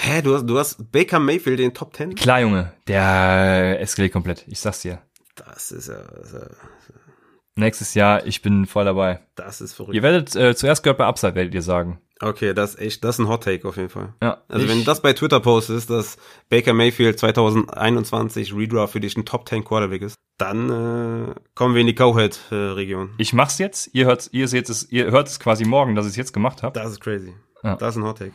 Hä, du hast, du hast Baker Mayfield in den Top 10? Klar, Junge, der eskaliert komplett. Ich sag's dir. Das ist ja, das ist ja Nächstes Jahr, ich bin voll dabei. das ist verrückt. Ihr werdet äh, zuerst gehört bei Upside, werdet ihr sagen. Okay, das ist echt, das ist ein Hot Take auf jeden Fall. Ja. Also wenn das bei Twitter postest, dass Baker Mayfield 2021 Redraft für dich ein Top 10 Quarterback ist, dann äh, kommen wir in die Cowhead-Region. ich mach's jetzt. Ihr hört, ihr seht es, ihr hört es quasi morgen, dass ich es jetzt gemacht habe. Das ist crazy. Ja. Das ist ein Hot Take.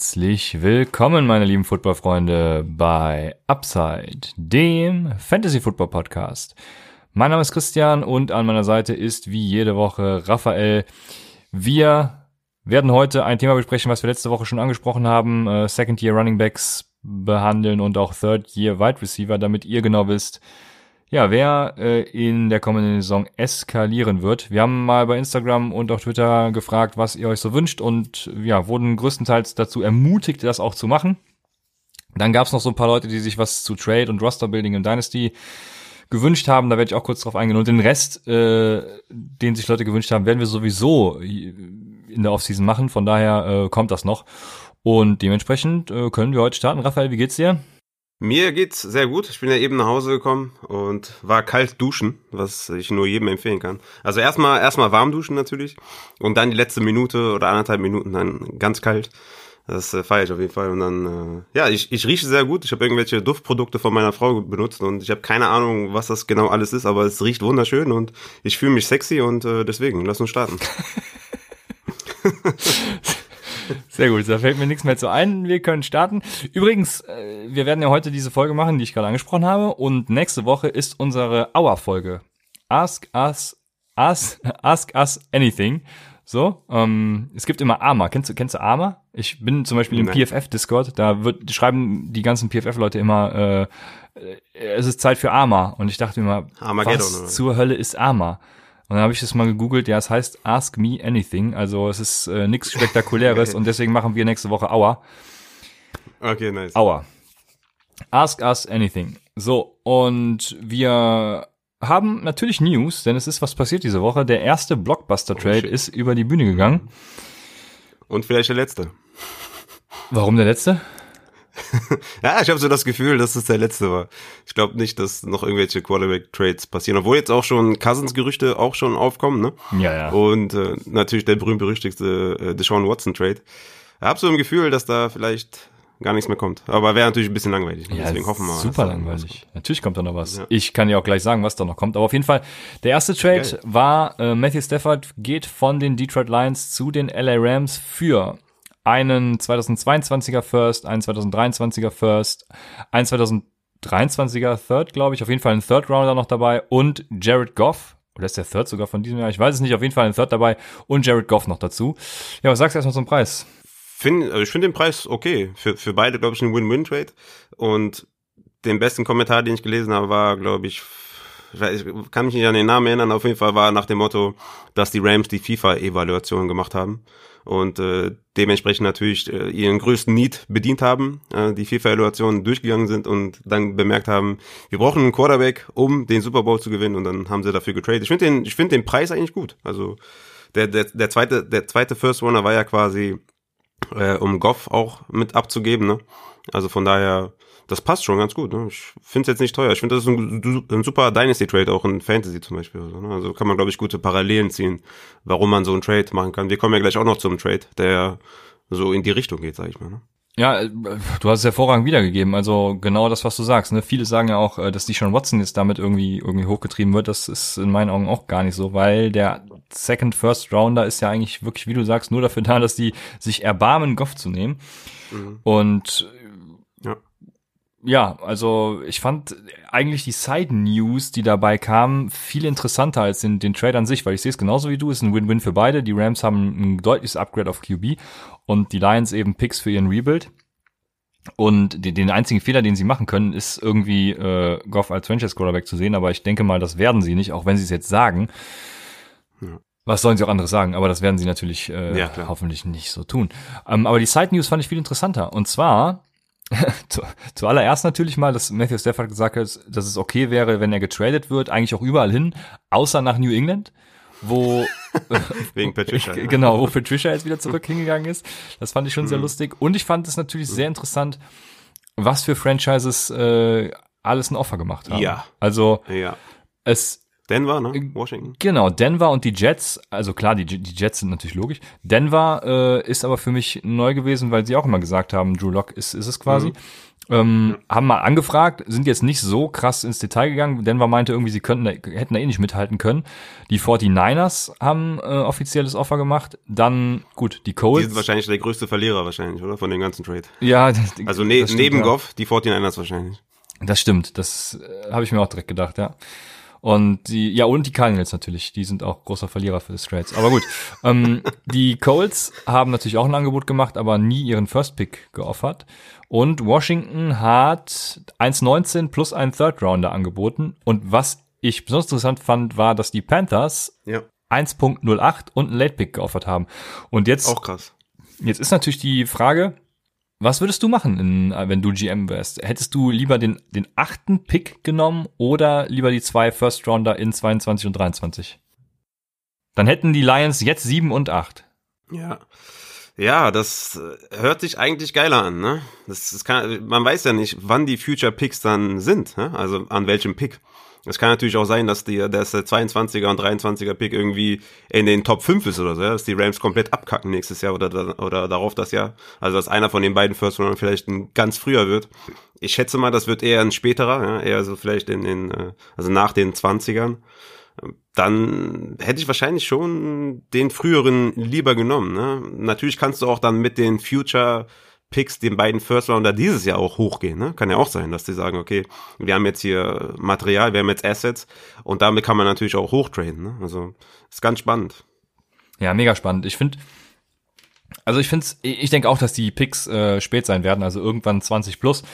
Herzlich willkommen, meine lieben Footballfreunde, bei Upside, dem Fantasy Football Podcast. Mein Name ist Christian und an meiner Seite ist wie jede Woche Raphael. Wir werden heute ein Thema besprechen, was wir letzte Woche schon angesprochen haben, äh, Second Year Running Backs behandeln und auch Third Year Wide Receiver, damit ihr genau wisst, ja, wer äh, in der kommenden Saison eskalieren wird. Wir haben mal bei Instagram und auf Twitter gefragt, was ihr euch so wünscht und ja, wurden größtenteils dazu ermutigt, das auch zu machen. Dann gab es noch so ein paar Leute, die sich was zu Trade und Roster Building in Dynasty gewünscht haben. Da werde ich auch kurz drauf eingehen. Und den Rest, äh, den sich Leute gewünscht haben, werden wir sowieso in der Offseason machen. Von daher äh, kommt das noch. Und dementsprechend äh, können wir heute starten. Raphael, wie geht's dir? Mir geht's sehr gut. Ich bin ja eben nach Hause gekommen und war kalt duschen, was ich nur jedem empfehlen kann. Also erstmal erstmal warm duschen natürlich und dann die letzte Minute oder anderthalb Minuten dann ganz kalt. Das äh, feiere ich auf jeden Fall. Und dann, äh, ja, ich, ich rieche sehr gut. Ich habe irgendwelche Duftprodukte von meiner Frau benutzt und ich habe keine Ahnung, was das genau alles ist, aber es riecht wunderschön und ich fühle mich sexy und äh, deswegen, lass uns starten. Sehr gut, da fällt mir nichts mehr zu ein. Wir können starten. Übrigens, äh, wir werden ja heute diese Folge machen, die ich gerade angesprochen habe. Und nächste Woche ist unsere Hour-Folge. Ask us, ask, ask us anything. So, ähm, es gibt immer Arma. Kennst du, kennst du Arma? Ich bin zum Beispiel im. PFF-Discord, da wird, schreiben die ganzen PFF-Leute immer, äh, äh, es ist Zeit für Arma. Und ich dachte mir, Armageddon, was zur Hölle ist Arma? Und dann habe ich das mal gegoogelt, ja, es heißt Ask Me Anything, also es ist äh, nichts Spektakuläres und deswegen machen wir nächste Woche Hour. Okay, nice. Hour. Ask Us Anything. So, und wir haben natürlich News, denn es ist was passiert diese Woche. Der erste Blockbuster-Trade shit. ist über die Bühne gegangen. Und vielleicht der letzte. Warum der letzte? Ja, ich habe so das Gefühl, dass es der letzte war. Ich glaube nicht, dass noch irgendwelche Quarterback-Trades passieren, obwohl jetzt auch schon Cousins-Gerüchte auch schon aufkommen, ne? Ja, ja. Und äh, natürlich der berühmt-berüchtigte äh, Deshaun Watson-Trade. Ich habe so ein Gefühl, dass da vielleicht gar nichts mehr kommt. Aber wäre natürlich ein bisschen langweilig. Ne? Ja, Deswegen hoffen wir mal. Super langweilig. Natürlich kommt da noch was. Ja. Ich kann ja auch gleich sagen, was da noch kommt. Aber auf jeden Fall, der erste Trade Geil. war, äh, Matthew Stafford geht von den Detroit Lions zu den LA Rams für einen 2022er First, einen 2023er First, einen 2023er Third, glaube ich. Auf jeden Fall ein Third Rounder noch dabei und Jared Goff. Oder ist der Third sogar von diesem Jahr? Ich weiß es nicht. Auf jeden Fall ein Third dabei und Jared Goff noch dazu. Ja, was sagst du erstmal zum Preis? Find, also ich finde den Preis okay. Für, für beide, glaube ich, ein Win-Win-Trade. Und den besten Kommentar, den ich gelesen habe, war, glaube ich, ich kann mich nicht an den Namen erinnern, auf jeden Fall war nach dem Motto, dass die Rams die FIFA-Evaluation gemacht haben und äh, dementsprechend natürlich äh, ihren größten Need bedient haben, äh, die FIFA-Evaluation durchgegangen sind und dann bemerkt haben, wir brauchen einen Quarterback, um den Super Bowl zu gewinnen und dann haben sie dafür getradet. Ich finde den, ich finde den Preis eigentlich gut. Also der, der, der zweite, der zweite First Runner war ja quasi äh, um Goff auch mit abzugeben. Ne? Also von daher, das passt schon ganz gut. Ne? Ich finde es jetzt nicht teuer. Ich finde, das ist ein, ein super Dynasty-Trade, auch in Fantasy zum Beispiel. oder So, ne? Also kann man, glaube ich, gute Parallelen ziehen, warum man so einen Trade machen kann. Wir kommen ja gleich auch noch zum Trade, der so in die Richtung geht, sag ich mal. Ne? Ja, äh, du hast es hervorragend wiedergegeben. Also genau das, was du sagst. Ne? Viele sagen ja auch, äh, dass die Sean Watson jetzt damit irgendwie irgendwie hochgetrieben wird. Das ist in meinen Augen auch gar nicht so, weil der Second First Rounder ist ja eigentlich wirklich, wie du sagst, nur dafür da, dass die sich erbarmen, Goff zu nehmen. Und Ja. Ja, also ich fand eigentlich die Side News, die dabei kamen, viel interessanter als den, den Trade an sich, weil ich sehe es genauso wie du, es ist ein Win-Win für beide. Die Rams haben ein deutliches Upgrade auf QB und die Lions eben Picks für ihren Rebuild. Und den, den einzigen Fehler, den sie machen können, ist irgendwie äh, Goff als Franchise Quarterback zu sehen, aber ich denke mal, das werden sie nicht, auch wenn sie es jetzt sagen. Was sollen sie auch anderes sagen? Aber das werden sie natürlich äh, Ja, hoffentlich nicht so tun. Ähm, aber die Side News fand ich viel interessanter. Und zwar zu, zuallererst natürlich mal, dass Matthew Stafford gesagt hat, dass es okay wäre, wenn er getradet wird, eigentlich auch überall hin, außer nach New England, wo Wegen Patricia. genau, wo Patricia jetzt wieder zurück hingegangen ist. Das fand ich schon sehr Mhm. lustig. Und ich fand es natürlich sehr interessant, was für Franchises äh, alles ein Offer gemacht haben. Ja. Also Ja. es Denver, ne? Washington. Genau, Denver und die Jets, also klar, die, die Jets sind natürlich logisch. Denver äh, ist aber für mich neu gewesen, weil sie auch immer gesagt haben, Drew Lock ist, ist es quasi. Ähm, Haben mal angefragt, sind jetzt nicht so krass ins Detail gegangen. Denver meinte irgendwie, sie könnten, hätten da eh nicht mithalten können. Die 49ers haben äh, offizielles Offer gemacht. Dann, gut, die Die Colts. sind wahrscheinlich der größte Verlierer wahrscheinlich, oder? Von dem ganzen Trade. ja, Also ne das stimmt, neben ja. Goff, die 49ers wahrscheinlich. Das stimmt, das äh, habe ich mir auch direkt gedacht, ja. Und die, ja, und die Cardinals natürlich, die sind auch großer Verlierer für das Trades. Aber gut, ähm, die Colts haben natürlich auch ein Angebot gemacht, aber nie ihren First Pick geoffert. Und Washington hat 1,19 plus einen Third Rounder angeboten. Und was ich besonders interessant fand, war, dass die Panthers Ja. 1.08 und einen Late Pick geoffert haben. Und jetzt Auch krass. Jetzt ist natürlich die Frage, was würdest du machen, in, äh, wenn du GM wärst? Hättest du lieber den, den achten Pick genommen oder lieber die zwei First Rounder in 22 und 23? Dann hätten die Lions jetzt sieben und acht. Ja. Ja, das äh, hört sich eigentlich geiler an, ne? Das, das kann, man weiß ja nicht, wann die Future Picks dann sind, ne? Also an welchem Pick. Es kann natürlich auch sein, dass, die, dass der 22er und 23er Pick irgendwie in den Top 5 ist oder so, ja? dass die Rams komplett abkacken nächstes Jahr oder, oder darauf das Jahr. Also dass einer von den beiden First Roundern vielleicht ein ganz früher wird. Ich schätze mal, das wird eher ein späterer, ja? eher so vielleicht in den, äh, also nach den 20ern dann hätte ich wahrscheinlich schon den früheren lieber genommen. Ne? Natürlich kannst du auch dann mit den Future Picks den beiden First Rounder dieses Jahr auch hochgehen. Ne? Kann ja auch sein, dass die sagen, okay, wir haben jetzt hier Material, wir haben jetzt Assets und damit kann man natürlich auch hochtraden. Ne? Also ist ganz spannend. Ja, mega spannend. Ich finde, also ich finde ich denke auch, dass die Picks äh, spät sein werden, also irgendwann 20 plus.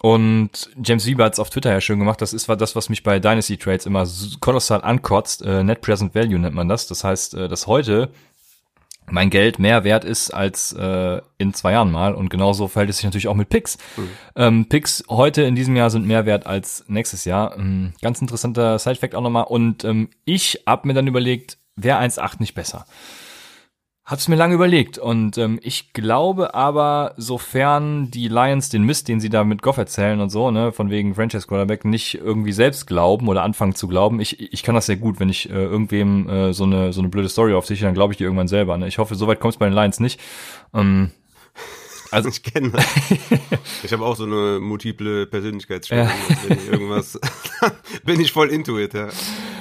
Und James Wieber hat's auf Twitter ja schön gemacht. Das ist das, was mich bei Dynasty Trades immer kolossal ankotzt. Äh, Net Present Value nennt man das. Das heißt, äh, dass heute mein Geld mehr wert ist als äh, in zwei Jahren mal. Und genauso verhält es sich natürlich auch mit Picks. Ähm, Picks heute in diesem Jahr sind mehr wert als nächstes Jahr. Ähm, ganz interessanter Side-Fact auch nochmal. Und ähm, ich hab mir dann überlegt, wäre 1,8 nicht besser? Hab's mir lange überlegt und ähm, ich glaube aber, sofern die Lions den Mist, den sie da mit Goff erzählen und so, ne, von wegen Franchise Quarterback, nicht irgendwie selbst glauben oder anfangen zu glauben, ich, ich kann das sehr gut, wenn ich äh, irgendwem äh, so eine so eine blöde Story auf sich, dann glaube ich die irgendwann selber. Ne? Ich hoffe, soweit kommt's bei den Lions nicht. Ähm, also Ich kenne das. Ich habe auch so eine multiple Persönlichkeitsstörung. Wenn ich irgendwas bin ich voll into it, ja.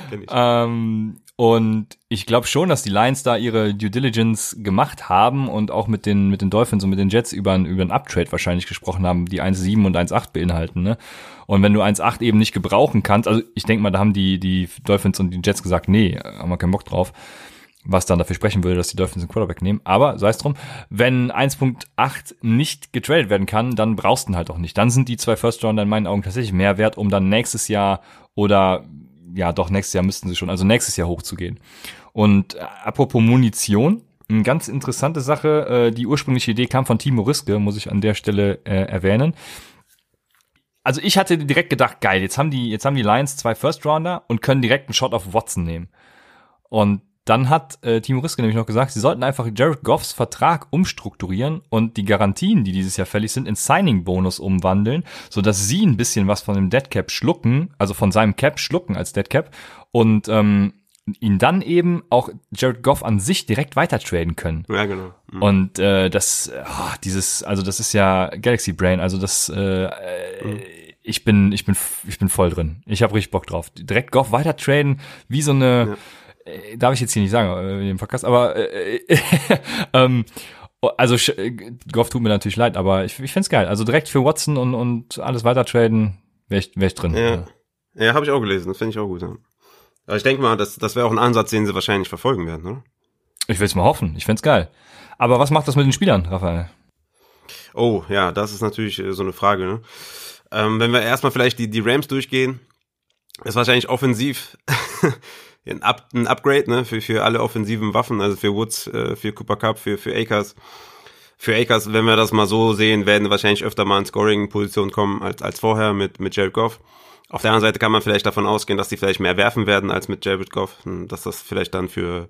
Kenn ich. Ähm, und ich glaube schon, dass die Lions da ihre Due Diligence gemacht haben und auch mit den, mit den Dolphins und mit den Jets über ein, über ein Uptrade wahrscheinlich gesprochen haben, die 1,7 und 1,8 beinhalten. Ne? Und wenn du 1,8 eben nicht gebrauchen kannst, also ich denke mal, da haben die, die Dolphins und die Jets gesagt, nee, haben wir keinen Bock drauf. Was dann dafür sprechen würde, dass die Dolphins einen Quarterback nehmen. Aber sei es drum, wenn 1.8 nicht getradet werden kann, dann brauchst du ihn halt auch nicht. Dann sind die zwei First Rounder in meinen Augen tatsächlich mehr wert, um dann nächstes Jahr oder ja, doch nächstes Jahr müssten sie schon, also nächstes Jahr hochzugehen. Und äh, apropos Munition, eine ganz interessante Sache, äh, die ursprüngliche Idee kam von Timo Riske, muss ich an der Stelle äh, erwähnen. Also ich hatte direkt gedacht, geil, jetzt haben die, jetzt haben die Lions zwei First Rounder und können direkt einen Shot auf Watson nehmen. Und dann hat äh, Timo Riske nämlich noch gesagt, sie sollten einfach Jared Goffs Vertrag umstrukturieren und die Garantien, die dieses Jahr fällig sind, in Signing-Bonus umwandeln, sodass sie ein bisschen was von dem Dead Cap schlucken, also von seinem Cap schlucken als Dead Cap und ähm, ihn dann eben auch Jared Goff an sich direkt weiter traden können. ja, genau. Mhm. Und äh, das, oh, dieses, also das ist ja Galaxy Brain, also das, äh, äh, ich bin, ich bin, ich bin voll drin. Ich habe richtig Bock drauf. Direkt Goff weiter traden, wie so eine, äh, darf ich jetzt hier nicht sagen äh, in dem Podcast, aber äh, ähm, also sch- äh, Goff tut mir natürlich leid, aber ich, ich find's geil. Also direkt für Watson und, und alles weiter traden, wäre ich, wär ich drin. Ja, ja habe ich auch gelesen. Das finde ich auch gut. Ja. Aber ich denke mal, das, das wäre auch ein Ansatz, den sie wahrscheinlich verfolgen werden, oder? Ich will's mal hoffen. Ich find's geil. Aber was macht das mit den Spielern, Raphael? Oh, ja, das ist natürlich äh, so eine Frage. Ne? Ähm, wenn wir erstmal vielleicht die, die Rams durchgehen, ist wahrscheinlich offensiv ein, Up, ein Upgrade ne, für, für alle offensiven Waffen, also für Woods, äh, für Cooper Cup, für, für Akers. Für Akers, wenn wir das mal so sehen, werden wahrscheinlich öfter mal in Scoring-Position kommen als, als vorher mit, mit Jared Goff. Auf der anderen Seite kann man vielleicht davon ausgehen, dass die vielleicht mehr werfen werden als mit Jared Goff, dass das vielleicht dann für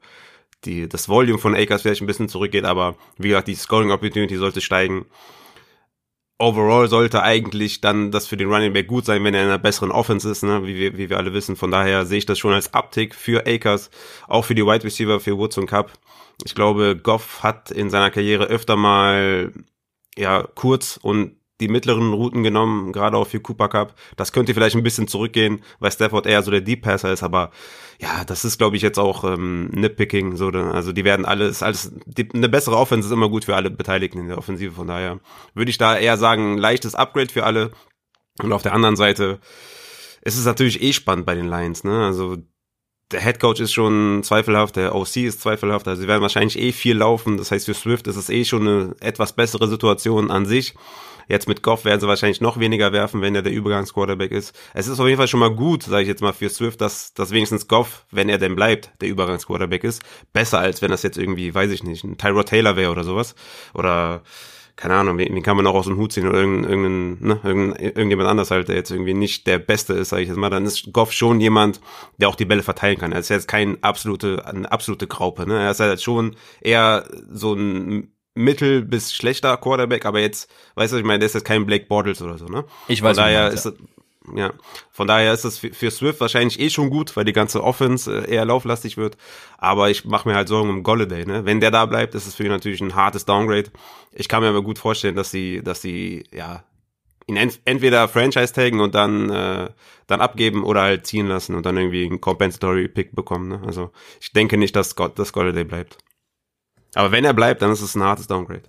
die, das Volume von Akers vielleicht ein bisschen zurückgeht, aber wie gesagt, die Scoring Opportunity sollte steigen overall sollte eigentlich dann das für den Running Back gut sein, wenn er in einer besseren Offense ist, ne? wie, wir, wie wir alle wissen. Von daher sehe ich das schon als Uptick für Akers, auch für die Wide Receiver, für Woods und Cup. Ich glaube, Goff hat in seiner Karriere öfter mal ja kurz und die mittleren Routen genommen, gerade auch für Cooper Cup. Das könnte vielleicht ein bisschen zurückgehen, weil Stafford eher so der Deep Passer ist, aber ja, das ist, glaube ich, jetzt auch ähm, Nitpicking. So, also die werden alles, alles, die, eine bessere Offense ist immer gut für alle Beteiligten in der Offensive. Von daher würde ich da eher sagen, leichtes Upgrade für alle. Und auf der anderen Seite ist es natürlich eh spannend bei den Lions, ne? Also der Head Coach ist schon zweifelhaft, der OC ist zweifelhaft, also sie werden wahrscheinlich eh viel laufen. Das heißt, für Swift ist es eh schon eine etwas bessere Situation an sich. Jetzt mit Goff werden sie wahrscheinlich noch weniger werfen, wenn er der Übergangsquarterback ist. Es ist auf jeden Fall schon mal gut, sage ich jetzt mal für Swift, dass, dass wenigstens Goff, wenn er denn bleibt, der Übergangsquarterback ist. Besser als wenn das jetzt irgendwie, weiß ich nicht, ein Tyrod Taylor wäre oder sowas. Oder keine Ahnung, wen, kann man auch aus dem Hut ziehen oder irgendein, ne, irgendein, irgendjemand anders halt, der jetzt irgendwie nicht der Beste ist, sage ich jetzt mal, dann ist Goff schon jemand, der auch die Bälle verteilen kann. Er ist jetzt kein absolute, eine absolute Graupe, ne? Er ist halt schon eher so ein mittel bis schlechter Quarterback, aber jetzt, weißt du, ich meine, der ist jetzt kein Blake Bortles oder so, ne? Ich weiß Von daher ist es, ja, von daher ist es für Swift wahrscheinlich eh schon gut, weil die ganze Offense äh, eher lauflastig wird. Aber ich mache mir halt Sorgen um Golladay. Ne? Wenn der da bleibt, ist es für ihn natürlich ein hartes Downgrade. Ich kann mir aber gut vorstellen, dass sie, dass sie ja ihn ent entweder Franchise taggen und dann äh, dann abgeben oder halt ziehen lassen und dann irgendwie einen Compensatory Pick bekommen. Ne? Also ich denke nicht, dass, God dass Golladay bleibt. Aber wenn er bleibt, dann ist es ein hartes Downgrade.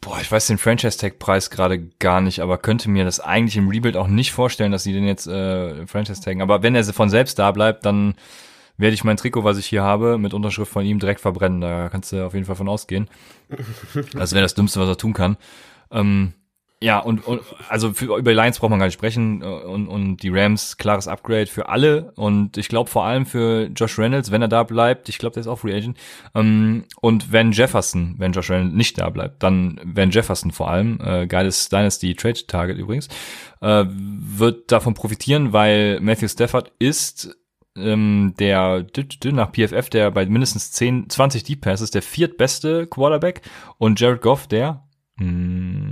Boah, ich weiß den Franchise-Tag-Preis gerade gar nicht, aber könnte mir das eigentlich im Rebuild auch nicht vorstellen, dass sie den jetzt äh, Franchise-Taggen. Aber wenn er von selbst da bleibt, dann werde ich mein Trikot, was ich hier habe, mit Unterschrift von ihm direkt verbrennen. Da kannst du auf jeden Fall von ausgehen. Das wäre das Dümmste, was er tun kann. Ähm, ja, und, und also für, über Lions braucht man gar nicht sprechen äh, und, und die Rams, klares Upgrade für alle. Und ich glaube vor allem für Josh Reynolds, wenn er da bleibt, ich glaube, der ist auch Free Agent, ähm, und wenn Jefferson, wenn Josh Reynolds nicht da bleibt, dann wenn Jefferson vor allem, äh, geiles Dynasty Trade Target übrigens, äh, wird davon profitieren, weil Matthew Stafford ist ähm, der nach PFF, der bei mindestens 10, 20 Deep Passes der viertbeste Quarterback und Jared Goff der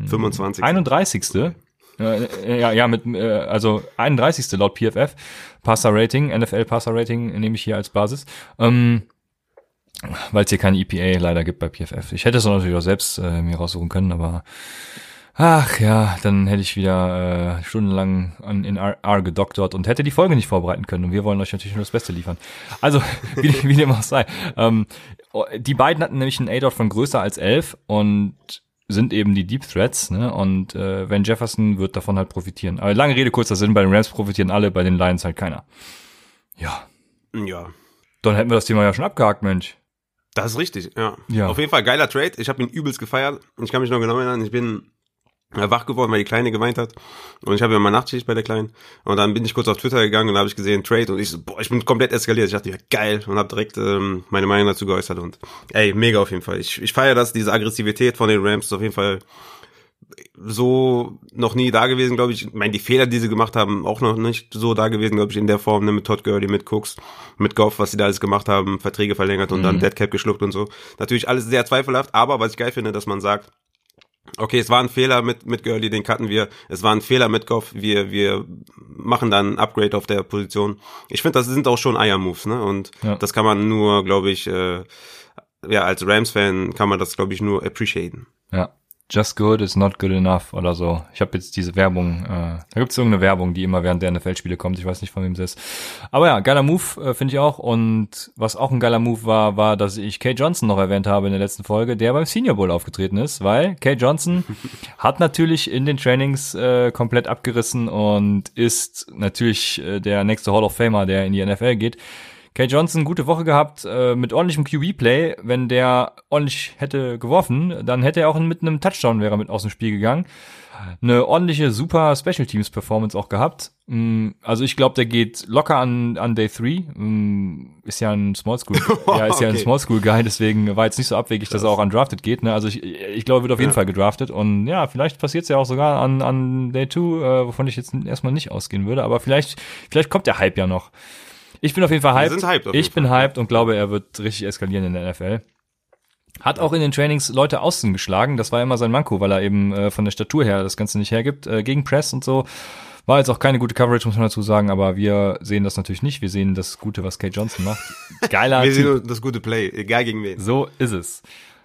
25. 31. Äh, ja, ja, mit, äh, also 31. laut PFF. Passer Rating, NFL Passer Rating nehme ich hier als Basis. Ähm, weil es hier keine EPA leider gibt bei PFF. Ich hätte es natürlich auch selbst äh, mir raussuchen können, aber ach ja, dann hätte ich wieder äh, stundenlang an, in R, R gedoktert und hätte die Folge nicht vorbereiten können. Und wir wollen euch natürlich nur das Beste liefern. Also, wie, wie dem auch sei. Ähm, die beiden hatten nämlich einen A-Dot von größer als 11 und sind eben die Deep Threats, ne? Und äh, Van Jefferson wird davon halt profitieren. Aber lange Rede, kurzer Sinn, bei den Rams profitieren alle, bei den Lions halt keiner. Ja. Ja. Dann hätten wir das Thema ja schon abgehakt, Mensch. Das ist richtig, ja. Ja. Auf jeden Fall geiler Trade. Ich habe ihn übelst gefeiert. Ich kann mich noch genau erinnern, ich bin wach geworden, weil die Kleine geweint hat. Und ich habe ja mal Nachtschicht bei der Kleinen. Und dann bin ich kurz auf Twitter gegangen und da habe ich gesehen, Trade. Und ich so, boah, ich bin komplett eskaliert. Ich dachte, ja, geil. Und habe direkt ähm, meine Meinung dazu geäußert. Und ey, mega auf jeden Fall. Ich, ich feiere das, diese Aggressivität von den Rams ist auf jeden Fall so noch nie da gewesen, glaube ich. Ich meine, die Fehler, die sie gemacht haben, auch noch nicht so da gewesen, glaube ich, in der Form, ne, mit Todd Gurley, mit Cooks, mit Goff, was sie da alles gemacht haben, Verträge verlängert und Mhm. dann Deadcap geschluckt und so. Natürlich alles sehr zweifelhaft, aber was ich geil finde, dass man sagt, okay, es war ein Fehler mit, mit Gurley, den cutten wir. Es war ein Fehler mit Goff. Wir, wir machen dann ein Upgrade auf der Position. Ich finde, das sind auch schon Eier-Moves, ne? Und Ja. das kann man nur, glaube ich, äh, ja, als Rams-Fan kann man das, glaube ich, nur appreciaten. Ja. Just good is not good enough oder so. Ich habe jetzt diese Werbung, äh, da gibt's irgendeine Werbung, die immer während der NFL-Spiele kommt. Ich weiß nicht, von wem es ist. Aber ja, geiler Move, äh, finde ich auch. Und was auch ein geiler Move war, war, dass ich Kay Johnson noch erwähnt habe in der letzten Folge, der beim Senior Bowl aufgetreten ist, weil Kay Johnson hat natürlich in den Trainings äh, komplett abgerissen und ist natürlich äh, der nächste Hall of Famer, der in die NFL geht. Kay Johnson, gute Woche gehabt, äh, mit ordentlichem QB-Play. Wenn der ordentlich hätte geworfen, dann hätte er auch mit einem Touchdown wäre mit aus dem Spiel gegangen eine ordentliche, super Special Teams Performance auch gehabt. Mm, also ich glaube, der geht locker an, an Day 3. Mm, ist ja ein Small School, ja, ist ja ein Small School Guy, deswegen war jetzt nicht so abwegig, dass er auch an Drafted geht. Ne? Also ich, ich glaube, er wird auf jeden ja. Fall gedraftet. Und ja, vielleicht passiert es ja auch sogar an, an Day 2, äh, wovon ich jetzt erstmal nicht ausgehen würde. Aber vielleicht, vielleicht kommt der Hype ja noch. Ich bin auf jeden Fall hyped. hyped ich bin hyped und glaube, er wird richtig eskalieren in der NFL. Hat auch in den Trainings Leute außen geschlagen. Das war immer sein Manko, weil er eben äh, von der Statur her das Ganze nicht hergibt. Äh, gegen Press und so. War jetzt auch keine gute Coverage, muss man dazu sagen, aber wir sehen das natürlich nicht. Wir sehen das Gute, was Kate Johnson macht. Geiler Wir sehen das gute Play, egal gegen wen. So ist es.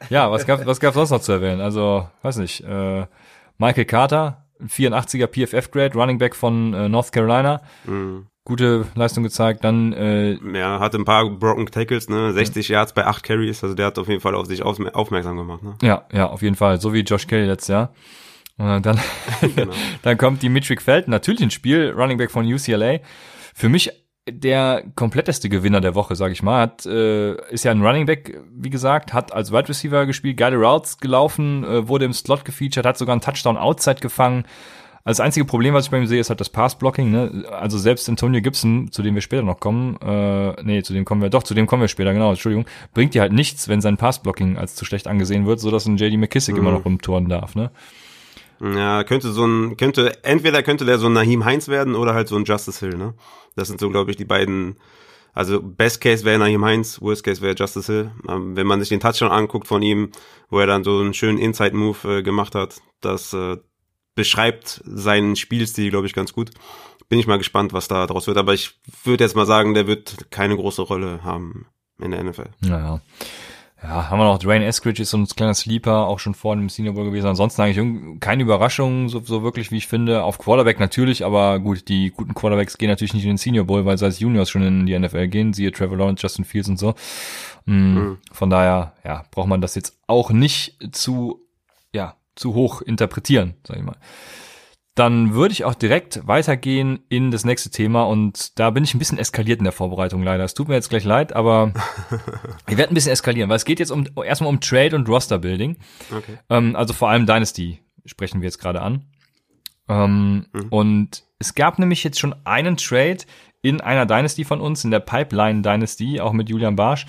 Ja, was gab was gab's sonst noch zu erwähnen? Also, weiß nicht, äh, Michael Carter, 84er PFF-Grade, Running Back von äh, North Carolina. Mhm gute Leistung gezeigt. Dann äh, ja, hatte ein paar broken Tackles, ne, 60 Yards bei 8 Carries, also der hat auf jeden Fall auf sich aufmerksam gemacht, ne? Ja, ja, auf jeden Fall, so wie Josh Kelly letztes Jahr. Und dann genau. dann kommt Dimitri Felton natürlich ins Spiel, Running Back von UCLA. Für mich der kompletteste Gewinner der Woche, sag ich mal, hat äh, ist ja ein Running Back, wie gesagt, hat als Wide Receiver gespielt, geile Routes gelaufen, äh, wurde im Slot gefeatured, hat sogar einen Touchdown Outside gefangen also das einzige Problem, was ich bei ihm sehe, ist halt das Pass-Blocking. Ne? Also selbst Antonio Gibson, zu dem wir später noch kommen, äh, nee, zu dem kommen wir, doch, zu dem kommen wir später, genau, Entschuldigung, bringt dir halt nichts, wenn sein Pass-Blocking als zu schlecht angesehen wird, so dass ein JD McKissick mhm. immer noch umtoren darf, ne? Ja, könnte so ein, könnte, entweder könnte der so ein Nahim Heinz werden oder halt so ein Justice Hill, ne? Das sind so, glaube ich, die beiden, also Best Case wäre Nahim Heinz, Worst Case wäre Justice Hill. Ähm, wenn man sich den Touchdown anguckt von ihm, wo er dann so einen schönen Inside-Move äh, gemacht hat, das, äh, beschreibt seinen Spielstil, glaube ich, ganz gut. Bin ich mal gespannt, was da draus wird. Aber ich würde jetzt mal sagen, der wird keine große Rolle haben in der NFL. Naja. Ja, haben wir noch Dwayne Eskridge ist so ein kleiner Sleeper, auch schon vor dem Senior Bowl gewesen. Ansonsten eigentlich keine Überraschung, so, so wirklich, wie ich finde. Auf Quarterback natürlich, aber gut, die guten Quarterbacks gehen natürlich nicht in den Senior Bowl, weil sie als Juniors schon in die NFL gehen, siehe Trevor Lawrence, Justin Fields und so. Mhm. Mhm. Von daher, ja, braucht man das jetzt auch nicht zu, ja, zu hoch interpretieren, sag ich mal. Dann würde ich auch direkt weitergehen in das nächste Thema und da bin ich ein bisschen eskaliert in der Vorbereitung leider. Es tut mir jetzt gleich leid, aber ich werde ein bisschen eskalieren, weil es geht jetzt um erstmal um Trade und Roster Building. Okay. Ähm, also vor allem Dynasty sprechen wir jetzt gerade an. Ähm, mhm. Und es gab nämlich jetzt schon einen Trade in einer Dynasty von uns, in der Pipeline Dynasty, auch mit Julian Barsch,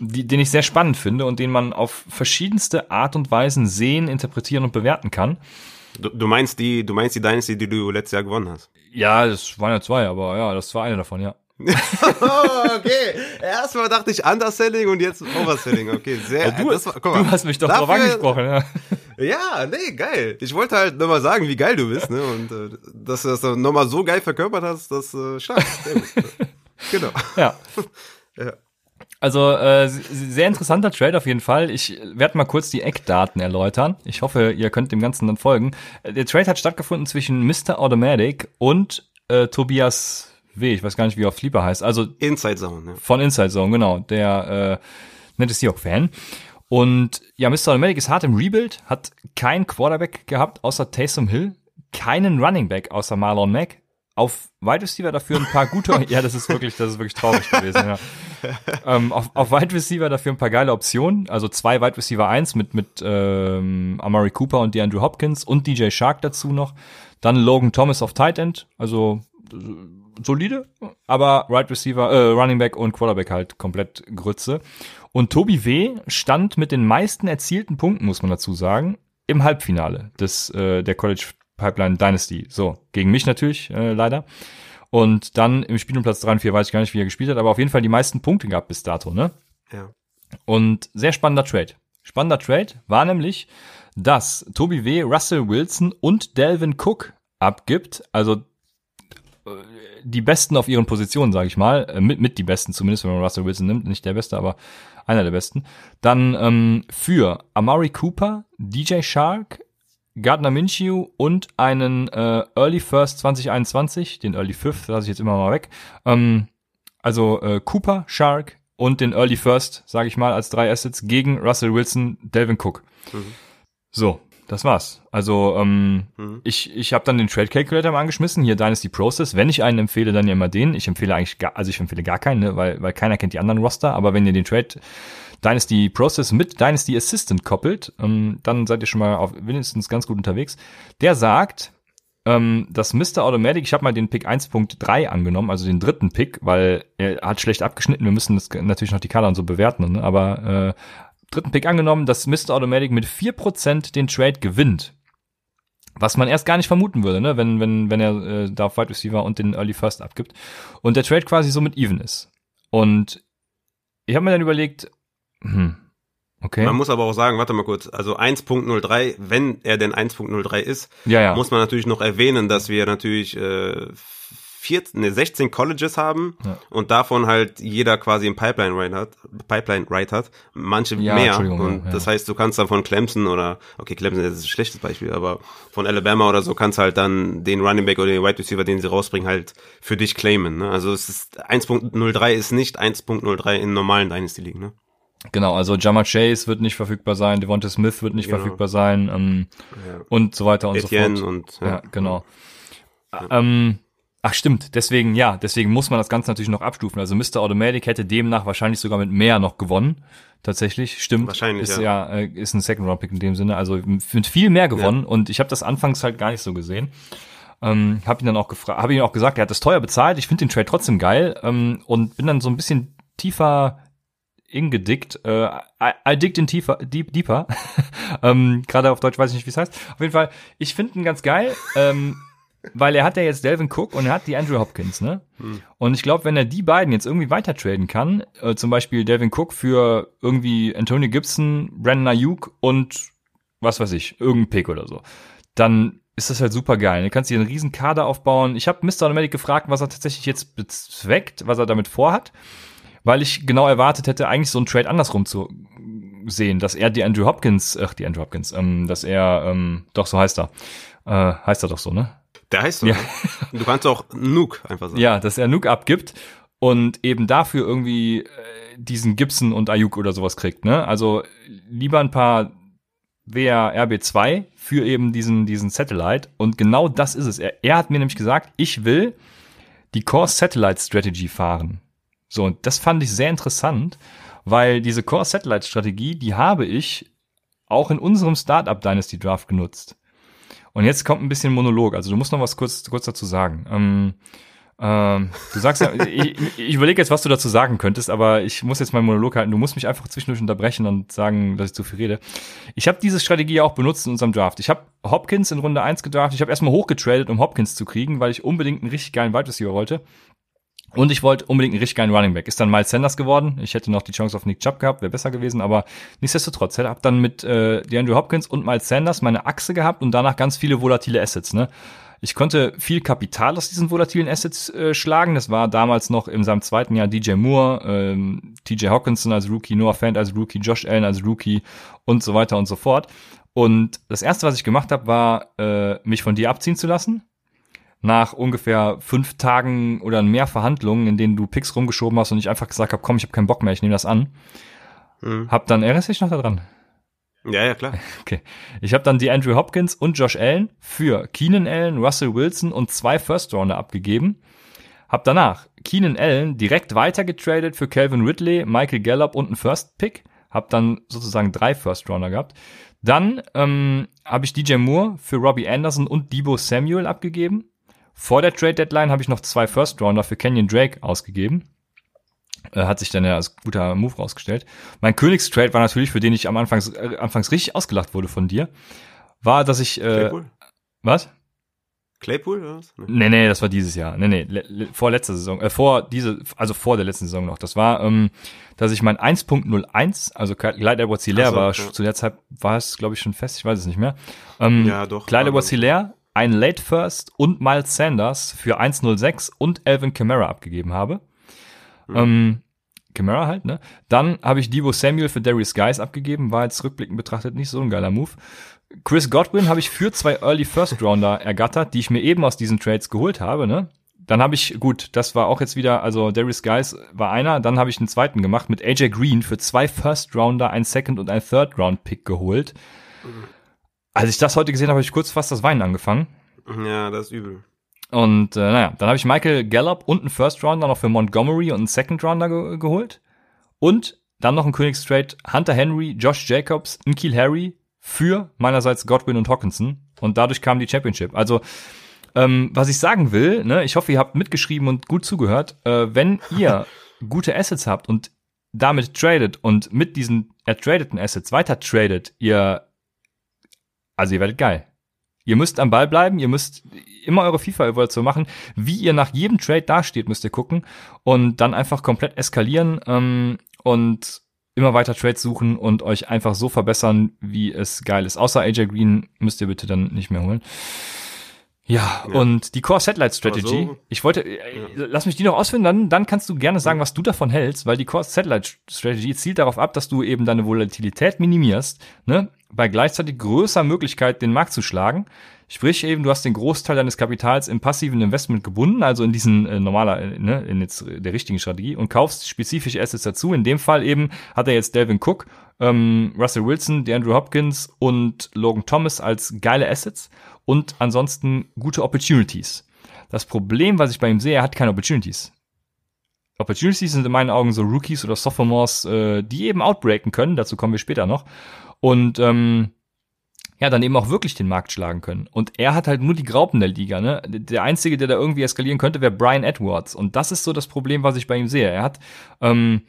die, den ich sehr spannend finde und den man auf verschiedenste Art und Weisen sehen, interpretieren und bewerten kann. Du, du meinst die, du meinst die Dynasty, die du letztes Jahr gewonnen hast? Ja, das waren ja zwei, aber ja, das war eine davon, ja. okay. Erstmal dachte ich Underselling und jetzt Overselling. Okay, sehr. Ja, du, das war, guck mal, du hast mich doch dafür, drauf angesprochen, ja. Ja, nee, geil. Ich wollte halt nochmal sagen, wie geil du bist, ne? Und äh, dass du das nochmal so geil verkörpert hast, das äh, stark. genau. Ja. ja. Also äh, sehr interessanter Trade auf jeden Fall. Ich werde mal kurz die Eckdaten erläutern. Ich hoffe, ihr könnt dem Ganzen dann folgen. Der Trade hat stattgefunden zwischen Mr. Automatic und äh, Tobias W. Ich weiß gar nicht, wie er auf Sleeper heißt. Also Inside Zone. Ja. Von Inside Zone, genau. Der äh, nette Seahawk-Fan. Und ja, Mr. Automatic ist hart im Rebuild, hat kein Quarterback gehabt außer Taysom Hill, keinen Running Back außer Marlon Mack, auf Wide Receiver dafür ein paar gute, ja, das ist wirklich, das ist wirklich traurig gewesen, ja. ähm, auf, auf Wide Receiver dafür ein paar geile Optionen, also zwei Wide Receiver 1 mit, mit ähm, Amari Cooper und DeAndre Hopkins und DJ Shark dazu noch. Dann Logan Thomas auf Tight End, also solide, aber Right Receiver, äh, Running Back und Quarterback halt komplett Grütze. Und Tobi W. stand mit den meisten erzielten Punkten, muss man dazu sagen, im Halbfinale des äh, der College Pipeline Dynasty. So, gegen mich natürlich, äh, leider. Und dann im Spiel um Platz 3 und 4 weiß ich gar nicht, wie er gespielt hat, aber auf jeden Fall die meisten Punkte gehabt bis dato, ne? Ja. Und sehr spannender Trade. Spannender Trade war nämlich, dass Toby W. Russell Wilson und Delvin Cook abgibt, also äh, die Besten auf ihren Positionen, sage ich mal, äh, mit, mit die Besten zumindest, wenn man Russell Wilson nimmt, nicht der Beste, aber einer der Besten. Dann ähm, für Amari Cooper, DJ Shark, Gardner Minshew und einen äh, Early First 2021, den Early Fifth lasse ich jetzt immer mal weg. Ähm, also äh, Cooper, Shark und den Early First, sage ich mal, als drei Assets gegen Russell Wilson, Delvin Cook. Mhm. So, das war's. Also ähm, Mhm. ich, ich habe dann den Trade Calculator mal angeschmissen, hier Dynasty Process. Wenn ich einen empfehle, dann ja immer den. Ich empfehle eigentlich gar, also ich empfehle gar keinen, ne, weil, weil keiner kennt die anderen Roster. Aber wenn ihr den Trade Dynasty Process mit Dynasty Assistant koppelt, ähm, dann seid ihr schon mal auf wenigstens ganz gut unterwegs. Der sagt, ähm, dass Mr. Automatic, ich habe mal den Pick 1.3 angenommen, also den dritten Pick, weil er hat schlecht abgeschnitten. Wir müssen das natürlich noch die Kader und so bewerten, ne? aber äh, dritten Pick angenommen, dass Mr. Automatic mit 4% den Trade gewinnt. Was man erst gar nicht vermuten würde, ne? wenn, wenn, wenn er äh, da auf Wide Receiver und den Early First abgibt. Und der Trade quasi so mit even ist. Und ich habe mir dann überlegt, hm, okay. Man muss aber auch sagen, warte mal kurz, also 1.03, wenn er denn 1.03 ist, ja, ja. muss man natürlich noch erwähnen, dass wir natürlich äh, 14, ne, 16 Colleges haben Ja. und davon halt jeder quasi ein Pipeline Ride hat, Pipeline Ride hat, manche Ja, mehr und ja. das heißt, du kannst dann von Clemson oder okay, Clemson ist ein schlechtes Beispiel, aber von Alabama oder so kannst halt dann den Running Back oder den Wide Receiver, den sie rausbringen, halt für dich claimen, ne? Also es ist 1.03 ist nicht 1.03 in normalen Dynasty League, ne? Genau, also Jamar Chase wird nicht verfügbar sein, Devonta Smith wird nicht Genau. verfügbar sein ähm, Ja. und so weiter und Etienne so fort. und Ja, genau. Ähm, ach stimmt, deswegen, ja, deswegen muss man das Ganze natürlich noch abstufen. Also Mr. Automatic hätte demnach wahrscheinlich sogar mit mehr noch gewonnen. Tatsächlich, stimmt. Wahrscheinlich, ist ja. ja. äh, ist ein Second Round Pick in dem Sinne, also mit viel mehr gewonnen und ich habe das anfangs halt gar nicht so gesehen. Ähm, habe ihn dann auch gefragt, habe ihn auch gesagt, er hat das teuer bezahlt. Ich finde den Trade trotzdem geil ähm, und bin dann so ein bisschen tiefer ingedickt. Äh, I, I digged in tiefer, deep, deeper. ähm, Gerade auf Deutsch weiß ich nicht, wie es heißt. Auf jeden Fall, ich finde ihn ganz geil, ähm, weil er hat ja jetzt Delvin Cook und er hat die Andrew Hopkins, ne? Und ich glaube, wenn er die beiden jetzt irgendwie weiter traden kann, äh, zum Beispiel Delvin Cook für irgendwie Antonio Gibson, Brandon Ayuk und was weiß ich, irgendein Pick oder so, dann ist das halt super geil. Du kannst dir einen riesen Kader aufbauen. Ich habe Mr. Automatic gefragt, was er tatsächlich jetzt bezweckt, was er damit vorhat, weil ich genau erwartet hätte, eigentlich so einen Trade andersrum zu sehen, dass er die Andrew Hopkins, ach, die Andrew Hopkins, ähm, dass er, ähm, doch, so heißt er. Äh, heißt er doch so, ne? Der heißt so. Ja. Du kannst auch Nuke einfach sagen. Ja, dass er Nuke abgibt und eben dafür irgendwie äh, diesen Gibson und Ayuk oder sowas kriegt, ne? Also lieber ein paar WR RB2 für eben diesen, diesen Satellite und genau das ist es. Er, er hat mir nämlich gesagt, ich will die Core Satellite Strategy fahren. So, und das fand ich sehr interessant, weil diese Core Satellite Strategie, die habe ich auch in unserem Startup Dynasty Draft genutzt. Und jetzt kommt ein bisschen Monolog. Also du musst noch was kurz, kurz dazu sagen. Ähm, ähm, du sagst ja, ich, ich überlege jetzt, was du dazu sagen könntest, aber ich muss jetzt meinen Monolog halten. Du musst mich einfach zwischendurch unterbrechen und sagen, dass ich zu viel rede. Ich habe diese Strategie auch benutzt in unserem Draft. Ich habe Hopkins in Runde 1 gedraftet. Ich habe erstmal hochgetradet, um Hopkins zu kriegen, weil ich unbedingt einen richtig geilen Wide Receiver wollte. Und ich wollte unbedingt einen richtig geilen Running Back. Ist dann Miles Sanders geworden. Ich hätte noch die Chance auf Nick Chubb gehabt, wäre besser gewesen, aber nichtsdestotrotz. Ich habe dann mit äh, DeAndre Hopkins und Miles Sanders meine Achse gehabt und danach ganz viele volatile Assets. Ne? Ich konnte viel Kapital aus diesen volatilen Assets äh, schlagen. Das war damals noch in seinem zweiten Jahr DJ Moore, ähm, TJ Hawkinson als Rookie, Noah Fant als Rookie, Josh Allen als Rookie und so weiter und so fort. Und das erste, was ich gemacht habe, war, äh, mich von dir abziehen zu lassen nach ungefähr fünf Tagen oder mehr Verhandlungen, in denen du Picks rumgeschoben hast und ich einfach gesagt habe, komm, ich habe keinen Bock mehr, ich nehme das an. Mhm. Hab dann, erinnerst du dich noch daran? Ja, ja, klar. Okay. Ich habe dann die Andrew Hopkins und Josh Allen für Keenan Allen, Russell Wilson und zwei First Rounder abgegeben. Hab danach Keenan Allen direkt weitergetradet für Calvin Ridley, Michael Gallup und einen First Pick. Hab dann sozusagen drei First Rounder gehabt. Dann ähm, habe ich DJ Moore für Robbie Anderson und Debo Samuel abgegeben. Vor der Trade Deadline habe ich noch zwei First Rounder für Kenyon Drake ausgegeben. Äh, hat sich dann ja als guter Move rausgestellt. Mein Königstrade war natürlich, für den ich am Anfangs, äh, anfangs richtig ausgelacht wurde von dir, war, dass ich, äh, Claypool? was? Claypool oder was? Nee. Nee, nee, das war dieses Jahr. Nee, nee, le, le, vor letzter Saison, äh, vor diese, also vor der letzten Saison noch. Das war, ähm, dass ich mein 1.01, also Clyde Edwards Hilaire so, war, ja. zu der Zeit war es, glaube ich, schon fest, ich weiß es nicht mehr. Ähm, Ja, doch. Clyde war, Edwards Hilaire, ein Late First und Miles Sanders für 1.06 und Alvin Kamara abgegeben habe. Mhm. Ähm, Kamara halt, ne? Dann habe ich Debo Samuel für Darius Guys abgegeben, war jetzt rückblickend betrachtet nicht so ein geiler Move. Chris Godwin habe ich für zwei Early First Rounder ergattert, die ich mir eben aus diesen Trades geholt habe, ne? Dann habe ich, gut, das war auch jetzt wieder, also Darius Guys war einer, dann habe ich einen zweiten gemacht mit AJ Green für zwei First Rounder, ein Second und ein Third Round Pick geholt. Als ich das heute gesehen habe, habe ich kurz fast das Weinen angefangen. Ja, das ist übel. Und äh, naja, dann habe ich Michael Gallup und einen First Rounder noch für Montgomery und einen Second Rounder ge geholt. Und dann noch ein Königstrade Hunter Henry, Josh Jacobs, Nkil Harry für meinerseits Godwin und Hawkinson. Und dadurch kam die Championship. Also, ähm, was ich sagen will, ne, ich hoffe, ihr habt mitgeschrieben und gut zugehört, äh, wenn ihr gute Assets habt und damit tradet und mit diesen ertradeten Assets weiter tradet, ihr, also ihr werdet geil. Ihr müsst am Ball bleiben, ihr müsst immer eure FIFA-Evaluation machen. Wie ihr nach jedem Trade dasteht, müsst ihr gucken und dann einfach komplett eskalieren ähm, und immer weiter Trades suchen und euch einfach so verbessern, wie es geil ist. Außer AJ Green müsst ihr bitte dann nicht mehr holen. Ja, ja, und die Core Satellite Strategy. So, ich wollte, äh, ja. lass mich die noch ausfinden, dann, dann kannst du gerne sagen, was du davon hältst, weil die Core Satellite Strategy zielt darauf ab, dass du eben deine Volatilität minimierst, ne, bei gleichzeitig größer Möglichkeit, den Markt zu schlagen. Sprich eben, du hast den Großteil deines Kapitals im passiven Investment gebunden, also in diesen äh, normaler, äh, ne, in jetzt der richtigen Strategie und kaufst spezifische Assets dazu. In dem Fall eben hat er jetzt Delvin Cook, ähm, Russell Wilson, DeAndre Hopkins und Logan Thomas als geile Assets und ansonsten gute Opportunities. Das Problem, was ich bei ihm sehe, er hat keine Opportunities. Opportunities sind in meinen Augen so Rookies oder Sophomores, äh, die eben outbreaken können, dazu kommen wir später noch. Und ähm, ja, dann eben auch wirklich den Markt schlagen können. Und er hat halt nur die Graupen der Liga, ne? Der Einzige, der da irgendwie eskalieren könnte, wäre Brian Edwards. Und das ist so das Problem, was ich bei ihm sehe. Er hat ähm,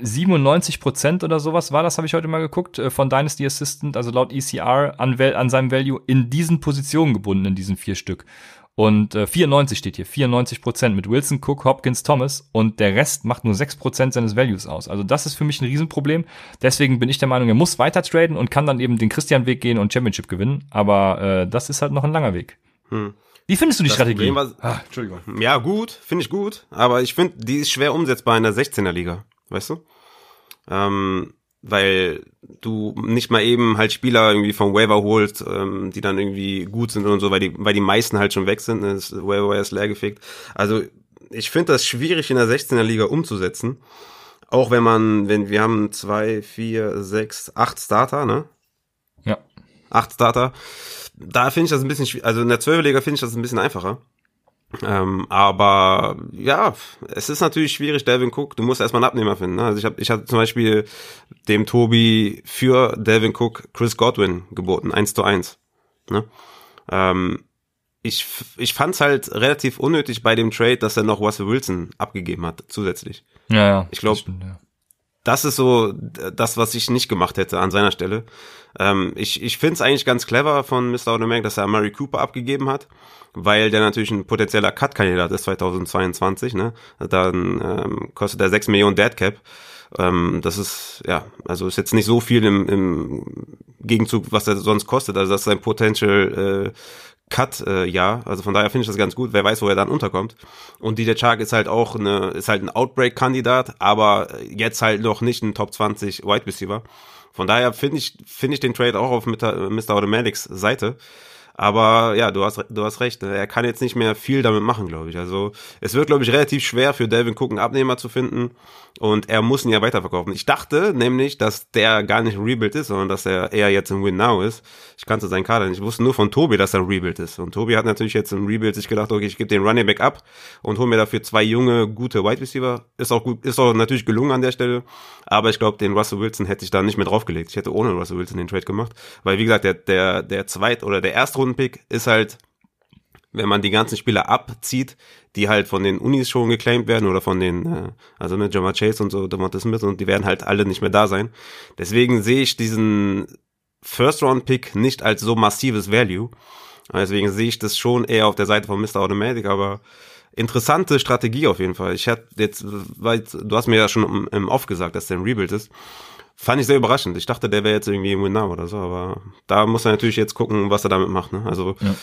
97 Prozent oder sowas war das, habe ich heute mal geguckt, äh, von Dynasty Assistant, also laut ECR, an, an seinem Value in diesen Positionen gebunden, in diesen vier Stück. Und äh, 94 steht hier, 94 Prozent mit Wilson, Cook, Hopkins, Thomas und der Rest macht nur 6 Prozent seines Values aus. Also das ist für mich ein Riesenproblem. Deswegen bin ich der Meinung, er muss weiter traden und kann dann eben den Christian-Weg gehen und Championship gewinnen. Aber äh, das ist halt noch ein langer Weg. Hm. Wie findest du die das Strategie? Was, ah, Entschuldigung. Ja, gut, finde ich gut. Aber ich finde, die ist schwer umsetzbar in der 16er Liga weißt du? Ähm, weil du nicht mal eben halt Spieler irgendwie vom Waiver holst, ähm, die dann irgendwie gut sind und so, weil die, weil die meisten halt schon weg sind, ne? das Waiver ist leergefegt. Also ich finde das schwierig in der 16er Liga umzusetzen. Auch wenn man, wenn wir haben zwei, vier, sechs, acht Starter, ne? Ja. Acht Starter. Da finde ich das ein bisschen, also in der 12er Liga finde ich das ein bisschen einfacher. Ähm, aber ja, es ist natürlich schwierig, Delvin Cook, du musst erstmal einen Abnehmer finden. Ne? Also ich habe ich hab zum Beispiel dem Tobi für Delvin Cook Chris Godwin geboten, eins zu eins. Ne? Ähm, ich, ich fand es halt relativ unnötig bei dem Trade, dass er noch Russell Wilson abgegeben hat, zusätzlich. Ja, ja. Ich glaube, ja. das ist so das, was ich nicht gemacht hätte an seiner Stelle. Ähm, ich ich finde es eigentlich ganz clever von Mr. Automatic, dass er Murray Cooper abgegeben hat weil der natürlich ein potenzieller Cut-Kandidat ist 2022, ne? Dann ähm, kostet er 6 Millionen Dead Cap. Ähm, das ist, ja, also ist jetzt nicht so viel im, im Gegenzug, was er sonst kostet. Also das ist ein Potential äh, Cut, äh, ja. Also von daher finde ich das ganz gut. Wer weiß, wo er dann unterkommt. Und DJ Chark ist halt auch eine, ist halt ein Outbreak-Kandidat, aber jetzt halt noch nicht ein Top 20 Wide Receiver. Von daher finde ich, finde ich den Trade auch auf Mr. Automatics Seite. Aber ja, du hast, du hast recht. Ne? Er kann jetzt nicht mehr viel damit machen, glaube ich. Also es wird, glaube ich, relativ schwer für Delvin Cook einen Abnehmer zu finden. Und er muss ihn ja weiterverkaufen. Ich dachte nämlich, dass der gar nicht ein Rebuild ist, sondern dass er eher jetzt ein Win Now ist. Ich kannte seinen Kader nicht. Ich wusste nur von Tobi, dass er ein Rebuild ist. Und Tobi hat natürlich jetzt im Rebuild sich gedacht, okay, ich gebe den Running Back ab und hole mir dafür zwei junge, gute Wide Receiver. Ist auch gut, ist auch natürlich gelungen an der Stelle. Aber ich glaube, den Russell Wilson hätte ich da nicht mehr draufgelegt. Ich hätte ohne Russell Wilson den Trade gemacht. Weil, wie gesagt, der, der, der zweit- oder der Erstrundenpick ist halt wenn man die ganzen Spieler abzieht, die halt von den Unis schon geclaimed werden oder von den, äh, also mit Jamar Chase und so, Demonte Smith und die werden halt alle nicht mehr da sein. Deswegen sehe ich diesen First-Round-Pick nicht als so massives Value. Deswegen sehe ich das schon eher auf der Seite von Mr. Automatic, aber interessante Strategie auf jeden Fall. Ich hätte jetzt, weil du hast mir ja schon im Off gesagt, dass der ein Rebuild ist. Fand ich sehr überraschend. Ich dachte, der wäre jetzt irgendwie im Winner oder so, aber da muss er natürlich jetzt gucken, was er damit macht. Ne? Also ja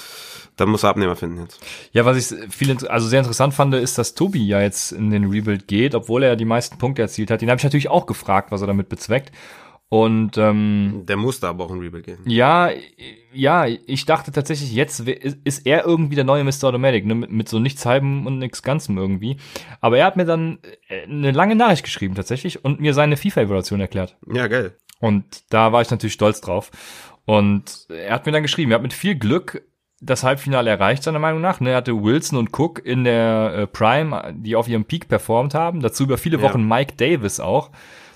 da muss er Abnehmer finden jetzt. Ja, was ich viel, also sehr interessant fand, ist, dass Tobi ja jetzt in den Rebuild geht, obwohl er ja die meisten Punkte erzielt hat. Den habe ich natürlich auch gefragt, was er damit bezweckt. Und ähm, der musste aber auch in Rebuild gehen. Ja, ja, ich dachte tatsächlich, jetzt ist er irgendwie der neue Mr. Automatic, ne, mit, mit so nichts halbem und nichts Ganzem irgendwie. Aber er hat mir dann äh, eine lange Nachricht geschrieben tatsächlich und mir seine FIFA-Evaluation erklärt. Ja, geil. Und da war ich natürlich stolz drauf. Und er hat mir dann geschrieben, er hat mit viel Glück das Halbfinale erreicht, seiner Meinung nach. Ne? Er hatte Wilson und Cook in der äh, Prime, die auf ihrem Peak performt haben. Dazu über viele Wochen ja. Mike Davis auch,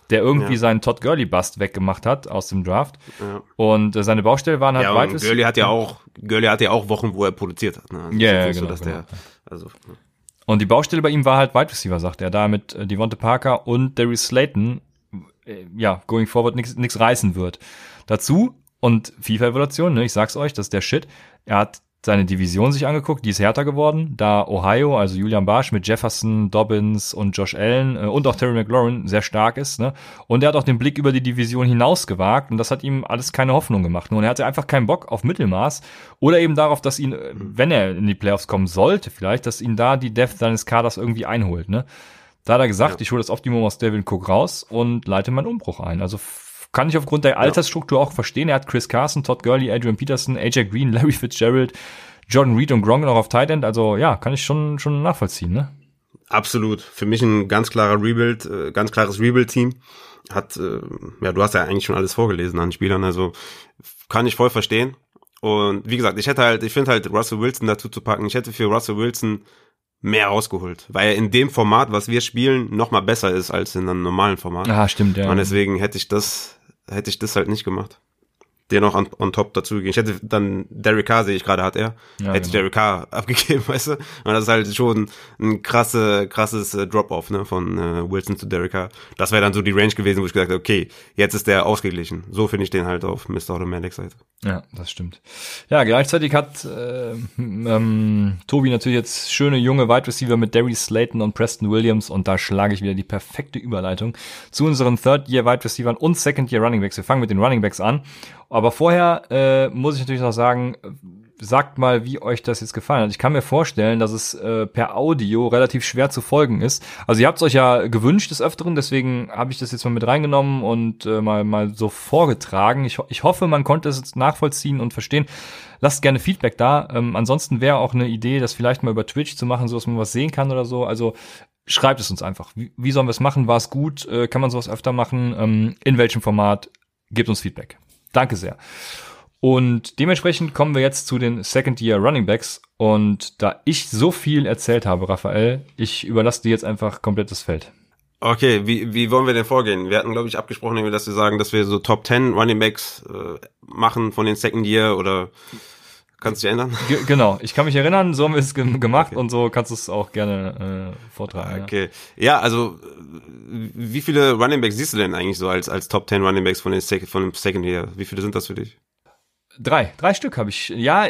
der irgendwie ja. seinen Todd Gurley Bust weggemacht hat aus dem Draft. Ja. Und äh, seine Baustelle waren halt ja, weit. Gurley hat ja auch, Gurley hat ja auch Wochen, wo er produziert hat. Ne? Also ja, ja genau, so, genau. Der, also, ne. Und die Baustelle bei ihm war halt Wide Receiver, sagt er, da mit äh, Devonta Parker und Darius Slayton, äh, ja, going forward nichts reißen wird. Dazu und FIFA-Evaluation, ne, ich sag's euch, das ist der Shit. Er hat seine Division sich angeguckt, die ist härter geworden, da Ohio, also Julian Barsch mit Jefferson, Dobbins und Josh Allen äh, und auch Terry McLaurin sehr stark ist, ne? Und er hat auch den Blick über die Division hinaus gewagt und das hat ihm alles keine Hoffnung gemacht. Nun, er hatte einfach keinen Bock auf Mittelmaß oder eben darauf, dass ihn, äh, wenn er in die Playoffs kommen sollte, vielleicht, dass ihn da die Depth seines Kaders irgendwie einholt, ne? Da hat er gesagt, ja. ich hole das Optimum aus Devin Cook raus und leite meinen Umbruch ein. Also kann ich aufgrund der Altersstruktur auch verstehen. Er hat Chris Carson, Todd Gurley, Adrian Peterson, AJ Green, Larry Fitzgerald, Jordan Reed und Gronk noch auf Tight End. Also ja, kann ich schon, schon nachvollziehen, ne? Absolut. Für mich ein ganz klarer Rebuild, äh, ganz klares Rebuild-Team. Hat, äh, ja, du hast ja eigentlich schon alles vorgelesen an Spielern, also kann ich voll verstehen. Und wie gesagt, ich hätte halt, ich finde halt Russell Wilson dazu zu packen. Ich hätte für Russell Wilson mehr rausgeholt, weil er in dem Format, was wir spielen, noch mal besser ist als in einem normalen Format. Ah, stimmt, ja. Und deswegen hätte ich das hätte ich das halt nicht gemacht. Der noch on, on top dazu. Ich hätte dann Derek Carr, sehe ich gerade, hat er. Ja, hätte genau. Derek Carr abgegeben, weißt du? Und das ist halt schon ein krasse, krasses äh, Drop-off, ne, von äh, Wilson zu Derek Carr. Das wäre dann so die Range gewesen, wo ich gesagt habe, okay, jetzt ist der ausgeglichen. So finde ich den halt auf Mr. Automatic Seite. Ja, das stimmt. Ja, gleichzeitig hat äh, ähm, Tobi natürlich jetzt schöne junge Wide Receiver mit Darius Slayton und Preston Williams und da schlage ich wieder die perfekte Überleitung zu unseren Third-Year Wide Receivers und Second-Year Running Backs. Wir fangen mit den Running Backs an. Aber vorher äh, muss ich natürlich noch sagen, sagt mal, wie euch das jetzt gefallen hat. Ich kann mir vorstellen, dass es äh, per Audio relativ schwer zu folgen ist. Also ihr habt es euch ja gewünscht des Öfteren, deswegen habe ich das jetzt mal mit reingenommen und äh, mal, mal so vorgetragen. Ich, ich hoffe, man konnte es jetzt nachvollziehen und verstehen. Lasst gerne Feedback da. Ähm, ansonsten wäre auch eine Idee, das vielleicht mal über Twitch zu machen, so dass man was sehen kann oder so. Also schreibt es uns einfach. Wie, wie sollen wir es machen? War es gut? Äh, kann man sowas öfter machen? Ähm, in welchem Format? Gebt uns Feedback. Danke sehr. Und dementsprechend kommen wir jetzt zu den Second Year Running Backs. Und da ich so viel erzählt habe, Raphael, ich überlasse dir jetzt einfach komplett das Feld. Okay, wie, wie wollen wir denn vorgehen? Wir hatten, glaube ich, abgesprochen, dass wir sagen, dass wir so Top 10 Running Backs äh, machen von den Second Year oder kannst du dich erinnern? G genau, ich kann mich erinnern, so haben wir es ge gemacht okay. und so kannst du es auch gerne äh, vortragen. Okay, ja. ja. also wie viele Running Backs siehst du denn eigentlich so als, als Top 10 Running Backs von, den Sek von dem Second Year? Wie viele sind das für dich? Drei, drei Stück habe ich. Ja,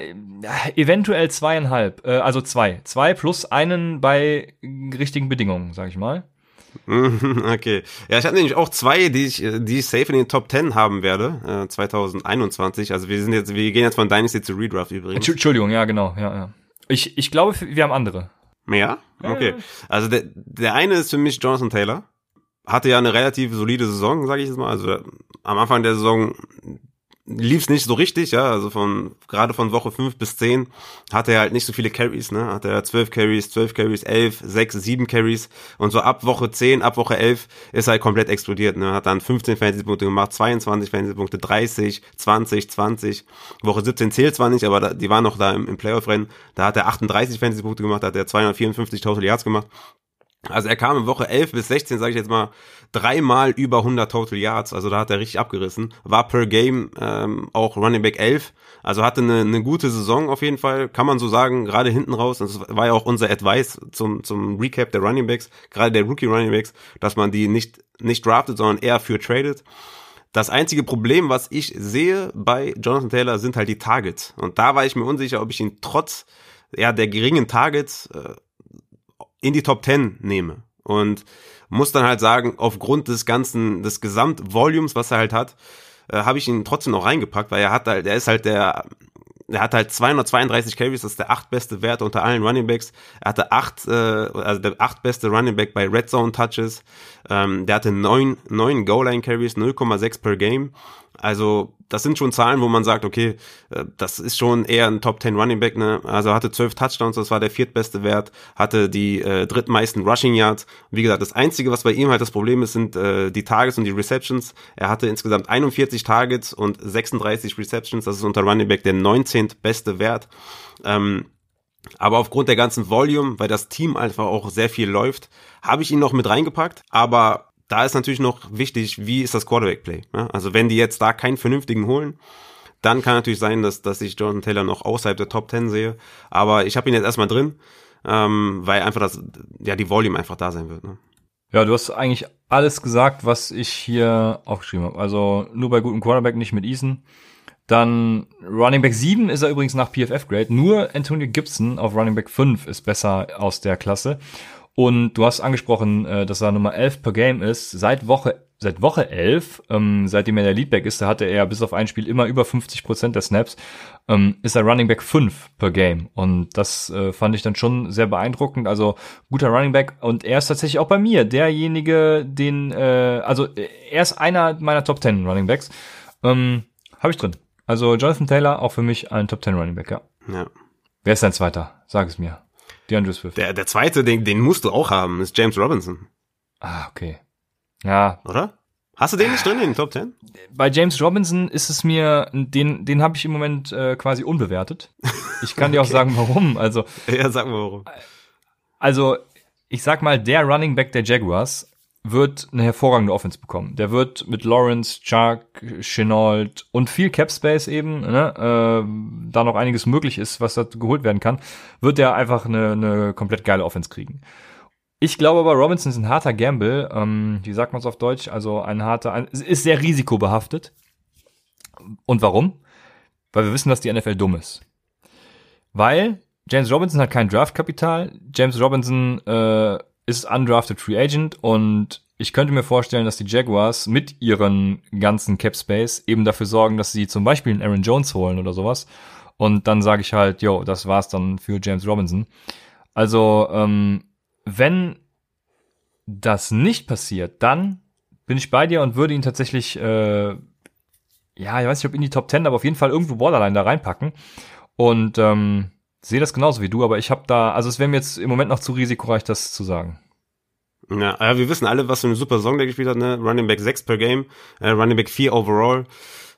eventuell zweieinhalb. Äh, also zwei. Zwei plus einen bei richtigen Bedingungen, sag ich mal. Okay. Ja, ich habe nämlich auch zwei, die ich, die ich safe in den Top 10 haben werde, äh, 2021. Also wir sind jetzt, wir gehen jetzt von Dynasty zu Redraft übrigens. Entschuldigung, ja, genau, ja, ja. Ich, ich glaube, wir haben andere. Ja? Okay. Also der, der eine ist für mich Jonathan Taylor. Hatte ja eine relativ solide Saison, sage ich jetzt mal. Also am Anfang der Saison lief es nicht so richtig, ja, also von gerade von Woche 5 bis 10 hatte er halt nicht so viele Carries, ne? Hatte er 12 Carries, 12 Carries, 11, 6, 7 Carries und so ab Woche 10, ab Woche 11 ist er halt komplett explodiert, ne? Hat dann 15 Fantasy Punkte gemacht, 22 Fantasy Punkte, 30, 20, 20. Woche 17 zählt zwar nicht, aber da, die waren noch da im, im Playoff Rennen. Da hat er 38 Fantasy Punkte gemacht, da hat er 254 Total Yards gemacht. Also er kam in Woche 11 bis 16, sage ich jetzt mal, dreimal über 100 Total Yards. Also da hat er richtig abgerissen. War per Game ähm, auch Running Back 11. Also hatte eine, eine gute Saison auf jeden Fall, kann man so sagen, gerade hinten raus. Das war ja auch unser Advice zum, zum Recap der Running Backs, gerade der Rookie Running Backs, dass man die nicht, nicht draftet, sondern eher für tradet. Das einzige Problem, was ich sehe bei Jonathan Taylor, sind halt die Targets. Und da war ich mir unsicher, ob ich ihn trotz ja, der geringen Targets äh, in die Top 10 nehme. Und muss dann halt sagen, aufgrund des ganzen, des Gesamtvolumes, was er halt hat, äh, habe ich ihn trotzdem noch reingepackt, weil er hat halt, er ist halt der, er hat halt 232 Carries, das ist der achtbeste Wert unter allen Running Backs. Er hatte acht, äh, also der achtbeste Running Back bei Red Zone Touches. Ähm, der hatte neun, neun Goal Line Carries, 0,6 per Game. Also das sind schon Zahlen, wo man sagt, okay, äh, das ist schon eher ein Top 10 Running Back. Ne? Also hatte zwölf Touchdowns, das war der viertbeste Wert, hatte die äh, drittmeisten Rushing Yards. Wie gesagt, das Einzige, was bei ihm halt das Problem ist, sind äh, die Targets und die Receptions. Er hatte insgesamt 41 Targets und 36 Receptions. Das ist unter Running Back der 19. beste Wert. Ähm, aber aufgrund der ganzen Volume, weil das Team einfach auch sehr viel läuft, habe ich ihn noch mit reingepackt. Aber da ist natürlich noch wichtig, wie ist das Quarterback-Play. Ja? Also wenn die jetzt da keinen vernünftigen holen, dann kann natürlich sein, dass, dass ich Jonathan Taylor noch außerhalb der Top 10 sehe. Aber ich habe ihn jetzt erstmal drin, ähm, weil einfach das, ja, die Volume einfach da sein wird. Ne? Ja, du hast eigentlich alles gesagt, was ich hier aufgeschrieben habe. Also nur bei gutem Quarterback, nicht mit Eason. Dann Running Back 7 ist er übrigens nach PFF Grade. Nur Antonio Gibson auf Running Back 5 ist besser aus der Klasse. Und du hast angesprochen, äh, dass er Nummer 11 per Game ist. Seit Woche, seit Woche 11, ähm, seitdem er der Leadback ist, da hatte er bis auf ein Spiel immer über 50 Prozent der Snaps, ähm, ist er Running Back 5 per Game. Und das äh, fand ich dann schon sehr beeindruckend. Also guter Running Back. Und er ist tatsächlich auch bei mir derjenige, den, äh, also er ist einer meiner Top 10 Running Backs. Ähm, Habe ich drin. Also Jonathan Taylor auch für mich ein Top 10 Running Back, ja. ja. Wer ist dein zweiter? Sag es mir. DeAndre Swift. Der, der zweite, den, den musst du auch haben, ist James Robinson. Ah, okay. Ja. Oder? Hast du den nicht drin in den Top 10? Bei James Robinson ist es mir, den, den habe ich im Moment äh, quasi unbewertet. Ich kann dir auch sagen, warum. Also, ja, sag mal warum. Also, ich sag mal, der Running Back der Jaguars wird eine hervorragende Offense bekommen. Der wird mit Lawrence, Chuck, Chenault und viel Cap Space eben, ne, äh, da noch einiges möglich ist, was da geholt werden kann, wird der einfach eine, eine komplett geile Offense kriegen. Ich glaube aber, Robinson ist ein harter Gamble, ähm, wie sagt man es auf Deutsch, also ein harter, ein, ist sehr risikobehaftet. Und warum? Weil wir wissen, dass die NFL dumm ist. Weil James Robinson hat kein Draftkapital, James Robinson äh, ist undrafted Free Agent und ich könnte mir vorstellen, dass die Jaguars mit ihren ganzen Cap Space eben dafür sorgen, dass sie zum Beispiel einen Aaron Jones holen oder sowas. Und dann sage ich halt, yo, das war's dann für James Robinson. Also, ähm, wenn das nicht passiert, dann bin ich bei dir und würde ihn tatsächlich, äh, ja, ich weiß nicht, ob in die Top 10, aber auf jeden Fall irgendwo Borderline da reinpacken. Und ähm, sehe das genauso wie du, aber ich habe da, also es wäre mir jetzt im Moment noch zu risikoreich, das zu sagen. Ja, wir wissen alle, was für eine super Song der gespielt hat, ne? Running Back 6 per Game, äh, Running Back 4 overall.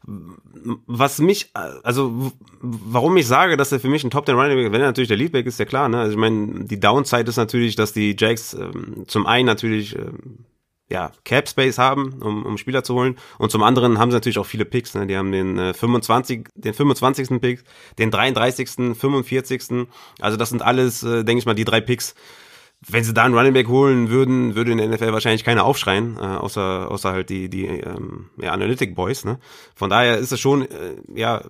Was mich, also warum ich sage, dass er für mich ein Top 10 Running Back, wenn er natürlich der Leadback ist, ja klar, ne? Also ich meine, die Downside ist natürlich, dass die Jacks ähm, zum einen natürlich ähm, ja, Cap Space haben, um, um Spieler zu holen. Und zum anderen haben sie natürlich auch viele Picks. Ne? Die haben den äh, 25, den 25. Pick, den 33., 45. Also das sind alles, äh, denke ich mal, die drei Picks. Wenn sie da einen Running Back holen würden, würde in der NFL wahrscheinlich keiner aufschreien, äh, außer, außer halt die, die ähm, ja, Analytic Boys. Ne? Von daher ist es schon, äh, ja,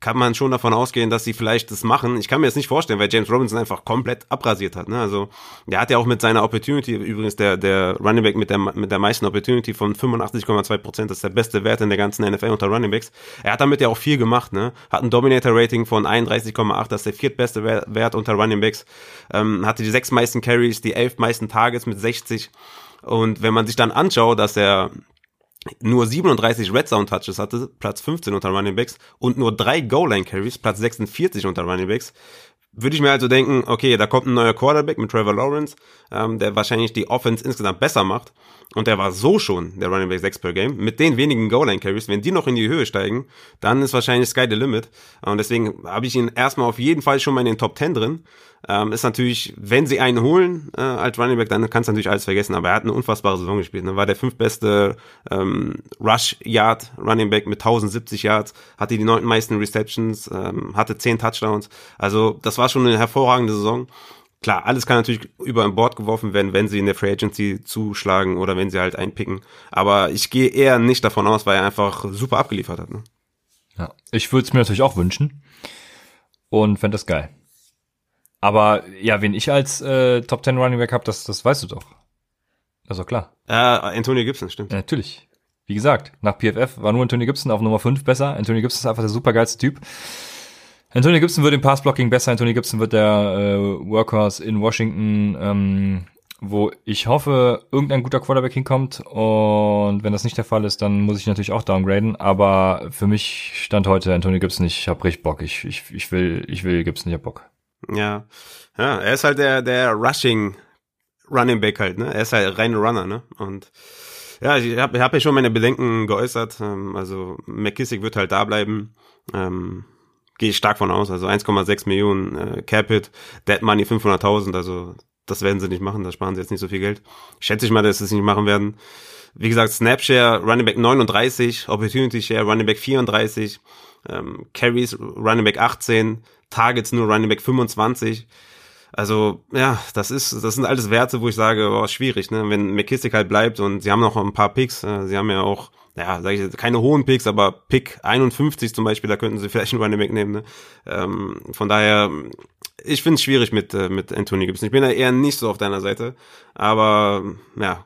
kann man schon davon ausgehen, dass sie vielleicht das machen. Ich kann mir das nicht vorstellen, weil James Robinson einfach komplett abrasiert hat. Ne? Also der hat ja auch mit seiner Opportunity, übrigens der, der Running Back mit der, mit der meisten Opportunity von 85,2 Prozent, das ist der beste Wert in der ganzen NFL unter Running Backs. Er hat damit ja auch viel gemacht. Ne? Hat ein Dominator-Rating von 31,8, das ist der viertbeste Wert unter Running Backs. Ähm, hatte die sechs meisten Carries, die elf meisten Targets mit 60. Und wenn man sich dann anschaut, dass er nur 37 Red Zone Touches hatte, Platz 15 unter Running Backs und nur drei Goal Line Carries, Platz 46 unter Running Backs, würde ich mir also denken, okay, da kommt ein neuer Quarterback mit Trevor Lawrence, ähm, der wahrscheinlich die Offense insgesamt besser macht. Und der war so schon der Running Back 6 per Game. Mit den wenigen Goal-Line-Carries, wenn die noch in die Höhe steigen, dann ist wahrscheinlich Sky the Limit. Und deswegen habe ich ihn erstmal auf jeden Fall schon mal in den Top 10 drin. Ähm, ist natürlich, wenn sie einen holen äh, als Running Back, dann kannst du natürlich alles vergessen. Aber er hat eine unfassbare Saison gespielt. Ne? War der fünftbeste ähm, Rush-Yard Running Back mit 1070 Yards, hatte die neunten meisten Receptions, ähm, hatte zehn Touchdowns. Also das war schon eine hervorragende Saison. Klar, alles kann natürlich über ein Bord geworfen werden, wenn sie in der Free Agency zuschlagen oder wenn sie halt einpicken. Aber ich gehe eher nicht davon aus, weil er einfach super abgeliefert hat. Ne? Ja, ich würde es mir natürlich auch wünschen und fände das geil. Aber ja, wen ich als äh, Top 10 Running Back habe, das, das weißt du doch. Das ist doch klar. Äh, Antonio Gibson, stimmt. Ja, natürlich. Wie gesagt, nach PFF war nur Antonio Gibson auf Nummer 5 besser. Antonio Gibson ist einfach der supergeilste Typ. Antonio Gibson wird im Passblocking besser. Antonio Gibson wird der äh, Workhorse in Washington. Ähm, wo ich hoffe, irgendein guter Quarterback hinkommt. Und wenn das nicht der Fall ist, dann muss ich natürlich auch downgraden. Aber für mich stand heute Antonio Gibson. Ich hab richtig Bock. Ich, ich, ich will, ich will Gibson, ich hab Bock. Ja. Ja, er ist halt der, der Rushing Running Back halt, ne? Er ist halt rein Runner, ne? Und ja, ich habe hab ja schon meine Bedenken geäußert. Ähm, also McKissick wird halt da bleiben. Ähm, Gehe ich stark von aus. Also 1,6 Millionen äh, Capit, Dead Money 500.000. Also das werden sie nicht machen. Da sparen sie jetzt nicht so viel Geld. Schätze ich mal, dass sie es nicht machen werden. Wie gesagt, Snapshare Running Back 39, Opportunity Share Running Back 34, ähm, Carries Running Back 18, Targets nur Running Back 25. Also, ja, das ist, das sind alles Werte, wo ich sage, oh, schwierig, ne? Wenn McKissick halt bleibt und sie haben noch ein paar Picks, äh, sie haben ja auch, ja, sag ich keine hohen Picks, aber Pick 51 zum Beispiel, da könnten sie vielleicht einen Running Back nehmen, ne? Ähm, von daher, ich finde es schwierig mit, äh, mit Anthony Gibson. Ich bin da eher nicht so auf deiner Seite, aber ja,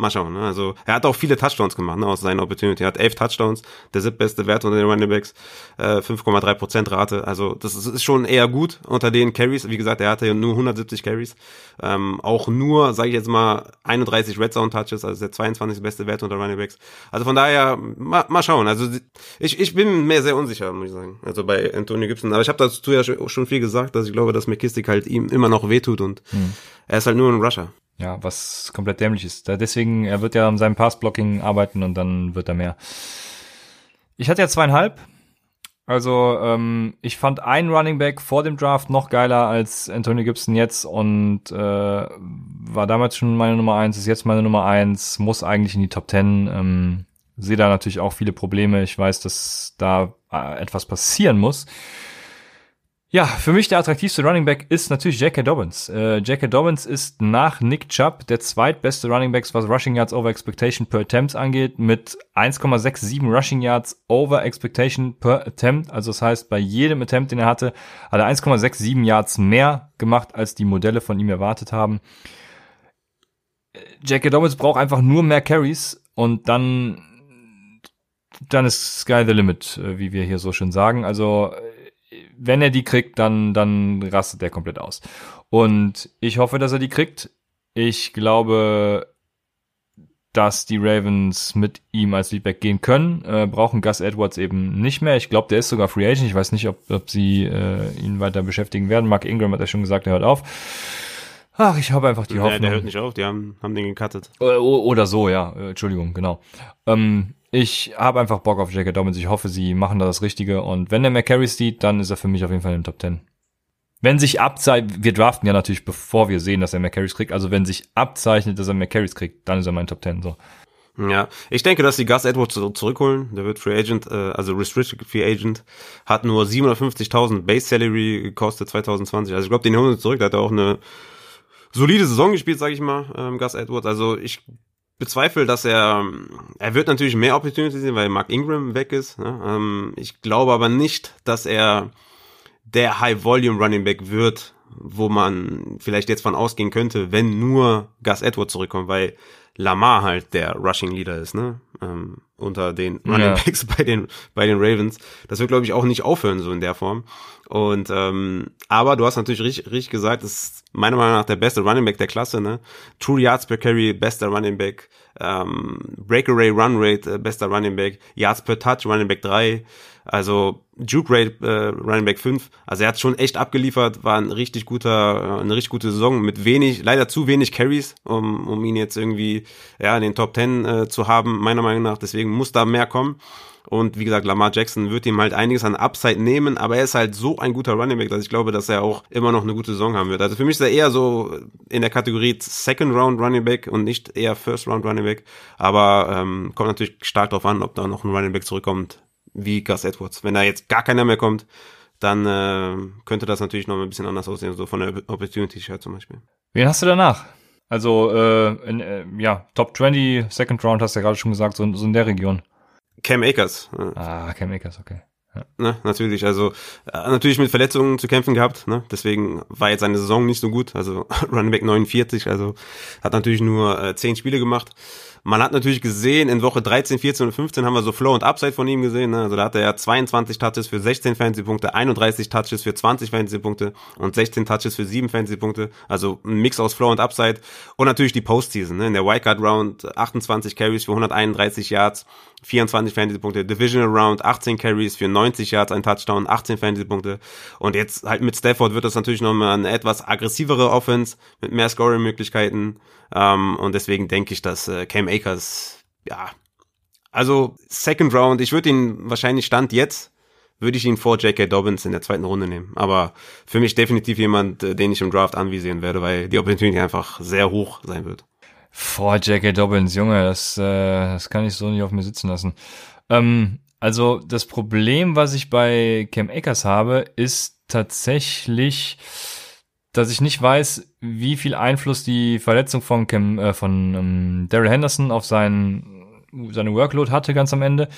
Mal schauen. Ne? Also er hat auch viele Touchdowns gemacht ne, aus seiner Opportunity. Er hat elf Touchdowns, der siebtbeste Wert unter den Running Backs, äh, 5,3% Rate. Also das ist, ist, schon eher gut unter den Carries. Wie gesagt, er hatte ja nur 170 Carries. Ähm, auch nur, sage ich jetzt mal, 31 Red Zone Touches, also der 22. beste Wert unter Running Backs. Also von daher, mal, mal schauen. Also ich, ich bin mir sehr unsicher, muss ich sagen. Also bei Antonio Gibson. Aber ich habe dazu ja schon viel gesagt, dass ich glaube, dass McKissick halt ihm immer noch wehtut und hm. er ist halt nur ein Rusher. Ja, was komplett dämlich ist. Deswegen, er wird ja an seinem Passblocking arbeiten und dann wird er mehr. Ich hatte ja zweieinhalb. Also ähm, ich fand einen Running Back vor dem Draft noch geiler als Anthony Gibson jetzt und äh, war damals schon meine Nummer eins, ist jetzt meine Nummer eins, muss eigentlich in die Top Ten. Ähm, sehe da natürlich auch viele Probleme. Ich weiß, dass da äh, etwas passieren muss. Ja, für mich der attraktivste Running Back ist natürlich J.K. Dobbins. Äh, J.K. Dobbins ist nach Nick Chubb der zweitbeste Running Back, was Rushing Yards over Expectation per Attempt angeht, mit 1,67 Rushing Yards over Expectation per Attempt. Also das heißt, bei jedem Attempt, den er hatte, hat er 1,67 Yards mehr gemacht, als die Modelle von ihm erwartet haben. J.K. Dobbins braucht einfach nur mehr Carries und dann dann ist Sky the Limit, äh, wie wir hier so schön sagen. Also wenn er die kriegt, dann, dann rastet er komplett aus. Und ich hoffe, dass er die kriegt. Ich glaube, dass die Ravens mit ihm als Leadback gehen können, äh, brauchen Gus Edwards eben nicht mehr. Ich glaube, der ist sogar Free Agent. Ich weiß nicht, ob, ob sie äh, ihn weiter beschäftigen werden. Mark Ingram hat ja schon gesagt, er hört auf. Ach, ich habe einfach die ja, Hoffnung. Der hört nicht auf, die haben, haben den gecuttet. Oder so, ja. Äh, Entschuldigung, genau. Ähm, ich habe einfach Bock auf J.K. Dobbins. Ich hoffe, sie machen da das Richtige. Und wenn der McCarry sieht, dann ist er für mich auf jeden Fall in den Top 10. Wenn sich abzeichnet, wir draften ja natürlich, bevor wir sehen, dass er McCarrys kriegt. Also wenn sich abzeichnet, dass er McCarrys kriegt, dann ist er mein Top 10. So. Ja, ich denke, dass die Gus Edwards zurückholen. Der wird Free Agent, äh, also Restricted Free Agent, hat nur 750.000 Base Salary gekostet 2020. Also ich glaube, den holen sie zurück. Der hat auch eine solide Saison gespielt, sage ich mal, ähm, Gus Edwards. Also ich bezweifle, dass er, er wird natürlich mehr Opportunities sehen, weil Mark Ingram weg ist. Ne? Ähm, ich glaube aber nicht, dass er der High-Volume Running Back wird, wo man vielleicht jetzt von ausgehen könnte, wenn nur Gus Edwards zurückkommt, weil Lamar halt der Rushing Leader ist, ne? Ähm, unter den Running Backs bei den bei den Ravens. Das wird glaube ich auch nicht aufhören so in der Form. Und ähm, aber du hast natürlich richtig, richtig gesagt, das ist meiner Meinung nach der beste Running Back der Klasse, ne? True Yards per Carry, bester Running Back, ähm, Breakaway Run Rate, äh, bester Running Back, Yards per Touch, Running Back 3, also Juke Rate, äh, Running Back 5. Also er hat schon echt abgeliefert, war ein richtig guter, äh, eine richtig gute Saison mit wenig, leider zu wenig Carries, um, um ihn jetzt irgendwie ja in den Top 10 äh, zu haben, meiner Meinung nach. Deswegen muss da mehr kommen. Und wie gesagt, Lamar Jackson wird ihm halt einiges an Upside nehmen, aber er ist halt so ein guter Running Back, dass ich glaube, dass er auch immer noch eine gute Saison haben wird. Also für mich ist er eher so in der Kategorie Second Round Running Back und nicht eher First Round Running Back. Aber ähm, kommt natürlich stark darauf an, ob da noch ein Running Back zurückkommt, wie Gus Edwards. Wenn da jetzt gar keiner mehr kommt, dann äh, könnte das natürlich noch ein bisschen anders aussehen, so von der Opportunity Share zum Beispiel. Wen hast du danach? Also, äh, in, äh, ja, Top 20, Second Round hast du ja gerade schon gesagt, so, so in der Region. Cam Akers. Ah, Cam Akers, okay. Ja. Ne, natürlich, also äh, natürlich mit Verletzungen zu kämpfen gehabt, ne? deswegen war jetzt seine Saison nicht so gut, also Running Back 49, also hat natürlich nur äh, 10 Spiele gemacht. Man hat natürlich gesehen, in Woche 13, 14 und 15 haben wir so Flow und Upside von ihm gesehen. Ne? Also da hatte er 22 Touches für 16 Fantasy-Punkte, 31 Touches für 20 Fantasy-Punkte und 16 Touches für 7 Fantasy-Punkte. Also ein Mix aus Flow und Upside. Und natürlich die Postseason. Ne? In der Wildcard-Round 28 Carries für 131 Yards, 24 Fantasy-Punkte. Divisional Round 18 Carries für 90 Yards, ein Touchdown, 18 Fantasy-Punkte. Und jetzt halt mit Stafford wird das natürlich nochmal eine etwas aggressivere Offense mit mehr Scoring-Möglichkeiten. Ähm, und deswegen denke ich, dass äh, Cam Akers, ja, also Second Round, ich würde ihn wahrscheinlich Stand jetzt, würde ich ihn vor J.K. Dobbins in der zweiten Runde nehmen. Aber für mich definitiv jemand, äh, den ich im Draft anvisieren werde, weil die Opportunity einfach sehr hoch sein wird. Vor J.K. Dobbins, Junge, das, äh, das kann ich so nicht auf mir sitzen lassen. Ähm, also das Problem, was ich bei Cam Akers habe, ist tatsächlich, dass ich nicht weiß, wie viel Einfluss die Verletzung von Cam, äh, von ähm, Daryl Henderson auf seinen, seine Workload hatte ganz am Ende.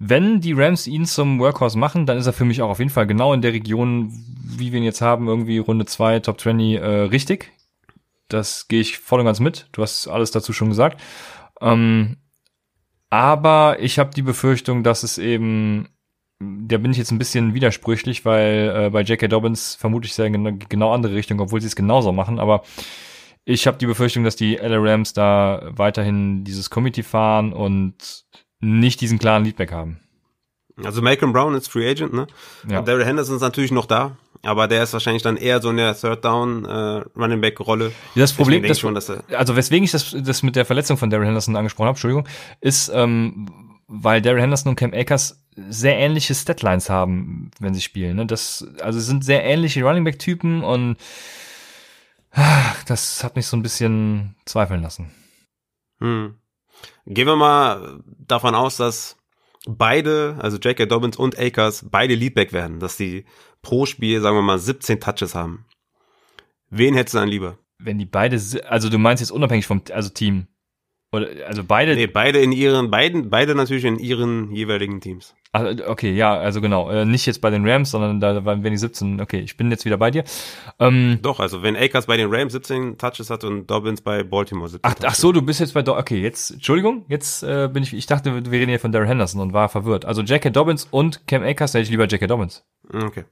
Wenn die Rams ihn zum Workhorse machen, dann ist er für mich auch auf jeden Fall genau in der Region, wie wir ihn jetzt haben, irgendwie Runde 2, Top 20, äh, richtig. Das gehe ich voll und ganz mit. Du hast alles dazu schon gesagt. Ähm, aber ich habe die Befürchtung, dass es eben da bin ich jetzt ein bisschen widersprüchlich, weil äh, bei J.K. Dobbins vermute ich sehr genau, genau andere Richtung, obwohl sie es genauso machen. Aber ich habe die Befürchtung, dass die LA Rams da weiterhin dieses Committee fahren und nicht diesen klaren Leadback haben. Also Malcolm Brown ist Free Agent, ne? Ja. Daryl Henderson ist natürlich noch da, aber der ist wahrscheinlich dann eher so in der Third Down äh, Running Back Rolle. Das Problem, das, schon, dass also weswegen ich das, das mit der Verletzung von Daryl Henderson angesprochen habe, Entschuldigung, ist, ähm, weil Daryl Henderson und Cam Akers sehr ähnliche Statlines haben, wenn sie spielen. Ne? Das, also sind sehr ähnliche Running Back Typen und das hat mich so ein bisschen zweifeln lassen. Hm. Gehen wir mal davon aus, dass beide, also J.K. Dobbins und Akers, beide Leadback werden, dass die pro Spiel, sagen wir mal, 17 Touches haben. Wen hättest du dann lieber? Wenn die beide, also du meinst jetzt unabhängig vom, also Team. Oder, also beide. Nee, beide in ihren, beiden, beide natürlich in ihren jeweiligen Teams. Ach, okay, ja, also genau. Äh, nicht jetzt bei den Rams, sondern da waren wenn die 17. Okay, ich bin jetzt wieder bei dir. Ähm, Doch, also wenn Akers bei den Rams 17 Touches hat und Dobbins bei Baltimore 17 ach, ach so, du bist jetzt bei Do Okay, jetzt, Entschuldigung, jetzt äh, bin ich, ich dachte, wir reden hier von Darren Henderson und war verwirrt. Also J.K. Dobbins und Cam Akers, hätte ich lieber J.K. Dobbins. Okay.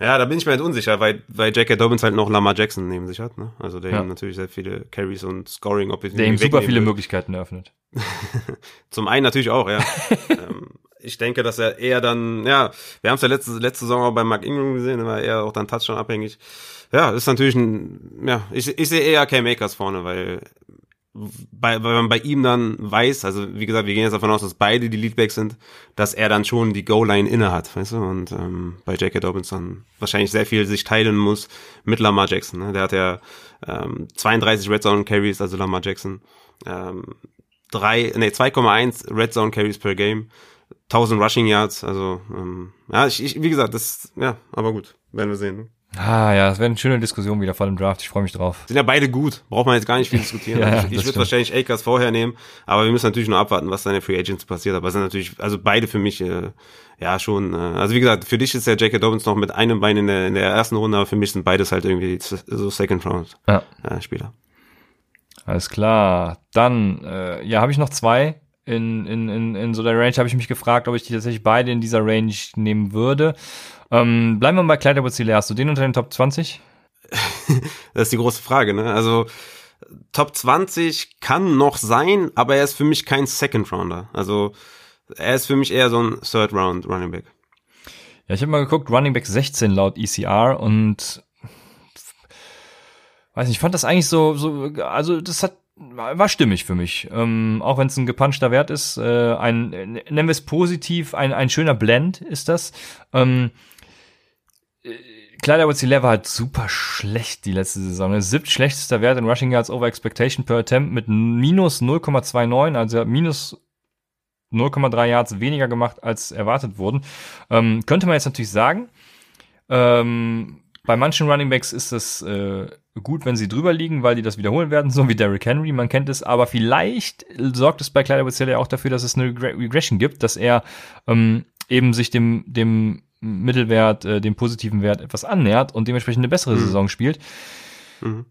Ja, da bin ich mir halt unsicher, weil, weil J.K. Dobbins halt noch Lamar Jackson neben sich hat, ne? Also der ja. ihm natürlich sehr viele Carries und Scoring Opportunities Der ihm super viele will. Möglichkeiten eröffnet. Zum einen natürlich auch, ja. ähm, ich denke, dass er eher dann, ja, wir haben es ja letzte, letzte Saison auch bei Mark Ingram gesehen, er war eher auch dann Touchdown abhängig. Ja, ist natürlich ein, ja, ich, ich sehe eher Cam Akers vorne, weil bei, weil man bei ihm dann weiß, also wie gesagt, wir gehen jetzt davon aus, dass beide die Leadbacks sind, dass er dann schon die Goal-Line inne hat, weißt du, und ähm, bei J.K. Dobbins dann wahrscheinlich sehr viel sich teilen muss mit Lamar Jackson. Ne? Der hat ja ähm, 32 Red Zone Carries, also Lamar Jackson, ähm, drei, nee, 2,1 Red Zone Carries per Game, 1000 Rushing Yards, also ähm, ja, ich, ich, wie gesagt, das, ja, aber gut, werden wir sehen. Ne? Ah ja, das wäre eine schöne Diskussion wieder vor dem Draft. Ich freue mich drauf. Sind ja beide gut. Braucht man jetzt gar nicht viel diskutieren. ja, also ich ich würde wahrscheinlich Akers vorher nehmen, aber wir müssen natürlich nur abwarten, was seine Free Agents passiert. Aber es sind natürlich, also beide für mich, äh, ja schon. Äh, also wie gesagt, für dich ist der J.K. Dobbins noch mit einem Bein in der, in der ersten Runde, aber für mich sind beides halt irgendwie so Second Round ja. äh, Spieler. Alles klar. Dann, äh, ja, habe ich noch zwei in, in, in, in so der Range. Habe ich mich gefragt, ob ich die tatsächlich beide in dieser Range nehmen würde. Ähm, bleiben wir bei Kleiderwurz Hast du den unter den Top 20? das ist die große Frage, ne? Also Top 20 kann noch sein, aber er ist für mich kein Second Rounder. Also er ist für mich eher so ein Third Round Running Back. Ja, ich habe mal geguckt, Running Back 16 laut ECR und weiß nicht, ich fand das eigentlich so, so also das hat war stimmig für mich. Ähm, auch wenn es ein gepanschter Wert ist, äh, ein, nennen wir es positiv, ein, ein schöner Blend ist das. Ähm, Klar, der Lever halt super schlecht die letzte Saison. Siebt schlechtester Wert in Rushing Yards over Expectation per Attempt mit minus 0,29, also minus 0,3 Yards weniger gemacht, als erwartet wurden. Ähm, könnte man jetzt natürlich sagen, ähm, bei manchen Running Backs ist es äh, gut, wenn sie drüber liegen, weil die das wiederholen werden, so wie Derrick Henry, man kennt es, aber vielleicht sorgt es bei Kleider ja auch dafür, dass es eine Regression gibt, dass er ähm, eben sich dem, dem Mittelwert, äh, dem positiven Wert etwas annähert und dementsprechend eine bessere mhm. Saison spielt. Mhm.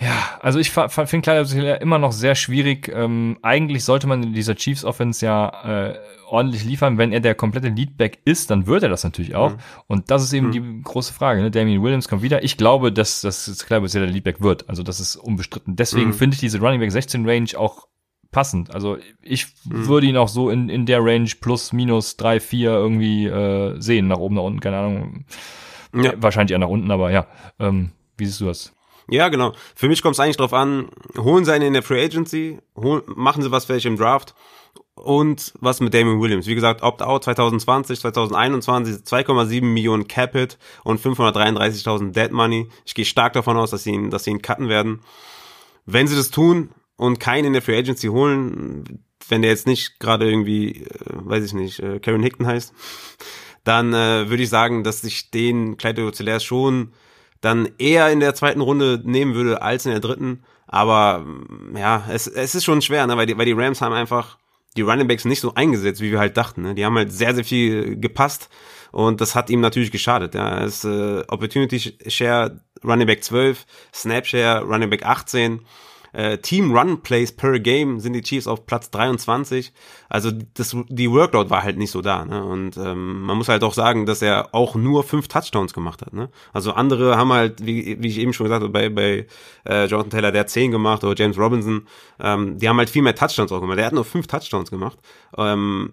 Ja, also ich finde Clyde immer noch sehr schwierig. Ähm, eigentlich sollte man in dieser Chiefs Offense ja äh, ordentlich liefern. Wenn er der komplette Leadback ist, dann wird er das natürlich auch. Mhm. Und das ist eben mhm. die große Frage. Ne? Damien Williams kommt wieder. Ich glaube, dass, dass Clyde der Leadback wird. Also das ist unbestritten. Deswegen mhm. finde ich diese Running Back 16 Range auch passend. Also ich mhm. würde ihn auch so in, in der Range plus minus drei vier irgendwie äh, sehen. Nach oben, nach unten, keine Ahnung. Ja. Wahrscheinlich eher nach unten, aber ja. Ähm, wie siehst du das? Ja, genau. Für mich kommt es eigentlich drauf an, holen sie einen in der Free Agency, holen, machen sie was vielleicht im Draft und was mit Damon Williams. Wie gesagt, Opt-out 2020, 2021, 2,7 Millionen Capit und 533.000 Dead Money. Ich gehe stark davon aus, dass sie ihn, dass sie ihn cutten werden. Wenn sie das tun und keinen in der Free Agency holen, wenn der jetzt nicht gerade irgendwie, äh, weiß ich nicht, äh, Karen Hickton heißt, dann äh, würde ich sagen, dass sich den Clyde Ocelers schon dann eher in der zweiten Runde nehmen würde als in der dritten. Aber ja, es, es ist schon schwer, ne? weil, die, weil die Rams haben einfach die Running Backs nicht so eingesetzt, wie wir halt dachten. Ne? Die haben halt sehr, sehr viel gepasst und das hat ihm natürlich geschadet. Ja. Es äh, Opportunity Share Running Back 12, Snap Share Running Back 18 äh, Team Run Plays per Game sind die Chiefs auf Platz 23. Also das, die Workload war halt nicht so da. Ne? Und ähm, man muss halt auch sagen, dass er auch nur fünf Touchdowns gemacht hat. Ne? Also andere haben halt, wie, wie ich eben schon gesagt habe, bei, bei äh, Jonathan Taylor, der hat zehn gemacht, oder James Robinson, ähm, die haben halt viel mehr Touchdowns auch gemacht. Der hat nur fünf Touchdowns gemacht. Ähm,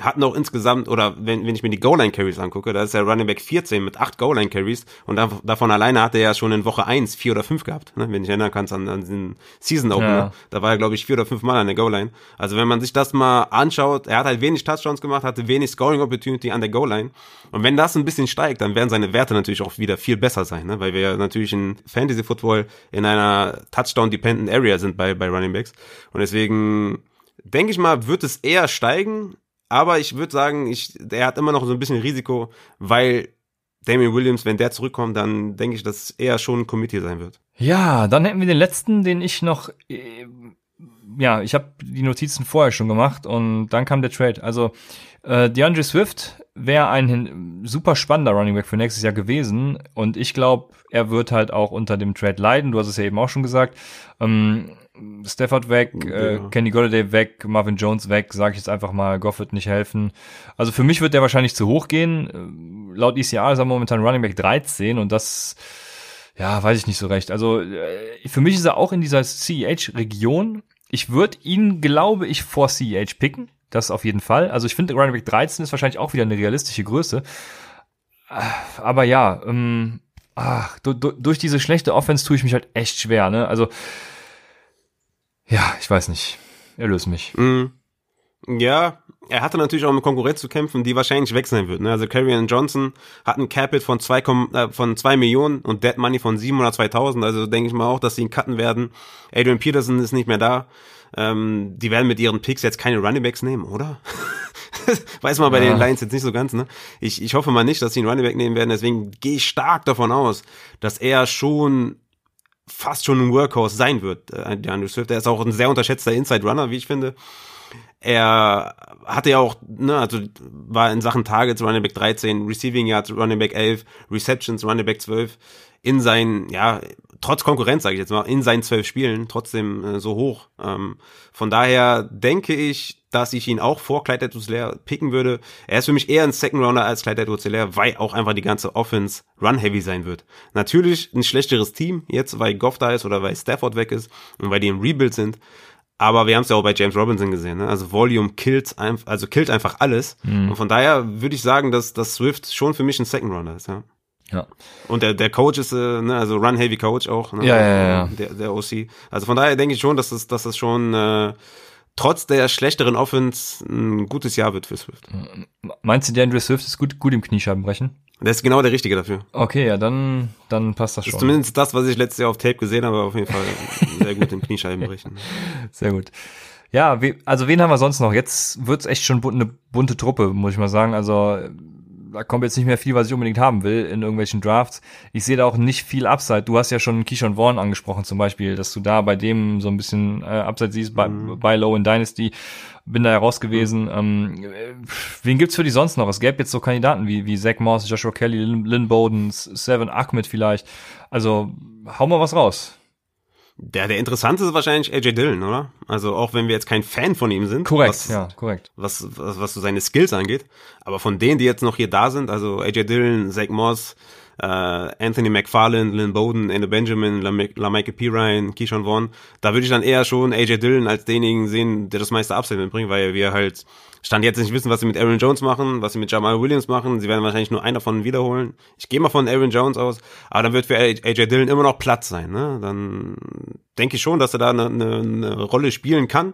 hatten auch insgesamt, oder wenn, wenn ich mir die Goal-Line-Carries angucke, da ist der Running Back 14 mit acht Goal-Line-Carries und da, davon alleine hat er ja schon in Woche 1 vier oder fünf gehabt, ne? wenn ich erinnern kannst an, an den Season-Opener. Ja. Da war er, glaube ich, vier oder fünf Mal an der Goal-Line. Also wenn man sich das mal anschaut, er hat halt wenig Touchdowns gemacht, hatte wenig Scoring-Opportunity an der Goal-Line und wenn das ein bisschen steigt, dann werden seine Werte natürlich auch wieder viel besser sein, ne? weil wir natürlich in Fantasy-Football in einer Touchdown-Dependent Area sind bei, bei Running Backs und deswegen denke ich mal, wird es eher steigen, aber ich würde sagen, ich, er hat immer noch so ein bisschen Risiko, weil Damien Williams, wenn der zurückkommt, dann denke ich, dass eher schon ein Committee sein wird. Ja, dann hätten wir den letzten, den ich noch, äh, ja, ich habe die Notizen vorher schon gemacht und dann kam der Trade. Also äh, DeAndre Swift wäre ein super spannender Running Back für nächstes Jahr gewesen und ich glaube, er wird halt auch unter dem Trade leiden. Du hast es ja eben auch schon gesagt. Ähm, Stafford weg, ja. äh, Kenny Golladay weg, Marvin Jones weg, sage ich jetzt einfach mal, Goff wird nicht helfen. Also für mich wird der wahrscheinlich zu hoch gehen. Laut ECR ist er momentan Running Back 13 und das, ja, weiß ich nicht so recht. Also äh, für mich ist er auch in dieser CEH-Region. Ich würde ihn, glaube ich, vor CEH picken. Das auf jeden Fall. Also ich finde, Running Back 13 ist wahrscheinlich auch wieder eine realistische Größe. Aber ja, ähm, ach, durch diese schlechte Offense tue ich mich halt echt schwer. Ne? Also ja, ich weiß nicht. Erlöse mich. Mm. Ja, er hatte natürlich auch eine Konkurrenz zu kämpfen, die wahrscheinlich weg sein wird. Ne? Also Carrion Johnson hat ein Capit von zwei, äh, von zwei Millionen und Dead Money von 700.000. Also denke ich mal auch, dass sie ihn cutten werden. Adrian Peterson ist nicht mehr da. Ähm, die werden mit ihren Picks jetzt keine Running Backs nehmen, oder? Weiß man bei ja. den Lions jetzt nicht so ganz, ne? Ich, ich hoffe mal nicht, dass sie einen Running Back nehmen werden. Deswegen gehe ich stark davon aus, dass er schon fast schon ein Workhorse sein wird, äh, der Andrew Swift. Er ist auch ein sehr unterschätzter Inside Runner, wie ich finde. Er hatte ja auch, ne, also war in Sachen Targets Running Back 13, Receiving Yards Running Back 11, Receptions Running Back 12 in seinen, ja, trotz Konkurrenz, sage ich jetzt mal, in seinen zwölf Spielen trotzdem äh, so hoch. Ähm, von daher denke ich, dass ich ihn auch vor Clyde edwards picken würde. Er ist für mich eher ein Second Rounder als Clyde edwards weil auch einfach die ganze Offense run-heavy sein wird. Natürlich ein schlechteres Team jetzt, weil Goff da ist oder weil Stafford weg ist und weil die im Rebuild sind. Aber wir haben es ja auch bei James Robinson gesehen. Ne? Also Volume killt, einfach, also killt einfach alles. Mhm. Und von daher würde ich sagen, dass, dass Swift schon für mich ein Second Rounder ist. Ja. Ja. Und der, der Coach ist, äh, ne, also Run-Heavy Coach auch, ne? ja, ja, ja. Der, der OC. Also von daher denke ich schon, dass das, dass das schon äh, trotz der schlechteren Offense ein gutes Jahr wird für Swift. Meinst du, der Andrew Swift ist gut, gut im Kniescheibenbrechen? Der ist genau der Richtige dafür. Okay, ja, dann, dann passt das schon. Ist zumindest das, was ich letztes Jahr auf Tape gesehen habe, auf jeden Fall sehr gut im Kniescheibenbrechen. Sehr gut. Ja, wie, also wen haben wir sonst noch? Jetzt wird's echt schon eine bunte Truppe, muss ich mal sagen. Also da kommt jetzt nicht mehr viel, was ich unbedingt haben will in irgendwelchen Drafts. Ich sehe da auch nicht viel Upside. Du hast ja schon Keyshawn Vaughn angesprochen zum Beispiel, dass du da bei dem so ein bisschen äh, Upside siehst, bei, mhm. bei Low in Dynasty. Bin da heraus gewesen. Mhm. Ähm, wen gibt's für die sonst noch? Es gäbe jetzt so Kandidaten wie, wie Zach Moss, Joshua Kelly, Lynn, Lynn Bowden, Seven Ahmed vielleicht. Also, hau mal was raus. Der, der interessante ist wahrscheinlich AJ Dillon, oder? Also auch wenn wir jetzt kein Fan von ihm sind. Korrekt, was, ja, korrekt. Was, was, was so seine Skills angeht. Aber von denen, die jetzt noch hier da sind, also AJ Dillon, Zach Moss, äh, Anthony McFarland, Lynn Bowden, Endo Benjamin, LaMichael Pirine, Keyshawn Vaughn, da würde ich dann eher schon AJ Dillon als denjenigen sehen, der das meiste Upside mitbringt, weil wir halt Stand jetzt nicht wissen, was sie mit Aaron Jones machen, was sie mit Jamal Williams machen. Sie werden wahrscheinlich nur einen davon wiederholen. Ich gehe mal von Aaron Jones aus, aber dann wird für AJ Dillon immer noch Platz sein. Ne? Dann denke ich schon, dass er da eine, eine, eine Rolle spielen kann.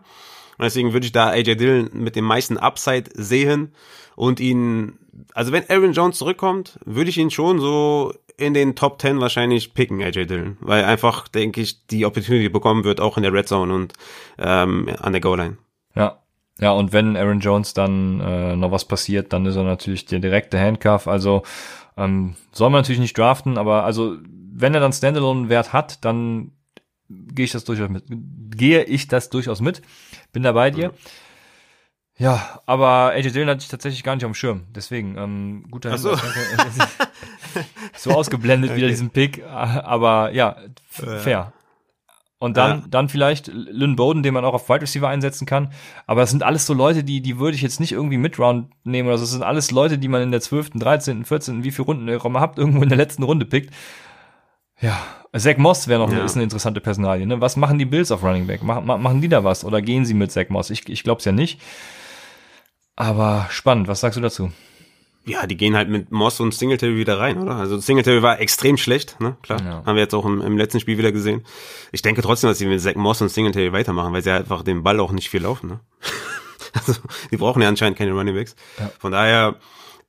Und deswegen würde ich da AJ Dillon mit dem meisten Upside sehen und ihn, also wenn Aaron Jones zurückkommt, würde ich ihn schon so in den Top 10 wahrscheinlich picken, AJ Dillon, weil einfach, denke ich, die Opportunity bekommen wird, auch in der Red Zone und ähm, an der Goal-Line. Ja, ja, und wenn Aaron Jones dann äh, noch was passiert, dann ist er natürlich der direkte Handcuff. Also ähm, soll man natürlich nicht draften, aber also wenn er dann Standalone-Wert hat, dann gehe ich das durchaus mit. Gehe ich das durchaus mit. Bin da bei dir. Ja, aber AJ Dillon hatte ich tatsächlich gar nicht auf dem Schirm. Deswegen, ähm, guter Ach so. so ausgeblendet okay. wieder diesen Pick. Aber ja, fair. Und dann, ja. dann vielleicht Lynn Bowden, den man auch auf Wide Receiver einsetzen kann. Aber das sind alles so Leute, die, die würde ich jetzt nicht irgendwie Midround nehmen oder so. Das sind alles Leute, die man in der 12., 13., 14., wie viele Runden ihr habt, irgendwo in der letzten Runde pickt. Ja, Zach Moss wäre noch ja. eine, ist eine interessante Personalie. Ne? Was machen die Bills auf Running Back? Machen, machen die da was? Oder gehen sie mit Zach Moss? Ich, ich glaube es ja nicht. Aber spannend, was sagst du dazu? Ja, die gehen halt mit Moss und Singletary wieder rein, oder? Also Singletary war extrem schlecht, ne? Klar. Ja. Haben wir jetzt auch im, im, letzten Spiel wieder gesehen. Ich denke trotzdem, dass sie mit Zach Moss und Singletary weitermachen, weil sie einfach den Ball auch nicht viel laufen, ne? also, die brauchen ja anscheinend keine Running Backs. Ja. Von daher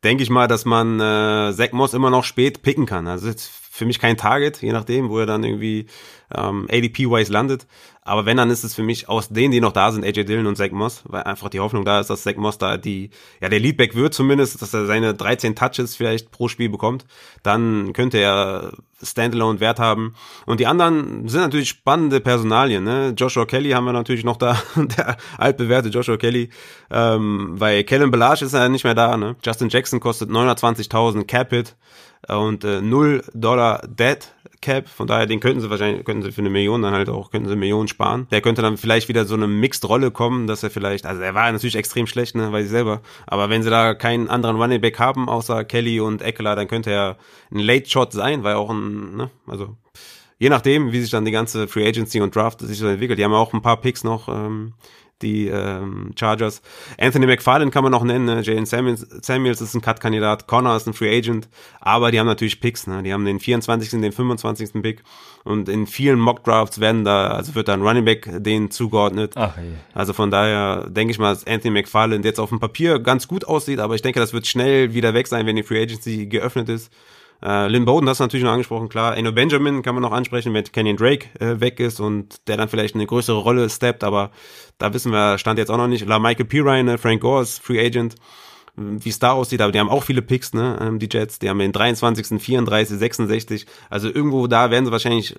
denke ich mal, dass man äh, Zach Moss immer noch spät picken kann. Also jetzt für mich kein Target, je nachdem, wo er dann irgendwie ähm, ADP-wise landet. Aber wenn, dann ist es für mich aus denen, die noch da sind, AJ Dillon und Zach Moss, weil einfach die Hoffnung da ist, dass Zach Moss da die, ja, der Leadback wird zumindest, dass er seine 13 Touches vielleicht pro Spiel bekommt. Dann könnte er Standalone Wert haben. Und die anderen sind natürlich spannende Personalien, ne? Joshua Kelly haben wir natürlich noch da, der altbewährte Joshua Kelly, ähm, weil Kellen Belage ist ja nicht mehr da, ne? Justin Jackson kostet 920.000 Capit und äh, 0 Dollar Dead Cap, von daher, den könnten sie wahrscheinlich, könnten sie für eine Million dann halt auch, könnten sie Millionen sparen. Der könnte dann vielleicht wieder so eine Mixed-Rolle kommen, dass er vielleicht, also er war natürlich extrem schlecht, ne, weiß ich selber, aber wenn sie da keinen anderen Running Back haben, außer Kelly und Eckler, dann könnte er ein Late Shot sein, weil auch ein, ne, also je nachdem, wie sich dann die ganze Free Agency und Draft sich so entwickelt. Die haben ja auch ein paar Picks noch, ähm, die ähm, Chargers. Anthony McFarlane kann man noch nennen, ne? Jalen Samuels, Samuels ist ein Cut-Kandidat, Connor ist ein Free Agent, aber die haben natürlich Picks, ne? Die haben den 24., den 25. Pick und in vielen Mock-Drafts werden da, also wird da ein Running Back denen zugeordnet. Ach, je. Also von daher denke ich mal, dass Anthony McFarlane jetzt auf dem Papier ganz gut aussieht, aber ich denke, das wird schnell wieder weg sein, wenn die Free Agency geöffnet ist. Äh, Lynn Bowden, das natürlich noch angesprochen, klar. Eno Benjamin kann man noch ansprechen, wenn Kenyon Drake äh, weg ist und der dann vielleicht eine größere Rolle steppt, aber da wissen wir, stand jetzt auch noch nicht. La Michael Pirine, Frank Gore ist Free Agent, wie es da aussieht, aber die haben auch viele Picks, ne, ähm, die Jets, die haben den 23., 34, 66, also irgendwo da werden sie wahrscheinlich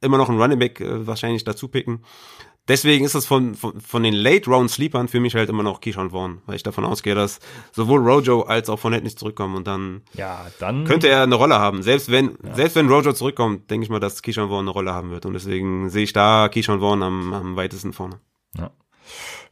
immer noch einen Running Back äh, wahrscheinlich dazu picken deswegen ist das von, von, von den Late Round Sleepern für mich halt immer noch Keyshawn Vaughn, weil ich davon ausgehe, dass sowohl Rojo als auch Fournette nicht zurückkommen und dann, ja, dann könnte er eine Rolle haben. Selbst wenn, ja. selbst wenn Rojo zurückkommt, denke ich mal, dass Keyshawn Vaughn eine Rolle haben wird und deswegen sehe ich da Keyshawn Vaughn am, am weitesten vorne. Ja.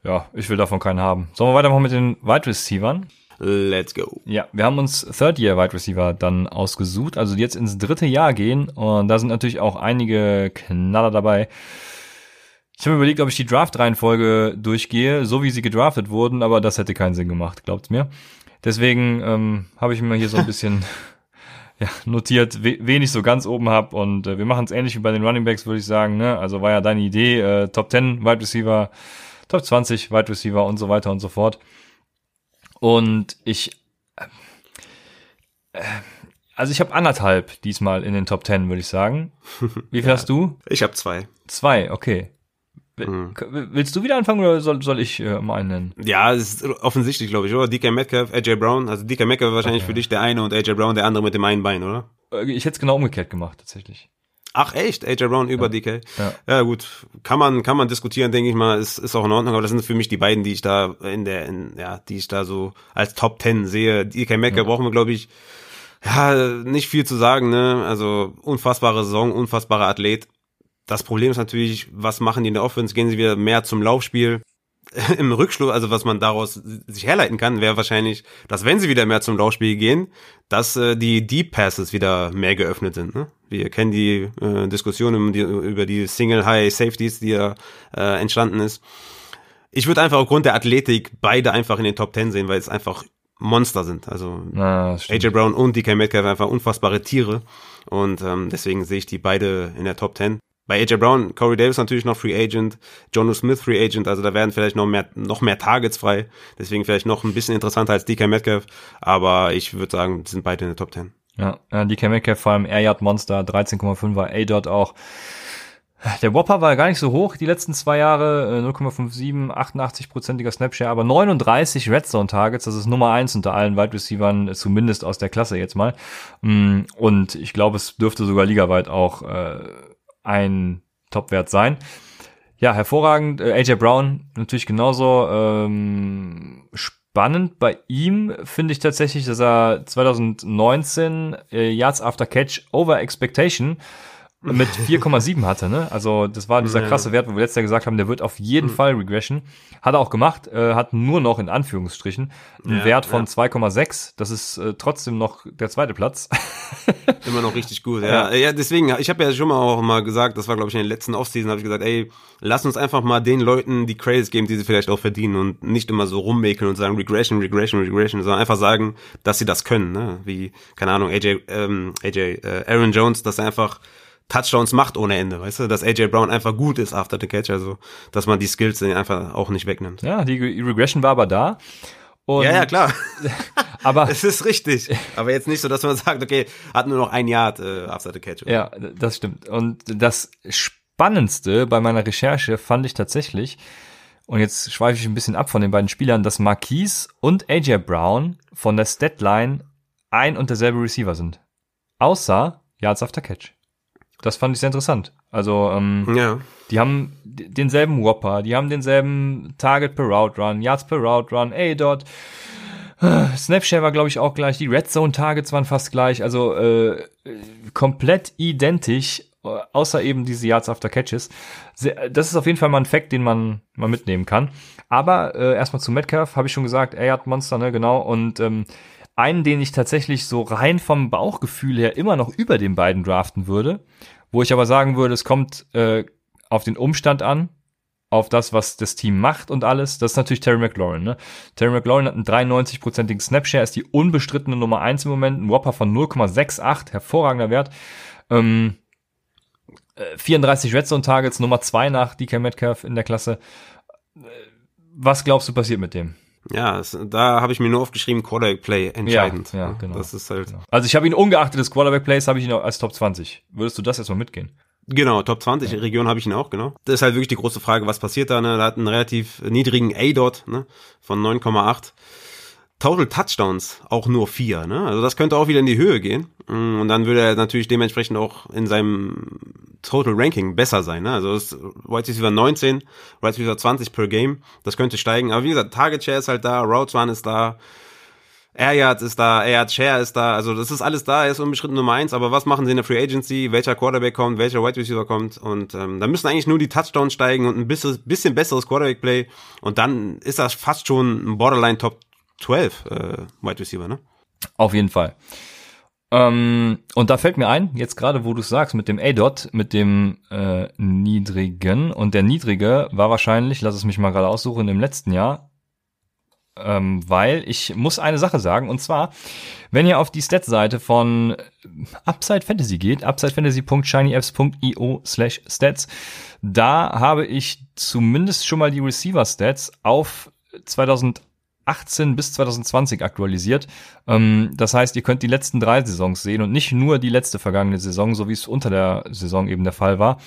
ja, ich will davon keinen haben. Sollen wir weitermachen mit den Wide Receivern? Let's go. Ja, wir haben uns Third Year Wide Receiver dann ausgesucht, also jetzt ins dritte Jahr gehen und da sind natürlich auch einige Knaller dabei. Ich habe überlegt, ob ich die Draft-Reihenfolge durchgehe, so wie sie gedraftet wurden, aber das hätte keinen Sinn gemacht, glaubt's mir. Deswegen ähm, habe ich mir hier so ein bisschen ja, notiert, wen ich so ganz oben hab und äh, wir machen es ähnlich wie bei den Running Backs, würde ich sagen. Ne? Also war ja deine Idee, äh, Top 10 Wide Receiver, Top 20 Wide Receiver und so weiter und so fort. Und ich äh, äh also ich habe anderthalb diesmal in den Top 10, würde ich sagen. Wie viel ja, hast du? Ich habe zwei. Zwei, okay. Mhm. Willst du wieder anfangen oder soll, soll ich äh, mal einen nennen? Ja, es ist offensichtlich, glaube ich, oder? DK Metcalf, AJ Brown. Also DK Metcalf wahrscheinlich okay. für dich der eine und AJ Brown der andere mit dem einen Bein, oder? Äh, ich hätte es genau umgekehrt gemacht, tatsächlich. Ach echt, AJ Brown über ja. DK. Ja. ja gut, kann man kann man diskutieren, denke ich mal, ist ist auch in Ordnung, aber das sind für mich die beiden, die ich da in der in, ja, die ich da so als Top Ten sehe. DK Metcalf ja. brauchen wir glaube ich ja, nicht viel zu sagen, ne? Also unfassbare Saison, unfassbarer Athlet. Das Problem ist natürlich, was machen die in der Offense? Gehen sie wieder mehr zum Laufspiel? Im Rückschluss, also was man daraus sich herleiten kann, wäre wahrscheinlich, dass wenn sie wieder mehr zum Laufspiel gehen, dass äh, die Deep Passes wieder mehr geöffnet sind. Ne? Wir kennen die äh, Diskussion um die, über die Single High Safeties, die ja äh, entstanden ist. Ich würde einfach aufgrund der Athletik beide einfach in den Top Ten sehen, weil es einfach Monster sind. Also ah, AJ Brown und DK Metcalf einfach unfassbare Tiere. Und ähm, deswegen sehe ich die beide in der Top 10. Bei AJ Brown, Corey Davis natürlich noch Free Agent, Jono Smith Free Agent, also da werden vielleicht noch mehr, noch mehr Targets frei. Deswegen vielleicht noch ein bisschen interessanter als DK Metcalf. Aber ich würde sagen, sind beide in der Top 10. Ja, DK Metcalf vor allem Air Yard Monster, 13,5 war A-Dot auch. Der Whopper war gar nicht so hoch die letzten zwei Jahre, 0,57, 88-prozentiger Snapshare, aber 39 Red Zone Targets, das ist Nummer eins unter allen Wide Receivern, zumindest aus der Klasse jetzt mal. Mm, und ich glaube, es dürfte sogar ligaweit auch äh, ein Topwert sein. Ja, hervorragend. Äh, AJ Brown natürlich genauso ähm, spannend bei ihm finde ich tatsächlich, dass er 2019 äh, Yards After Catch Over Expectation mit 4,7 hatte, ne? Also das war dieser krasse Wert, wo wir letztes Jahr gesagt haben, der wird auf jeden mhm. Fall Regression. Hat er auch gemacht, äh, hat nur noch in Anführungsstrichen einen ja, Wert von ja. 2,6. Das ist äh, trotzdem noch der zweite Platz. Immer noch richtig gut, ja. Ja, ja deswegen, ich habe ja schon mal auch mal gesagt, das war glaube ich in den letzten Offseason, habe ich gesagt, ey, lass uns einfach mal den Leuten die Credits geben, die sie vielleicht auch verdienen und nicht immer so rummäkeln und sagen Regression, Regression, Regression, sondern einfach sagen, dass sie das können, ne? Wie, keine Ahnung, AJ, ähm, AJ, äh, Aaron Jones, dass er einfach Touchdowns macht ohne Ende, weißt du, dass AJ Brown einfach gut ist after the catch, also dass man die Skills einfach auch nicht wegnimmt. Ja, die Regression war aber da. Und ja, ja, klar. aber es ist richtig. Aber jetzt nicht so, dass man sagt, okay, hat nur noch ein Yard äh, after the catch. Oder? Ja, das stimmt. Und das Spannendste bei meiner Recherche fand ich tatsächlich, und jetzt schweife ich ein bisschen ab von den beiden Spielern, dass Marquise und AJ Brown von der Statline ein und derselbe Receiver sind. Außer Yards after Catch. Das fand ich sehr interessant. Also, ähm, ja. die haben denselben Whopper, die haben denselben Target per Route Run, Yards per Route Run, A-Dot. Snapshare war, glaube ich, auch gleich. Die Red Zone Targets waren fast gleich. Also äh, komplett identisch, außer eben diese Yards after Catches. Das ist auf jeden Fall mal ein Fact, den man mal mitnehmen kann. Aber äh, erstmal zu Metcalf, habe ich schon gesagt, er hat Monster, ne, genau. Und ähm, einen, den ich tatsächlich so rein vom Bauchgefühl her immer noch über den beiden draften würde, wo ich aber sagen würde, es kommt äh, auf den Umstand an, auf das, was das Team macht und alles, das ist natürlich Terry McLaurin. Ne? Terry McLaurin hat einen 93-prozentigen Snapshare, ist die unbestrittene Nummer eins im Moment, ein Whopper von 0,68, hervorragender Wert. Ähm, 34 äh, Red Zone Targets, Nummer zwei nach DK Metcalf in der Klasse. Äh, was glaubst du passiert mit dem? Ja, es, da habe ich mir nur aufgeschrieben, Quarterback Play entscheidend. Ja, ja genau. Das ist halt. Genau. Also ich habe ihn ungeachtet des Quarterback Plays, habe ich ihn als Top 20. Würdest du das erstmal mitgehen? Genau, Top 20 ja. Region habe ich ihn auch, genau. Das ist halt wirklich die große Frage, was passiert da, ne? Da hat einen relativ niedrigen A-Dot, ne? Von 9,8. Total Touchdowns auch nur vier, ne? Also das könnte auch wieder in die Höhe gehen. Und dann würde er natürlich dementsprechend auch in seinem Total Ranking besser sein, ne? Also das White Receiver 19, White Receiver 20 per Game. Das könnte steigen. Aber wie gesagt, Target Share ist halt da, Routes Run ist da, Air Yards ist da, Air Yard Share ist da. Also das ist alles da, er ist unbeschritten Nummer eins. Aber was machen sie in der Free Agency? Welcher Quarterback kommt? Welcher White Receiver kommt? Und ähm, da müssen eigentlich nur die Touchdowns steigen und ein bisschen, bisschen besseres Quarterback Play. Und dann ist das fast schon ein Borderline Top 12 äh, Wide Receiver, ne? Auf jeden Fall. Ähm, und da fällt mir ein, jetzt gerade wo du sagst, mit dem A-Dot, mit dem äh, niedrigen, und der niedrige war wahrscheinlich, lass es mich mal gerade aussuchen, im letzten Jahr, ähm, weil ich muss eine Sache sagen, und zwar, wenn ihr auf die Stats-Seite von Upside Fantasy geht, upsidefantasy.shinyfs.io slash stats, da habe ich zumindest schon mal die Receiver-Stats auf 2000 2018 bis 2020 aktualisiert. Ähm, das heißt, ihr könnt die letzten drei Saisons sehen und nicht nur die letzte vergangene Saison, so wie es unter der Saison eben der Fall war,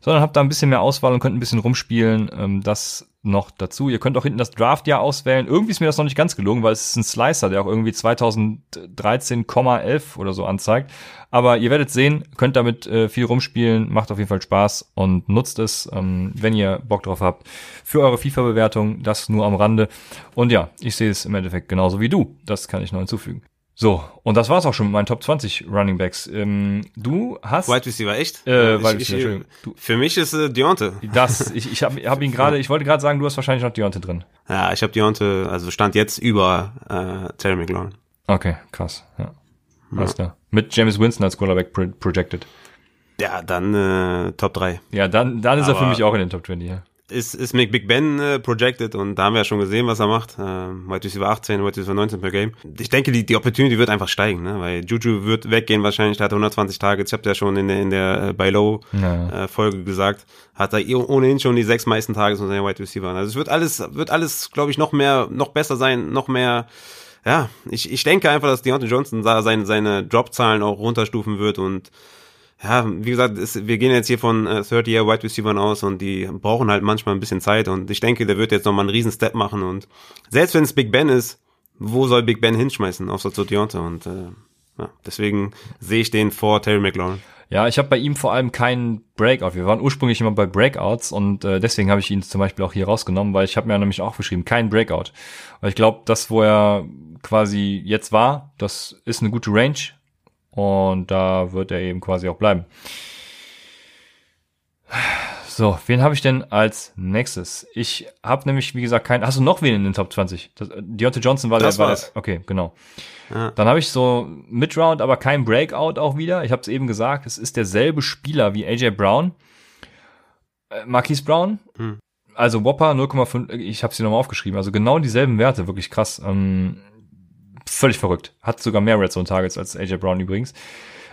sondern habt da ein bisschen mehr Auswahl und könnt ein bisschen rumspielen. Ähm, das noch dazu. Ihr könnt auch hinten das Draftjahr auswählen. Irgendwie ist mir das noch nicht ganz gelungen, weil es ist ein Slicer, der auch irgendwie 2013,11 oder so anzeigt. Aber ihr werdet sehen, könnt damit äh, viel rumspielen, macht auf jeden Fall Spaß und nutzt es, ähm, wenn ihr Bock drauf habt, für eure FIFA-Bewertung. Das nur am Rande. Und ja, ich sehe es im Endeffekt genauso wie du. Das kann ich noch hinzufügen. So, und das war's auch schon mit meinen Top 20 Running Backs. Ähm, du hast. Wide Receiver, echt? Äh, ich, Wide Receiver, ich, für mich ist äh, Deontay. Das, ich, ich habe hab ihn gerade, ich wollte gerade sagen, du hast wahrscheinlich noch Deontay drin. Ja, ich habe Deontay, also stand jetzt über äh, Terry McLaurin. Okay, krass, ja. Alles klar. Mit James Winston als Quarterback pro projected. Ja, dann äh, Top 3. Ja, dann, dann ist Aber- er für mich auch in den Top 20, ja. Ist, ist Mick Big Ben äh, projected und da haben wir ja schon gesehen, was er macht. Ähm, Wide Receiver 18, Wide Receiver 19 per Game. Ich denke, die, die Opportunity wird einfach steigen, ne? weil Juju wird weggehen wahrscheinlich, der hat 120 Targets. Ich habe ja schon in der, in der äh, Buy Low Ja. äh, Folge gesagt, hat er eh ohnehin schon die sechs meisten Targets von seinen Wide Receivers. Also es wird alles, wird alles, glaube ich, noch mehr, noch besser sein, noch mehr. Ja, ich, ich denke einfach, dass Deontay Johnson da seine, seine Dropzahlen auch runterstufen wird und ja, wie gesagt, es, wir gehen jetzt hier von äh, 30-Year Wide Receivers aus und die brauchen halt manchmal ein bisschen Zeit und ich denke, der wird jetzt nochmal einen riesen Step machen und selbst wenn es Big Ben ist, wo soll Big Ben hinschmeißen, außer zu Deontay und äh, ja, deswegen sehe ich den vor Terry McLaurin. Ja, ich habe bei ihm vor allem keinen Breakout. Wir waren ursprünglich immer bei Breakouts und äh, deswegen habe ich ihn zum Beispiel auch hier rausgenommen, weil ich habe mir nämlich auch geschrieben, kein Breakout. Weil ich glaube, das, wo er quasi jetzt war, das ist eine gute Range und da wird er eben quasi auch bleiben. So, wen habe ich denn als nächstes? Ich habe nämlich, wie gesagt, keinen. Hast du noch wen in den Top 20? Das, äh, Deontay Johnson war Das der. War der okay, genau. Ja. Dann habe ich so Midround, aber kein Breakout auch wieder. Ich habe es eben gesagt, es ist derselbe Spieler wie AJ Brown. Äh, Marquise Brown. Hm. Also Whopper 0,5, ich habe sie nochmal aufgeschrieben. Also genau dieselben Werte, wirklich krass. Ähm, völlig verrückt. Hat sogar mehr Red Zone Targets als AJ Brown übrigens.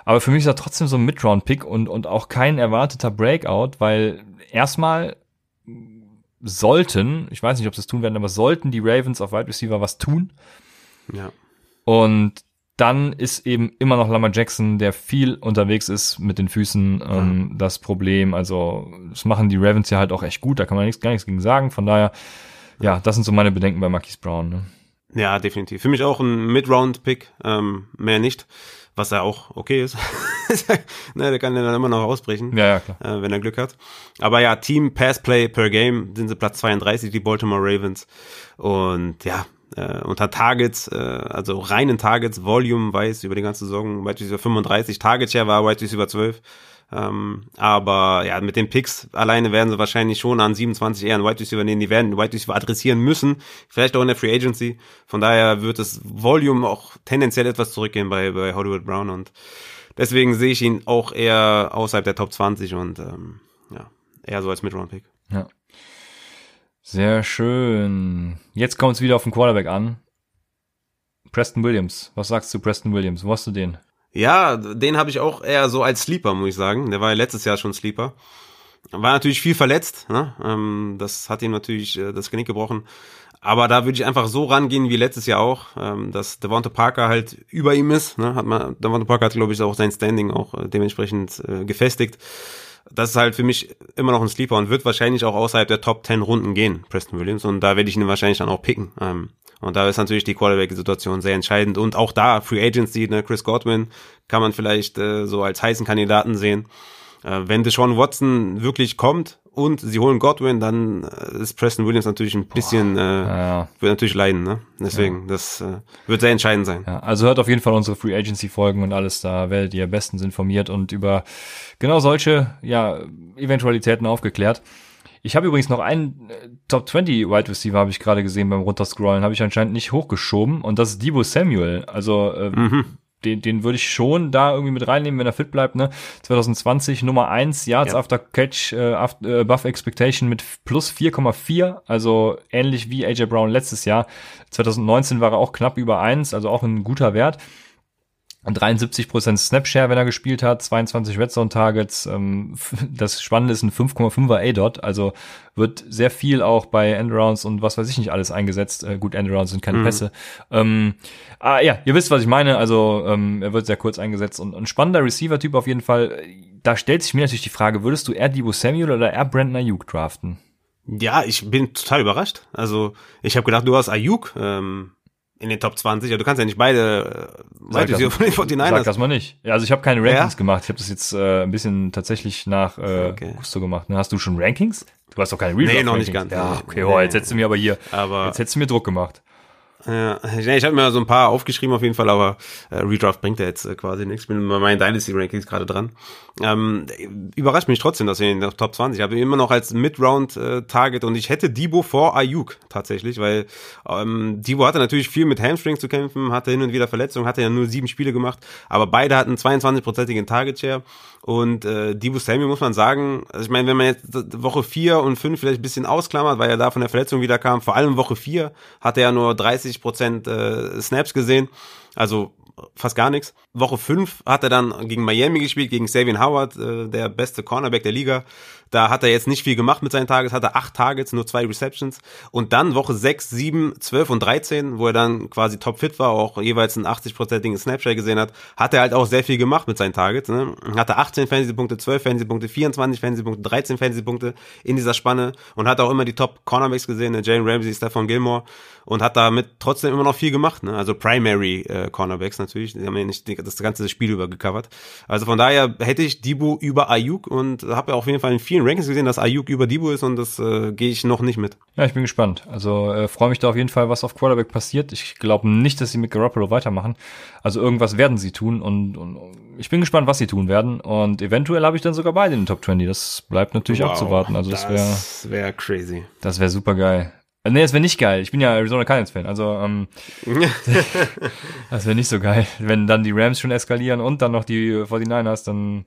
Aber für mich ist er trotzdem so ein Midround-Pick und, und auch kein erwarteter Breakout, weil erstmal sollten, ich weiß nicht, ob sie es tun werden, aber sollten die Ravens auf Wide Receiver was tun. Ja. Und dann ist eben immer noch Lamar Jackson, der viel unterwegs ist mit den Füßen, ähm, das Problem. Also, das machen die Ravens ja halt auch echt gut, da kann man nichts, gar nichts gegen sagen. Von daher, ja, das sind so meine Bedenken bei Marquise Brown. Ne? Ja, definitiv. Für mich auch ein Mid-Round-Pick, ähm, mehr nicht, was ja auch okay ist. ne, der kann ja dann immer noch ausbrechen. Ja, ja, klar. äh, wenn er Glück hat. Aber ja, Team Pass Play per Game sind sie Platz 32, die Baltimore Ravens. Und ja, äh, unter Targets, äh, also reinen Targets, Volume weiß über die ganze Saison, Wide Receiver 35, Target Share war Wide Receiver 12. Ähm, aber ja, mit den Picks alleine werden sie wahrscheinlich schon an 27 eher einen Wide Receiver nehmen. Die werden Wide Receiver adressieren müssen, vielleicht auch in der Free Agency. Von daher wird das Volume auch tendenziell etwas zurückgehen bei, bei Hollywood Brown und deswegen sehe ich ihn auch eher außerhalb der Top 20 und ähm, ja, eher so als Mid-Round-Pick. Ja. Sehr schön. Jetzt kommt es wieder auf den Quarterback an. Preston Williams. Was sagst du Preston Williams? Wo hast du den? Ja, den habe ich auch eher so als Sleeper, muss ich sagen. Der war ja letztes Jahr schon Sleeper. War natürlich viel verletzt, ne? ähm, das hat ihm natürlich äh, das Genick gebrochen. Aber da würde ich einfach so rangehen wie letztes Jahr auch, ähm, dass Devonta Parker halt über ihm ist. Ne? Hat man, Devonta Parker hat, glaube ich, auch sein Standing auch äh, dementsprechend äh, gefestigt. Das ist halt für mich immer noch ein Sleeper und wird wahrscheinlich auch außerhalb der Top 10 Runden gehen, Preston Williams. Und da werde ich ihn wahrscheinlich dann auch picken. Ähm, und da ist natürlich die Quarterback-Situation sehr entscheidend. Und auch da, Free Agency, ne, Chris Godwin kann man vielleicht äh, so als heißen Kandidaten sehen. Äh, wenn Deshaun Watson wirklich kommt und sie holen Godwin, dann äh, ist Preston Williams natürlich ein bisschen, äh, Ja, wird natürlich leiden, ne? Deswegen, das äh, wird sehr entscheidend sein. ja, also hört auf jeden Fall unsere Free Agency Folgen und alles, da werdet ihr bestens informiert und über genau solche ja, Eventualitäten aufgeklärt. Ich habe übrigens noch einen äh, Top 20 Wide Receiver, habe ich gerade gesehen beim Runterscrollen, habe ich anscheinend nicht hochgeschoben und das ist Debo Samuel. Also äh, Mhm. Den, den würde ich schon da irgendwie mit reinnehmen, wenn er fit bleibt. Ne? 2020 Nummer 1 Yards Ja. after Catch äh, after, äh, above Expectation mit plus 4,4, also ähnlich wie AJ Brown letztes Jahr. 2019 war er auch knapp über 1, also auch ein guter Wert. 73% Snapshare, wenn er gespielt hat, 22 Red Zone Targets. Ähm, das Spannende ist ein 5,5er A-Dot, also wird sehr viel auch bei Endarounds und was weiß ich nicht alles eingesetzt. Äh, gut, Endarounds sind keine Mhm. Pässe. Ähm, ah, ja, ihr wisst, was ich meine. Also ähm, er wird sehr kurz eingesetzt und ein spannender Receiver-Typ auf jeden Fall. da stellt sich mir natürlich die Frage, würdest du eher Debo Samuel oder eher Brandon Ayuk draften? Ja, ich bin total überrascht. Also ich habe gedacht, du hast Ayuk ähm, in den Top 20. Ja, du kannst ja nicht beide äh, beide das- von den 49ers. Sag das mal nicht. Ja, also ich habe keine Rankings Ja? gemacht. Ich habe das jetzt äh, ein bisschen tatsächlich nach äh, Okay. Gusto gemacht. Ne? Hast du schon Rankings? Du hast doch keine Redraft Nee, noch nicht Rankings. ganz. Ja, okay, Nee, oh, jetzt hättest du mir aber hier, Aber- jetzt hättest du mir Druck gemacht. Ja, ich habe mir so ein paar aufgeschrieben auf jeden Fall, aber äh, Redraft bringt ja jetzt äh, quasi nichts. Ich bin bei meinen Dynasty Rankings gerade dran. Ähm, überrascht mich trotzdem, dass wir in der Top 20 Ich habe immer noch als Mid-Round äh, und ich hätte Debo vor Ayuk tatsächlich, weil ähm, Debo hatte natürlich viel mit Hamstrings zu kämpfen, hatte hin und wieder Verletzungen, hatte ja nur sieben Spiele gemacht, aber beide hatten 22-prozentigen Target Share und äh, Debo Samuel muss man sagen, also ich meine, wenn man jetzt Woche 4 und 5 vielleicht ein bisschen ausklammert, weil er da von der Verletzung wieder kam, vor allem Woche 4 hat er ja nur 30 Prozent äh, Snaps gesehen, also fast gar nichts. Woche 5 hat er dann gegen Miami gespielt, gegen Savian Howard, äh, der beste Cornerback der Liga. Da hat er jetzt nicht viel gemacht mit seinen Targets, hatte acht Targets, nur zwei Receptions. Und dann Woche 6, 7, 12 und 13, wo er dann quasi topfit war, auch jeweils einen 80-prozentigen Snapshare gesehen hat, hat er halt auch sehr viel gemacht mit seinen Targets. Ne? Hatte 18 Fantasy-Punkte, 12 Fantasy-Punkte, 24 Fantasy-Punkte, 13 Fantasy-Punkte in dieser Spanne und hat auch immer die Top-Cornerbacks gesehen, ne? Jalen Ramsey, Stephon Gilmore und hat damit trotzdem immer noch viel gemacht. Ne? Also Primary äh, Cornerbacks natürlich, die haben ja nicht das ganze Spiel über gecovert. Also von daher hätte ich Debo über Ayuk und habe ja auf jeden Fall in vielen Rankings gesehen, dass Ayuk über Debo ist und das äh, gehe ich noch nicht mit. Ja, ich bin gespannt. Also äh, freue mich da auf jeden Fall, was auf Quarterback passiert. Ich glaube nicht, dass sie mit Garoppolo weitermachen. Also irgendwas werden sie tun und, und ich bin gespannt, was sie tun werden. Und eventuell habe ich dann sogar beide in den Top 20. Das bleibt natürlich abzuwarten. Also das wäre das wäre crazy. das wäre super geil. Äh, Nee, das wäre nicht geil. Ich bin ja Arizona Cardinals Fan. Also ähm, das wäre nicht so geil. Wenn dann die Rams schon eskalieren und dann noch die 49ers, dann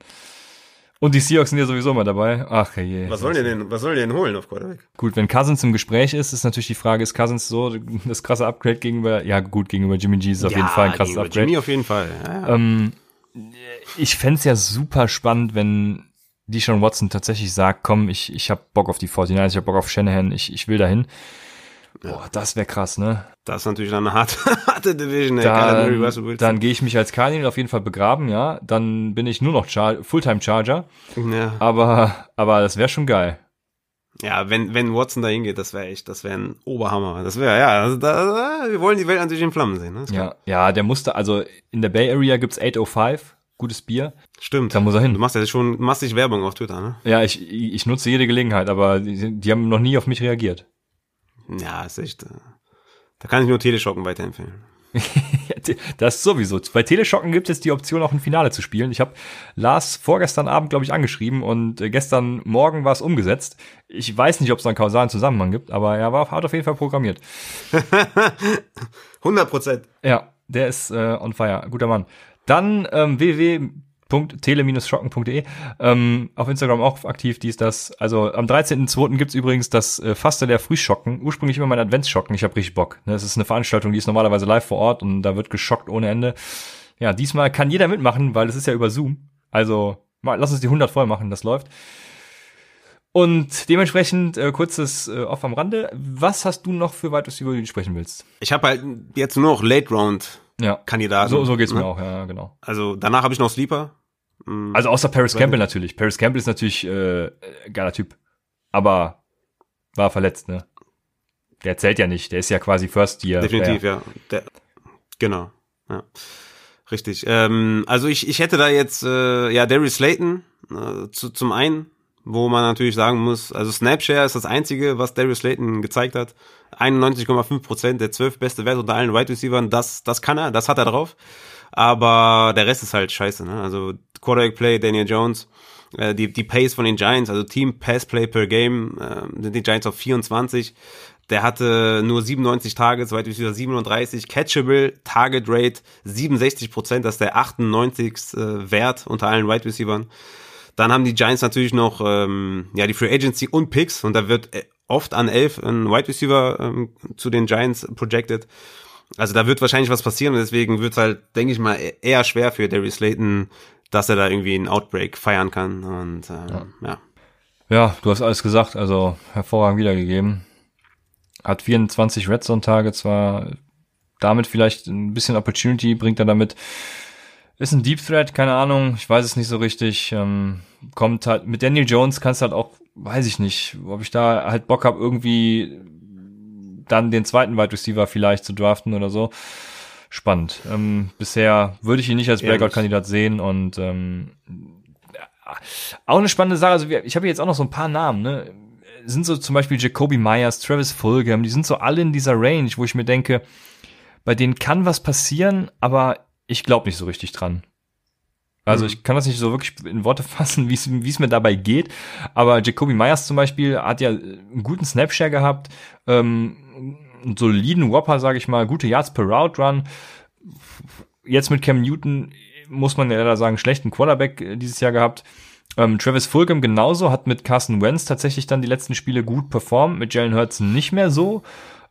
und die Seahawks sind ja sowieso mal dabei. Ach je. was sollen die denn, was sollen die denn holen auf Quarterback? Gut, wenn Cousins im Gespräch ist, ist natürlich die Frage, ist Cousins so das krasse Upgrade gegenüber, ja gut, gegenüber Jimmy G ist auf jeden Fall ein krasses Upgrade. Jimmy auf jeden Fall. Ja, ja. Ähm, ich fänd's ja super spannend, wenn Deshaun Watson tatsächlich sagt, komm, ich, ich hab Bock auf die 49ers, ich hab Bock auf Shanahan, ich, ich will dahin. Boah, das wäre krass, ne? Das ist natürlich dann eine harte, harte Division. ey. Dann, dann gehe ich mich als Cardinal auf jeden Fall begraben, ja. Dann bin ich nur noch Char Fulltime Charger, ja. aber, aber das wäre schon geil. Ja, wenn, wenn Watson da hingeht, das wäre echt, das wäre ein Oberhammer. Das wäre, ja, also da, wir wollen die Welt natürlich in Flammen sehen. Ne? Ja, ja, der musste, also in der Bay Area gibt's 805, gutes Bier. Stimmt. Da muss er hin. Du machst ja schon massig Werbung auf Twitter, ne? Ja, ich, ich nutze jede Gelegenheit, aber die, die haben noch nie auf mich reagiert. Ja, ist echt, äh, da kann ich nur Teleshocken weiterempfehlen. Das sowieso. Bei Teleshocken gibt es die Option, auch ein Finale zu spielen. Ich habe Lars vorgestern Abend, glaube ich, angeschrieben und äh, gestern Morgen war es umgesetzt. Ich weiß nicht, ob es da einen kausalen Zusammenhang gibt, aber er war, hat auf jeden Fall programmiert. 100 Prozent. Ja, der ist äh, on fire. Guter Mann. Dann ähm, www.tele-schocken.de ähm, auf Instagram auch aktiv, dies, das. Also am 13.02. gibt's übrigens das äh, Faste der Frühschocken. Ursprünglich immer mein Adventsschocken. Ich habe richtig Bock. Ne, Das ist eine Veranstaltung, die ist normalerweise live vor Ort und da wird geschockt ohne Ende. Ja, diesmal kann jeder mitmachen, weil es ist ja über Zoom. Also mal, lass uns die 100 voll machen, das läuft. Und dementsprechend äh, kurzes äh, Off am Rande. Was hast du noch für weiteres, über die du sprechen willst? Ich habe halt jetzt nur noch Late Round Ja, Kandidaten. so, so geht's ne? mir auch, ja, genau. Also danach habe ich noch Sleeper. Mm, Also außer Paris Campbell natürlich. Paris Campbell ist natürlich äh, geiler Typ. Aber war verletzt, ne? Der zählt ja nicht. Der ist ja quasi First Year. Definitiv, ja. Der, genau. Ja. Richtig. Ähm, also ich, ich hätte da jetzt äh, ja Darius Slayton äh, zu, zum einen, wo man natürlich sagen muss, also Snapshare ist das einzige, was Darius Slayton gezeigt hat. 91,5 Prozent, der zwölf beste Wert unter allen Wide Receivers. Das, das kann er, das hat er drauf. Aber der Rest ist halt scheiße. Ne? Also Quarterback Play, Daniel Jones, äh, die, die Pace von den Giants, also Team Pass Play per Game, äh, sind die Giants auf 24. Der hatte nur 97 Targets, Wide Receiver 37, Catchable, Target Rate 67 Prozent, das ist der 98. Äh, Wert unter allen Wide Receivers. Dann haben die Giants natürlich noch ähm, ja die Free Agency und Picks und da wird äh, oft an 11 ein Wide Receiver ähm, zu den Giants projected. Also da wird wahrscheinlich was passieren und deswegen wird es halt, denke ich mal, e- eher schwer für Darius Slayton, dass er da irgendwie einen Outbreak feiern kann und ähm, ja. Ja, du hast alles gesagt. Also hervorragend wiedergegeben. Hat 24 Red Zone Tage zwar damit vielleicht ein bisschen Opportunity, bringt er damit Ist ein Deep Threat, keine Ahnung, ich weiß es nicht so richtig. Ähm, kommt halt, mit Daniel Jones kannst du halt auch, weiß ich nicht, ob ich da halt Bock habe, irgendwie dann den zweiten Wide Receiver vielleicht zu draften oder so. Spannend. Ähm, bisher würde ich ihn nicht als Breakout-Kandidat sehen und ähm, auch eine spannende Sache. Also ich habe jetzt auch noch so ein paar Namen, ne? Sind so zum Beispiel Jacoby Myers, Travis Fulgham, die sind so alle in dieser Range, wo ich mir denke, bei denen kann was passieren, aber ich glaube nicht so richtig dran. Also mhm. ich kann das nicht so wirklich in Worte fassen, wie es mir dabei geht. Aber Jacoby Myers zum Beispiel hat ja einen guten Snapshare gehabt, ähm, einen soliden Whopper, sage ich mal, gute Yards per Route Run. Jetzt mit Cam Newton muss man ja leider sagen, schlechten Quarterback äh, dieses Jahr gehabt. Ähm, Travis Fulgham genauso, hat mit Carson Wentz tatsächlich dann die letzten Spiele gut performt, mit Jalen Hurts nicht mehr so.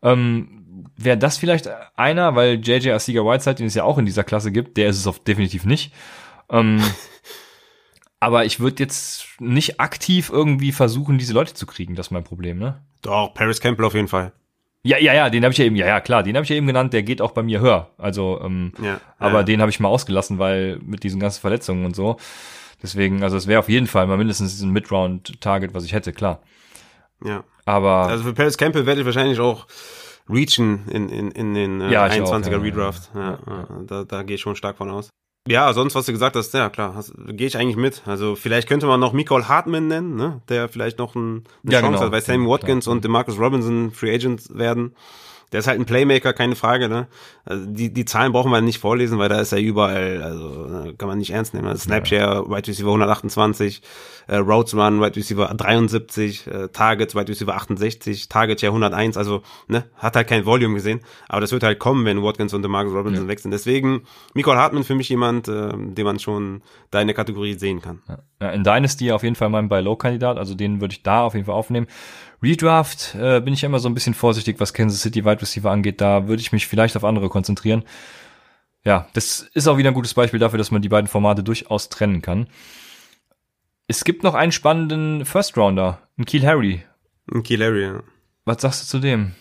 Ähm, Wäre das vielleicht einer, weil JJ Asiga Whiteside, den es ja auch in dieser Klasse gibt, der ist es auf definitiv nicht. Ähm, aber ich würde jetzt nicht aktiv irgendwie versuchen, diese Leute zu kriegen, das ist mein Problem, ne? Doch, Paris Campbell auf jeden Fall. Ja, ja, ja, den habe ich ja eben, ja, ja, klar, den habe ich ja eben genannt, der geht auch bei mir höher. Also, ähm, ja, aber ja. den habe ich mal ausgelassen, weil mit diesen ganzen Verletzungen und so. Deswegen, also es wäre auf jeden Fall mal mindestens ein Mid-Round-Target, was ich hätte, klar. Ja. Aber. Also für Paris Campbell werde ich wahrscheinlich auch reachen in, in, in den äh, ja, 21er auch, ja, Redraft. Ja, ja, Da, da gehe ich schon stark von aus. Ja, sonst, was du gesagt hast, ja klar, gehe ich eigentlich mit. Also vielleicht könnte man noch Nicole Hartman nennen, ne? der vielleicht noch ein, eine ja, Chance genau. hat, weil Sammy Watkins klar. und DeMarcus Robinson Free Agents werden. Der ist halt ein Playmaker, keine Frage. Ne? Also die, die Zahlen brauchen wir nicht vorlesen, weil da ist er überall, also ne, kann man nicht ernst nehmen. Also Snapshare, Wide Receiver 128, äh, Roads Run, Wide Receiver 73, äh, Targets, Wide Receiver 68, Target Share 101, also ne, hat halt kein Volume gesehen. Aber das wird halt kommen, wenn Watkins und DeMarcus Robinson ja. wechseln. Deswegen, Michael Hartman für mich jemand, äh, den man schon da in der Kategorie sehen kann. Ja, in Dynasty auf jeden Fall mein Buy-Low-Kandidat, also den würde ich da auf jeden Fall aufnehmen. Redraft äh, bin ich immer so ein bisschen vorsichtig, was Kansas City Wide Receiver angeht. Da würde ich mich vielleicht auf andere konzentrieren. Ja, das ist auch wieder ein gutes Beispiel dafür, dass man die beiden Formate durchaus trennen kann. Es gibt noch einen spannenden First Rounder, ein Kiel Harry. Ein Kiel Harry, ja. Was sagst du zu dem?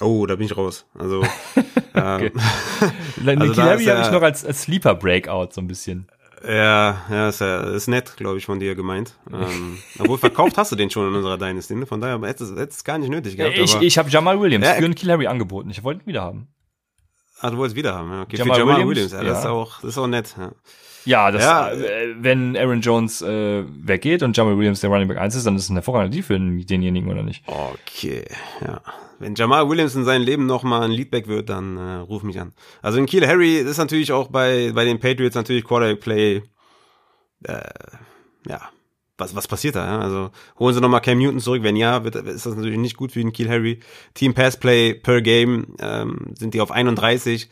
Oh, da bin ich raus. Also, ähm, also Kiel Harry habe ich noch als, als Sleeper Breakout so ein bisschen. Ja, ja, ist, ja, ist nett, glaube ich, von dir gemeint. Ähm, obwohl verkauft hast du den schon in unserer Dynasty, ne? von daher hätte es gar nicht nötig gehabt. Ich, ich habe Jamal Williams ja, für einen Kill Harry angeboten. Ich wollte ihn wieder haben. Ah, du wolltest wieder haben. Ja. Okay, Jamal, Jamal Williams, Williams ja, ja. Das, ist auch, das ist auch nett. Ja, ja, das, ja. Äh, wenn Aaron Jones äh, weggeht und Jamal Williams der Running Back 1 ist, dann ist es ein hervorragender Deal für denjenigen, oder nicht? Okay, ja. Wenn Jamal Williams in seinem Leben nochmal ein Leadback wird, dann äh, ruf mich an. Also in Kiel Harry ist natürlich auch bei, bei den Patriots natürlich Quarterback Play äh, ja, was, was passiert da? Ja? Also holen sie nochmal Cam Newton zurück. Wenn ja, wird, ist das natürlich nicht gut für den Kiel Harry. Team Pass Play per Game ähm, sind die auf 31.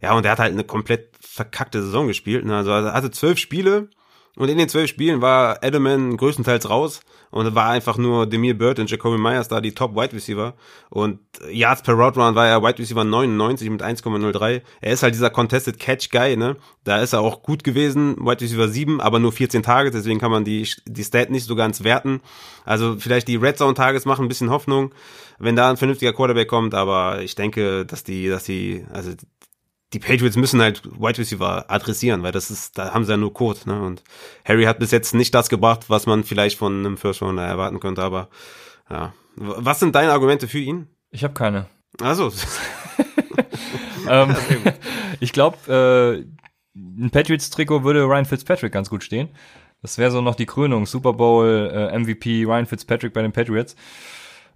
Ja, und er hat halt eine komplett verkackte Saison gespielt. Ne? Also er hatte zwölf Spiele und in den zwölf Spielen war Edelman größtenteils raus und war einfach nur Demir Bird und Jacoby Myers da die Top Wide Receiver und Yards per Route Run war er Wide Receiver 99 mit 1,03. Er ist halt dieser Contested Catch Guy, ne? Da ist er auch gut gewesen, Wide Receiver 7, aber nur 14 Targets, deswegen kann man die die Stat nicht so ganz werten. Also vielleicht die Red Zone Targets machen ein bisschen Hoffnung, wenn da ein vernünftiger Quarterback kommt, aber ich denke, dass die dass die also die Patriots müssen halt Wide Receiver adressieren, weil das ist, da haben sie ja nur Code, ne? Und Harry hat bis jetzt nicht das gebracht, was man vielleicht von einem First Rounder erwarten könnte, aber ja. Was sind deine Argumente für ihn? Ich habe keine. Also. ähm, ich glaube, äh, ein Patriots-Trikot würde Ryan Fitzpatrick ganz gut stehen. Das wäre so noch die Krönung. Super Bowl, äh, MVP, Ryan Fitzpatrick bei den Patriots.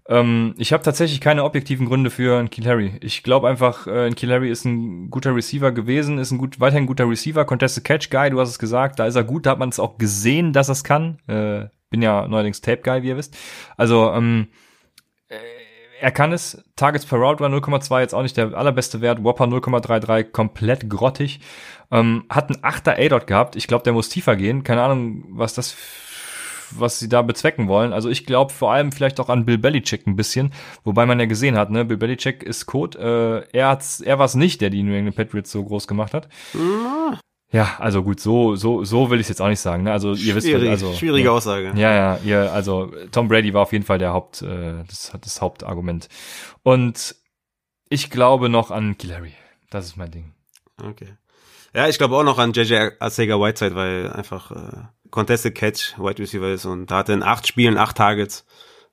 Ähm, ich habe tatsächlich keine objektiven Gründe für einen Kiel Harry. Ich glaube einfach, äh, Kiel Harry ist ein guter Receiver gewesen, ist ein gut, weiterhin ein guter Receiver, Contested Catch Guy, du hast es gesagt, da ist er gut, da hat man es auch gesehen, dass er es kann. Äh, bin ja neuerdings Tape Guy, wie ihr wisst. Also, ähm, äh, er kann es. Targets per Route war 0,2, jetzt auch nicht der allerbeste Wert. Whopper 0,33, komplett grottig. Ähm, hat einen 8er A-Dot gehabt. Ich glaube, der muss tiefer gehen. Keine Ahnung, was das was sie da bezwecken wollen. Also ich glaube vor allem vielleicht auch an Bill Belichick ein bisschen, wobei man ja gesehen hat, ne, Bill Belichick ist Code. Äh, er hat's, er war es nicht, der die New England Patriots so groß gemacht hat. Ja. Ja, also gut, so so so will ich jetzt auch nicht sagen. Ne? Also ihr wisst, Schwierig, also schwierige ja, Aussage. Ja, ja, ihr, also Tom Brady war auf jeden Fall der Haupt, äh, das das Hauptargument. Und ich glaube noch an Killary. Das ist mein Ding. Okay. Ja, ich glaube auch noch an JJ Arcega Whiteside, weil einfach äh, Contested Catch Wide Receiver ist und da hat er in acht Spielen acht Targets.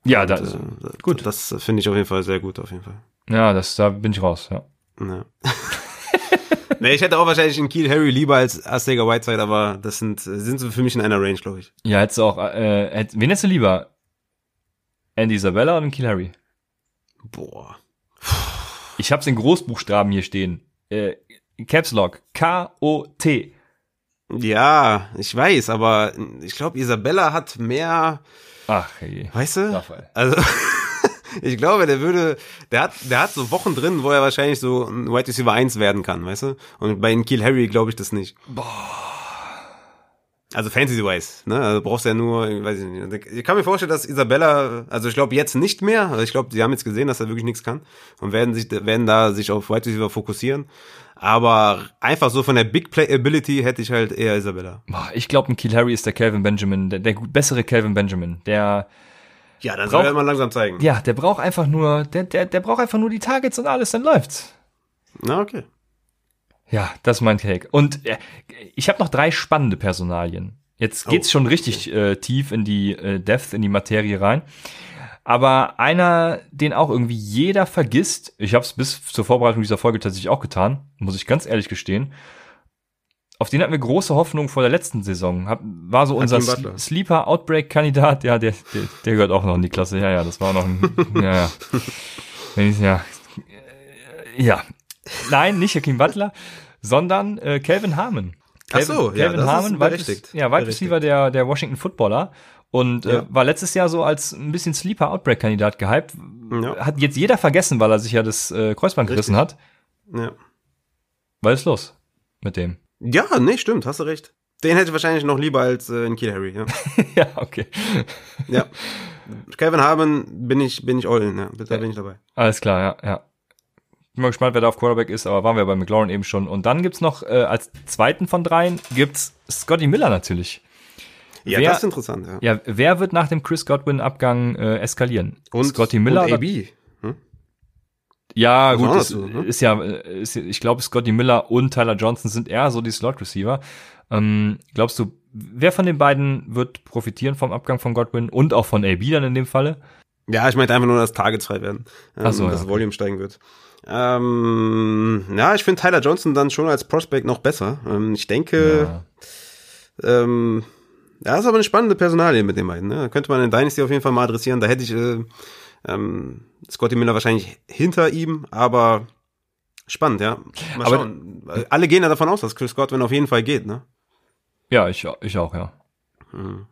Ja, das, äh, gut. Das finde ich auf jeden Fall sehr gut, auf jeden Fall. ja, das, da bin ich raus, ja. Ja. nee, ich hätte auch wahrscheinlich einen Kiel Harry lieber als Arcega Whiteside, aber das sind, sind sie für mich in einer Range, glaube ich. Ja, hättest du auch, äh, hätt, wen hättest du lieber? Andy Isabella oder Kiel Harry? Boah. Ich hab's in Großbuchstaben hier stehen. Äh, Caps Lock. K-O-T. Ja, ich weiß, aber ich glaube, Isabella hat mehr, Ach, hey. weißt du? Raphael. Also, ich glaube, der würde, der hat, der hat so Wochen drin, wo er wahrscheinlich so ein White Receiver 1 werden kann, weißt du? Und bei Kiel Harry glaube ich das nicht. Also Fantasy-wise, ne? Also brauchst du ja nur, ich weiß ich nicht. Ich kann mir vorstellen, dass Isabella, also ich glaube jetzt nicht mehr, also ich glaube, die haben jetzt gesehen, dass er wirklich nichts kann und werden sich, werden da sich auf White Receiver fokussieren. Aber einfach so von der Big Play Ability hätte ich halt eher Isabella. Ich glaube, ein Kiel Harry ist der Calvin Benjamin, der, der bessere Calvin Benjamin. Der, Ja, dann soll er mal langsam zeigen. ja, der braucht einfach nur, der, der, der braucht einfach nur die Targets und alles, dann läuft's. Na, okay. Ja, das ist mein Take. Und äh, ich habe noch drei spannende Personalien. Jetzt geht's Oh, schon richtig äh, tief in die äh, Depth, in die Materie rein. Aber einer, den auch irgendwie jeder vergisst, ich habe es bis zur Vorbereitung dieser Folge tatsächlich auch getan, muss ich ganz ehrlich gestehen. Auf den hatten wir große Hoffnung vor der letzten Saison. Hab, war so unser. Sleeper Outbreak Kandidat. Ja, der, der, der gehört auch noch in die Klasse. Ja, ja, das war noch ein, ja, ja. Ja. Ja. Nein, nicht Hakeem Butler, sondern äh, Calvin Harmon. Ach so, ja, Calvin das ist Harmon, Wide, berechtigt. ja, Wide Receiver der, der Washington Footballer. Und äh, Ja. war letztes Jahr so als ein bisschen Sleeper Outbreak Kandidat gehypt. Ja. Hat jetzt jeder vergessen, weil er sich ja das äh, Kreuzband gerissen hat. Ja. Was ist los mit dem? Ja, nee, stimmt, hast du recht. Den hätte ich wahrscheinlich noch lieber als äh, in Kiel Harry, ja. ja, okay. ja. Kevin Harmon bin ich, bin ich all in, ja. Da bin ich dabei. Alles klar, ja, ja. Bin mal gespannt, wer da auf Quarterback ist, aber waren wir bei McLaurin eben schon. Und dann gibt's noch, äh, als zweiten von dreien, gibt's Scotty Miller natürlich. Ja, Wer- das ist interessant, ja. Ja, wer wird nach dem Chris Godwin-Abgang äh, eskalieren? Und Scotty Miller? Und oder- AB. Ja, Muss man gut, ist, dazu, ne? ist ja, äh, ist, ich glaube, Scotty Miller und Tyler Johnson sind eher so die Slot-Receiver. Ähm, glaubst du, wer von den beiden wird profitieren vom Abgang von Godwin und auch von AB dann in dem Falle? Ja, ich meinte einfach nur, dass Targets frei werden. Ähm, Ach so, ja, dass okay. Volume steigen wird. Ähm, ja, ich finde Tyler Johnson dann schon als Prospect noch besser. Ähm, ich denke, Ja. ähm, ja, ist aber eine spannende Personalie mit den beiden. Ne? Könnte man in Dynasty auf jeden Fall mal adressieren. Da hätte ich äh, ähm, Scotty Miller wahrscheinlich hinter ihm, aber spannend, ja. Mal Aber- schauen. Alle gehen ja davon aus, dass Chris Godwin auf jeden Fall geht, ne? Ja, ich, ich auch, ja. Mhm.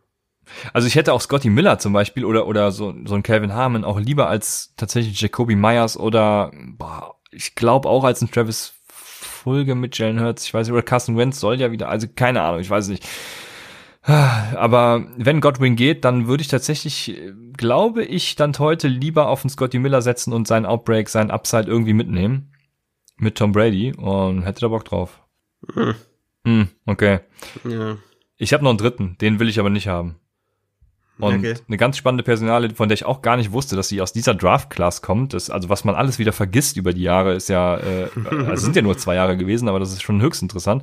Also ich hätte auch Scotty Miller zum Beispiel oder, oder so, so ein Calvin Harmon auch lieber als tatsächlich Jacoby Myers oder boah, ich glaube auch als ein Travis Fulge mit Jalen Hurts, ich weiß nicht, oder Carson Wentz soll ja wieder, also keine Ahnung, ich weiß nicht. Aber wenn Godwin geht, dann würde ich tatsächlich, äh, glaube ich, dann heute lieber auf einen Scotty Miller setzen und seinen Outbreak, seinen Upside irgendwie mitnehmen. Mit Tom Brady und hätte da Bock drauf. Hm. Hm, okay. Ja. Ich habe noch einen dritten, den will ich aber nicht haben. Und Okay. eine ganz spannende Personale, von der ich auch gar nicht wusste, dass sie aus dieser Draft-Class kommt. Das, also was man alles wieder vergisst über die Jahre, ist ja, äh, also es sind ja nur zwei Jahre gewesen, aber das ist schon höchst interessant.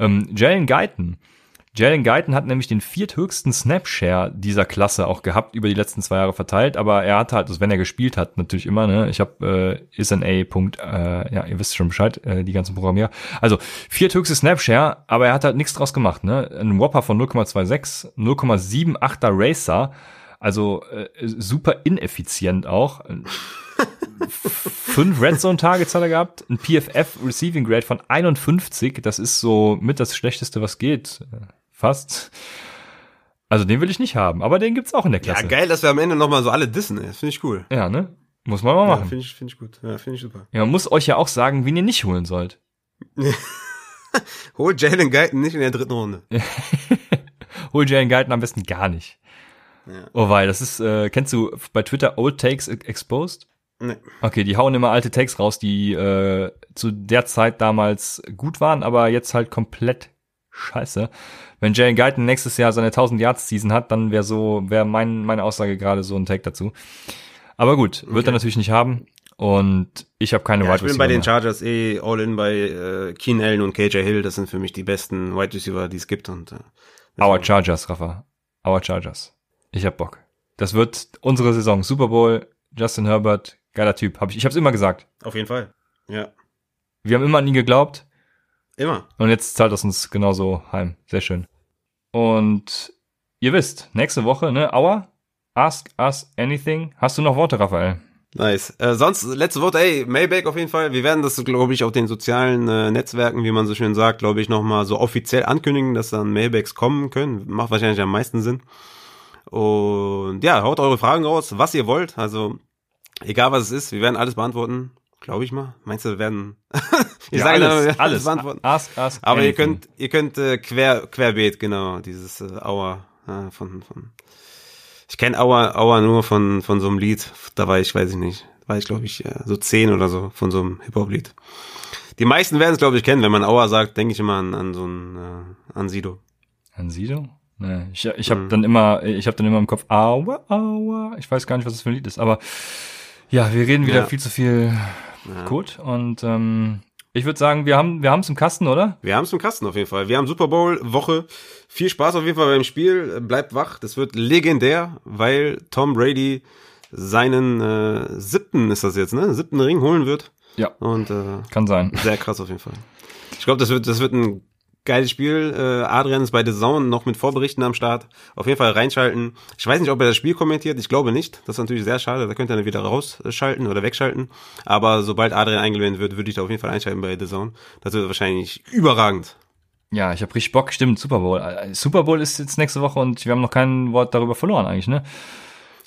Ähm, Jalen Guyton. Jalen Guyton hat nämlich den vierthöchsten Snapshare dieser Klasse auch gehabt, über die letzten zwei Jahre verteilt, aber er hat halt, also wenn er gespielt hat, natürlich immer, ne, ich habe äh, is an A. Punkt, äh, ja, ihr wisst schon Bescheid, äh, die ganzen Programmierer. Also vierthöchste Snapshare, aber er hat halt nichts draus gemacht, ne? Ein Whopper von 0,26, 0,78er Racer, also äh, super ineffizient auch. Fünf Red Zone Targets hat er gehabt, ein PFF Receiving Grade von 51, das ist so mit das schlechteste, was geht. Fast. Also den will ich nicht haben, aber den gibt's auch in der ja, Klasse. geil, dass wir am Ende nochmal so alle dissen, ey. Das finde ich cool. Ja, ne? Muss man mal Ja, machen. finde ich, finde ich gut. Ja, finde ich super. Ja, man muss euch ja auch sagen, wen ihr nicht holen sollt. Hol Jalen Guyton nicht in der dritten Runde. Hol Jalen Guyton am besten gar nicht. Ja. Oh, weil das ist, äh, kennst du bei Twitter Old Takes Exposed? Nee. Okay, die hauen immer alte Takes raus, die äh, zu der Zeit damals gut waren, aber jetzt halt komplett scheiße. Wenn Jalen Guyton nächstes Jahr seine 1000 Yards Season hat, dann wäre so, wäre mein, meine Aussage gerade so ein Take dazu. Aber gut, wird er natürlich nicht haben. Und ich habe keine Ja, ich Wide bin bei den. Chargers eh all in bei äh, Keen Allen und KJ Hill. Das sind für mich die besten Wide Receiver, die es gibt. Und äh, Our Chargers, Rafa. Our Chargers. Ich hab Bock. Das wird unsere Saison. Super Bowl, Justin Herbert, geiler Typ. Hab ich ich hab's immer gesagt. auf jeden Fall. Ja, Wir haben immer an ihn geglaubt immer. und jetzt zahlt das uns genauso heim. Sehr schön. Und ihr wisst, nächste Woche, ne, Our, Ask Us Anything. Hast du noch Worte, Raphael? Nice. Äh, sonst, letzte Wort, ey, Maybach auf jeden Fall. Wir werden das, glaube ich, auf den sozialen äh, Netzwerken, wie man so schön sagt, glaube ich, nochmal so offiziell ankündigen, dass dann Maybachs kommen können. Macht wahrscheinlich am meisten Sinn. Und ja, haut eure Fragen raus, was ihr wollt. Also, egal was es ist, wir werden alles beantworten. Glaube ich mal. Meinst du, wir werden. ich Ja, sage alles, werden alles. beantworten. Ask Us Aber ihr könnt, ihr könnt äh, quer, querbeet, genau, dieses äh, Auer äh, von, von. Ich kenne Auer, Auer nur von, von so einem Lied. Da war ich, weiß ich nicht, war ich glaube ich äh, so zehn oder so von so einem Hip-Hop-Lied. Die meisten werden es glaube ich kennen. Wenn man Auer sagt, denke ich immer an, an so ein äh, an Sido. An Sido? Nee, ich, ich habe Mhm. dann immer, ich habe dann immer im Kopf, aua, aua. Ich weiß gar nicht, was das für ein Lied ist, aber ja, wir reden wieder Ja. viel zu viel Ja. gut und ähm, ich würde sagen, wir haben wir haben es im Kasten, oder? Wir haben es im Kasten auf jeden Fall. Wir haben Super Bowl Woche. Viel Spaß auf jeden Fall beim Spiel. Bleibt wach. Das wird legendär, weil Tom Brady seinen äh, siebten ist das jetzt, ne? Siebten Ring holen wird. Ja. Und äh, Kann sein. Sehr krass auf jeden Fall. Ich glaube, das wird, das wird ein geiles Spiel. Äh, Adrian ist bei The Zone noch mit Vorberichten am Start. Auf jeden Fall reinschalten. Ich weiß nicht, ob er das Spiel kommentiert. Ich glaube nicht. Das ist natürlich sehr schade. Da könnt ihr dann wieder rausschalten oder wegschalten. Aber sobald Adrian eingeblendet wird, würde ich da auf jeden Fall einschalten bei The Zone. Das wird wahrscheinlich überragend. Ja, ich habe richtig Bock. Stimmt, Super Bowl. Äh, Super Bowl ist jetzt nächste Woche und wir haben noch kein Wort darüber verloren eigentlich, ne?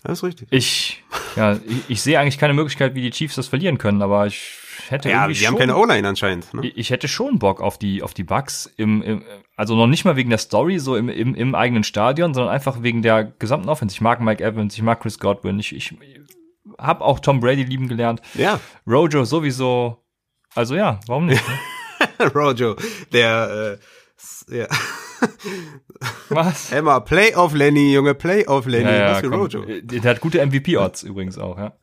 Das ist richtig. Ich, ja, ich, ich sehe eigentlich keine Möglichkeit, wie die Chiefs das verlieren können, aber ich hätte Ja, irgendwie die haben keine O-Line anscheinend. Ne? ich hätte schon Bock auf die auf die Bucks im, im also noch nicht mal wegen der Story so im, im, im eigenen Stadion, sondern einfach wegen der gesamten Offense. Ich mag Mike Evans, ich mag Chris Godwin, ich, ich habe auch Tom Brady lieben gelernt. Ja, Rojo sowieso. Also ja, warum nicht? Ne? Rojo, der, äh, ja. Was? Emma, Playoff Lenny, Junge, Playoff Lenny. Was für komm. Rojo. Der hat gute MVP-Odds übrigens auch, ja.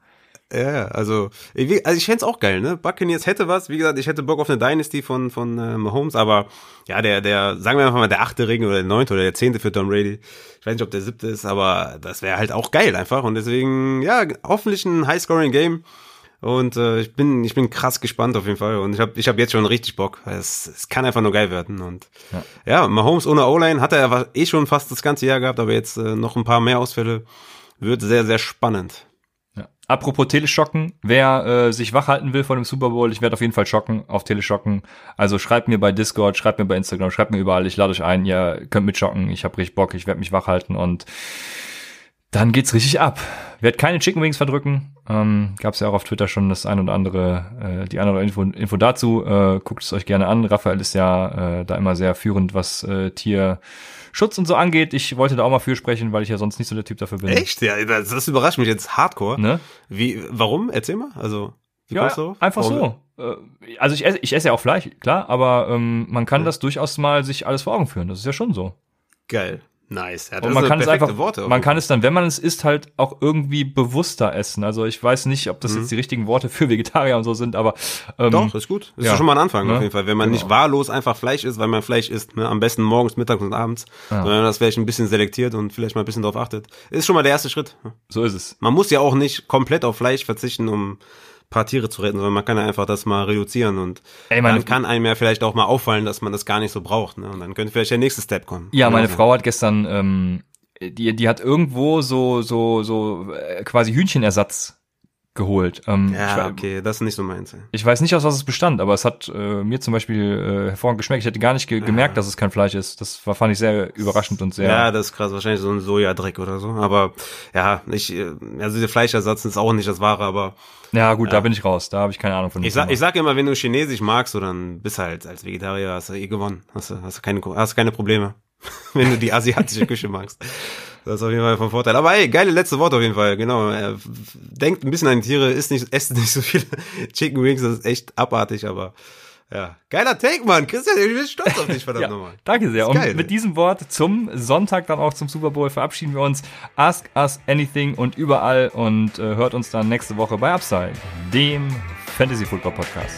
Ja, also, ich- also ich fänd's auch geil, ne? Buccaneers hätte was, wie gesagt, ich hätte Bock auf eine Dynasty von, von äh, Mahomes, aber ja, der, der, sagen wir einfach mal, der achte Ring oder der neunte oder der zehnte für Tom Brady. Ich weiß nicht, ob der siebte ist, aber das wäre halt auch geil einfach. Und deswegen, ja, hoffentlich ein High-Scoring-Game. Und äh, ich bin, ich bin krass gespannt auf jeden Fall. Und ich habe ich hab jetzt schon richtig Bock. Es, es kann einfach nur geil werden. Und Ja. ja, Mahomes ohne O-Line hat er ja eh schon fast das ganze Jahr gehabt, aber jetzt äh, noch ein paar mehr Ausfälle. Wird sehr, sehr spannend. Apropos Teleschocken, wer äh, sich wach halten will vor dem Super Bowl, ich werde auf jeden Fall schocken auf Teleschocken. Also schreibt mir bei Discord, schreibt mir bei Instagram, schreibt mir überall, ich lade euch ein, ihr könnt mitschocken, ich habe richtig Bock, ich werde mich wach halten und dann geht's richtig ab. Werd keine Chicken Wings verdrücken. Ähm, Gab ja auch auf Twitter schon das ein oder andere, äh, die andere Info, Info dazu. Äh, guckt es euch gerne an. Raphael ist ja äh, da immer sehr führend, was äh, Tierschutz und so angeht. Ich wollte da auch mal für sprechen, weil ich ja sonst nicht so der Typ dafür bin. Echt? Ja, das, das überrascht mich jetzt hardcore. Ne? Wie, warum? Erzähl mal. Also, wie Ja, kommst du darauf? einfach Warum? so. Äh, Also ich esse, ich esse ja auch Fleisch, klar, aber ähm, man kann das durchaus mal sich alles vor Augen führen. Das ist ja schon so. Geil. Nice. Ja, das Und man kann es einfach, Worte. man kann es dann, wenn man es isst, halt auch irgendwie bewusster essen. Also ich weiß nicht, ob das jetzt die richtigen Worte für Vegetarier und so sind, aber ähm. Doch, ist gut. Ist ja. schon mal ein Anfang Ne? auf jeden Fall. Wenn man Genau. nicht wahllos einfach Fleisch isst, weil man Fleisch isst, ne? am besten morgens, mittags und abends, sondern wenn man das vielleicht ein bisschen selektiert und vielleicht mal ein bisschen drauf achtet, ist schon mal der erste Schritt. so ist es. Man muss ja auch nicht komplett auf Fleisch verzichten, um paar Tiere zu retten, sondern man kann ja einfach das mal reduzieren und Ey, dann kann einem ja vielleicht auch mal auffallen, dass man das gar nicht so braucht. Ne? Und dann könnte vielleicht der nächste Step kommen. Ja, meine Genau. Frau hat gestern, ähm, die, die hat irgendwo so, so, so äh, quasi Hühnchenersatz geholt. Ähm, Ja, ich, okay, das ist nicht so meins. ich weiß nicht, aus was es bestand, aber es hat äh, mir zum Beispiel äh, hervorragend geschmeckt. Ich hätte gar nicht ge gemerkt, dass es kein Fleisch ist. Das war, fand ich sehr überraschend und sehr. Ja, das ist krass, wahrscheinlich so ein Sojadreck oder so. Aber ja, ich, äh, also der Fleischersatz ist auch nicht das Wahre, aber Ja, gut, da bin ich raus. Da habe ich keine Ahnung von. ich sag, ich sag immer, wenn du Chinesisch magst, so dann bist halt als Vegetarier hast du eh gewonnen. Hast du, hast du keine, hast keine Probleme. wenn du die asiatische Küche magst. Das ist auf jeden Fall von Vorteil. Aber ey, geile letzte Worte auf jeden Fall, genau. Äh, Denkt ein bisschen an die Tiere, isst nicht, esst nicht so viele Chicken Wings, das ist echt abartig, aber Ja, geiler Take, Mann. Christian, ich bin stolz auf dich, verdammt ja, nochmal. Danke sehr. Und geil, mit ey. diesem Wort zum Sonntag dann auch zum Super Bowl verabschieden wir uns. Ask Us Anything und überall und äh, hört uns dann nächste Woche bei Upside, dem Fantasy Football Podcast.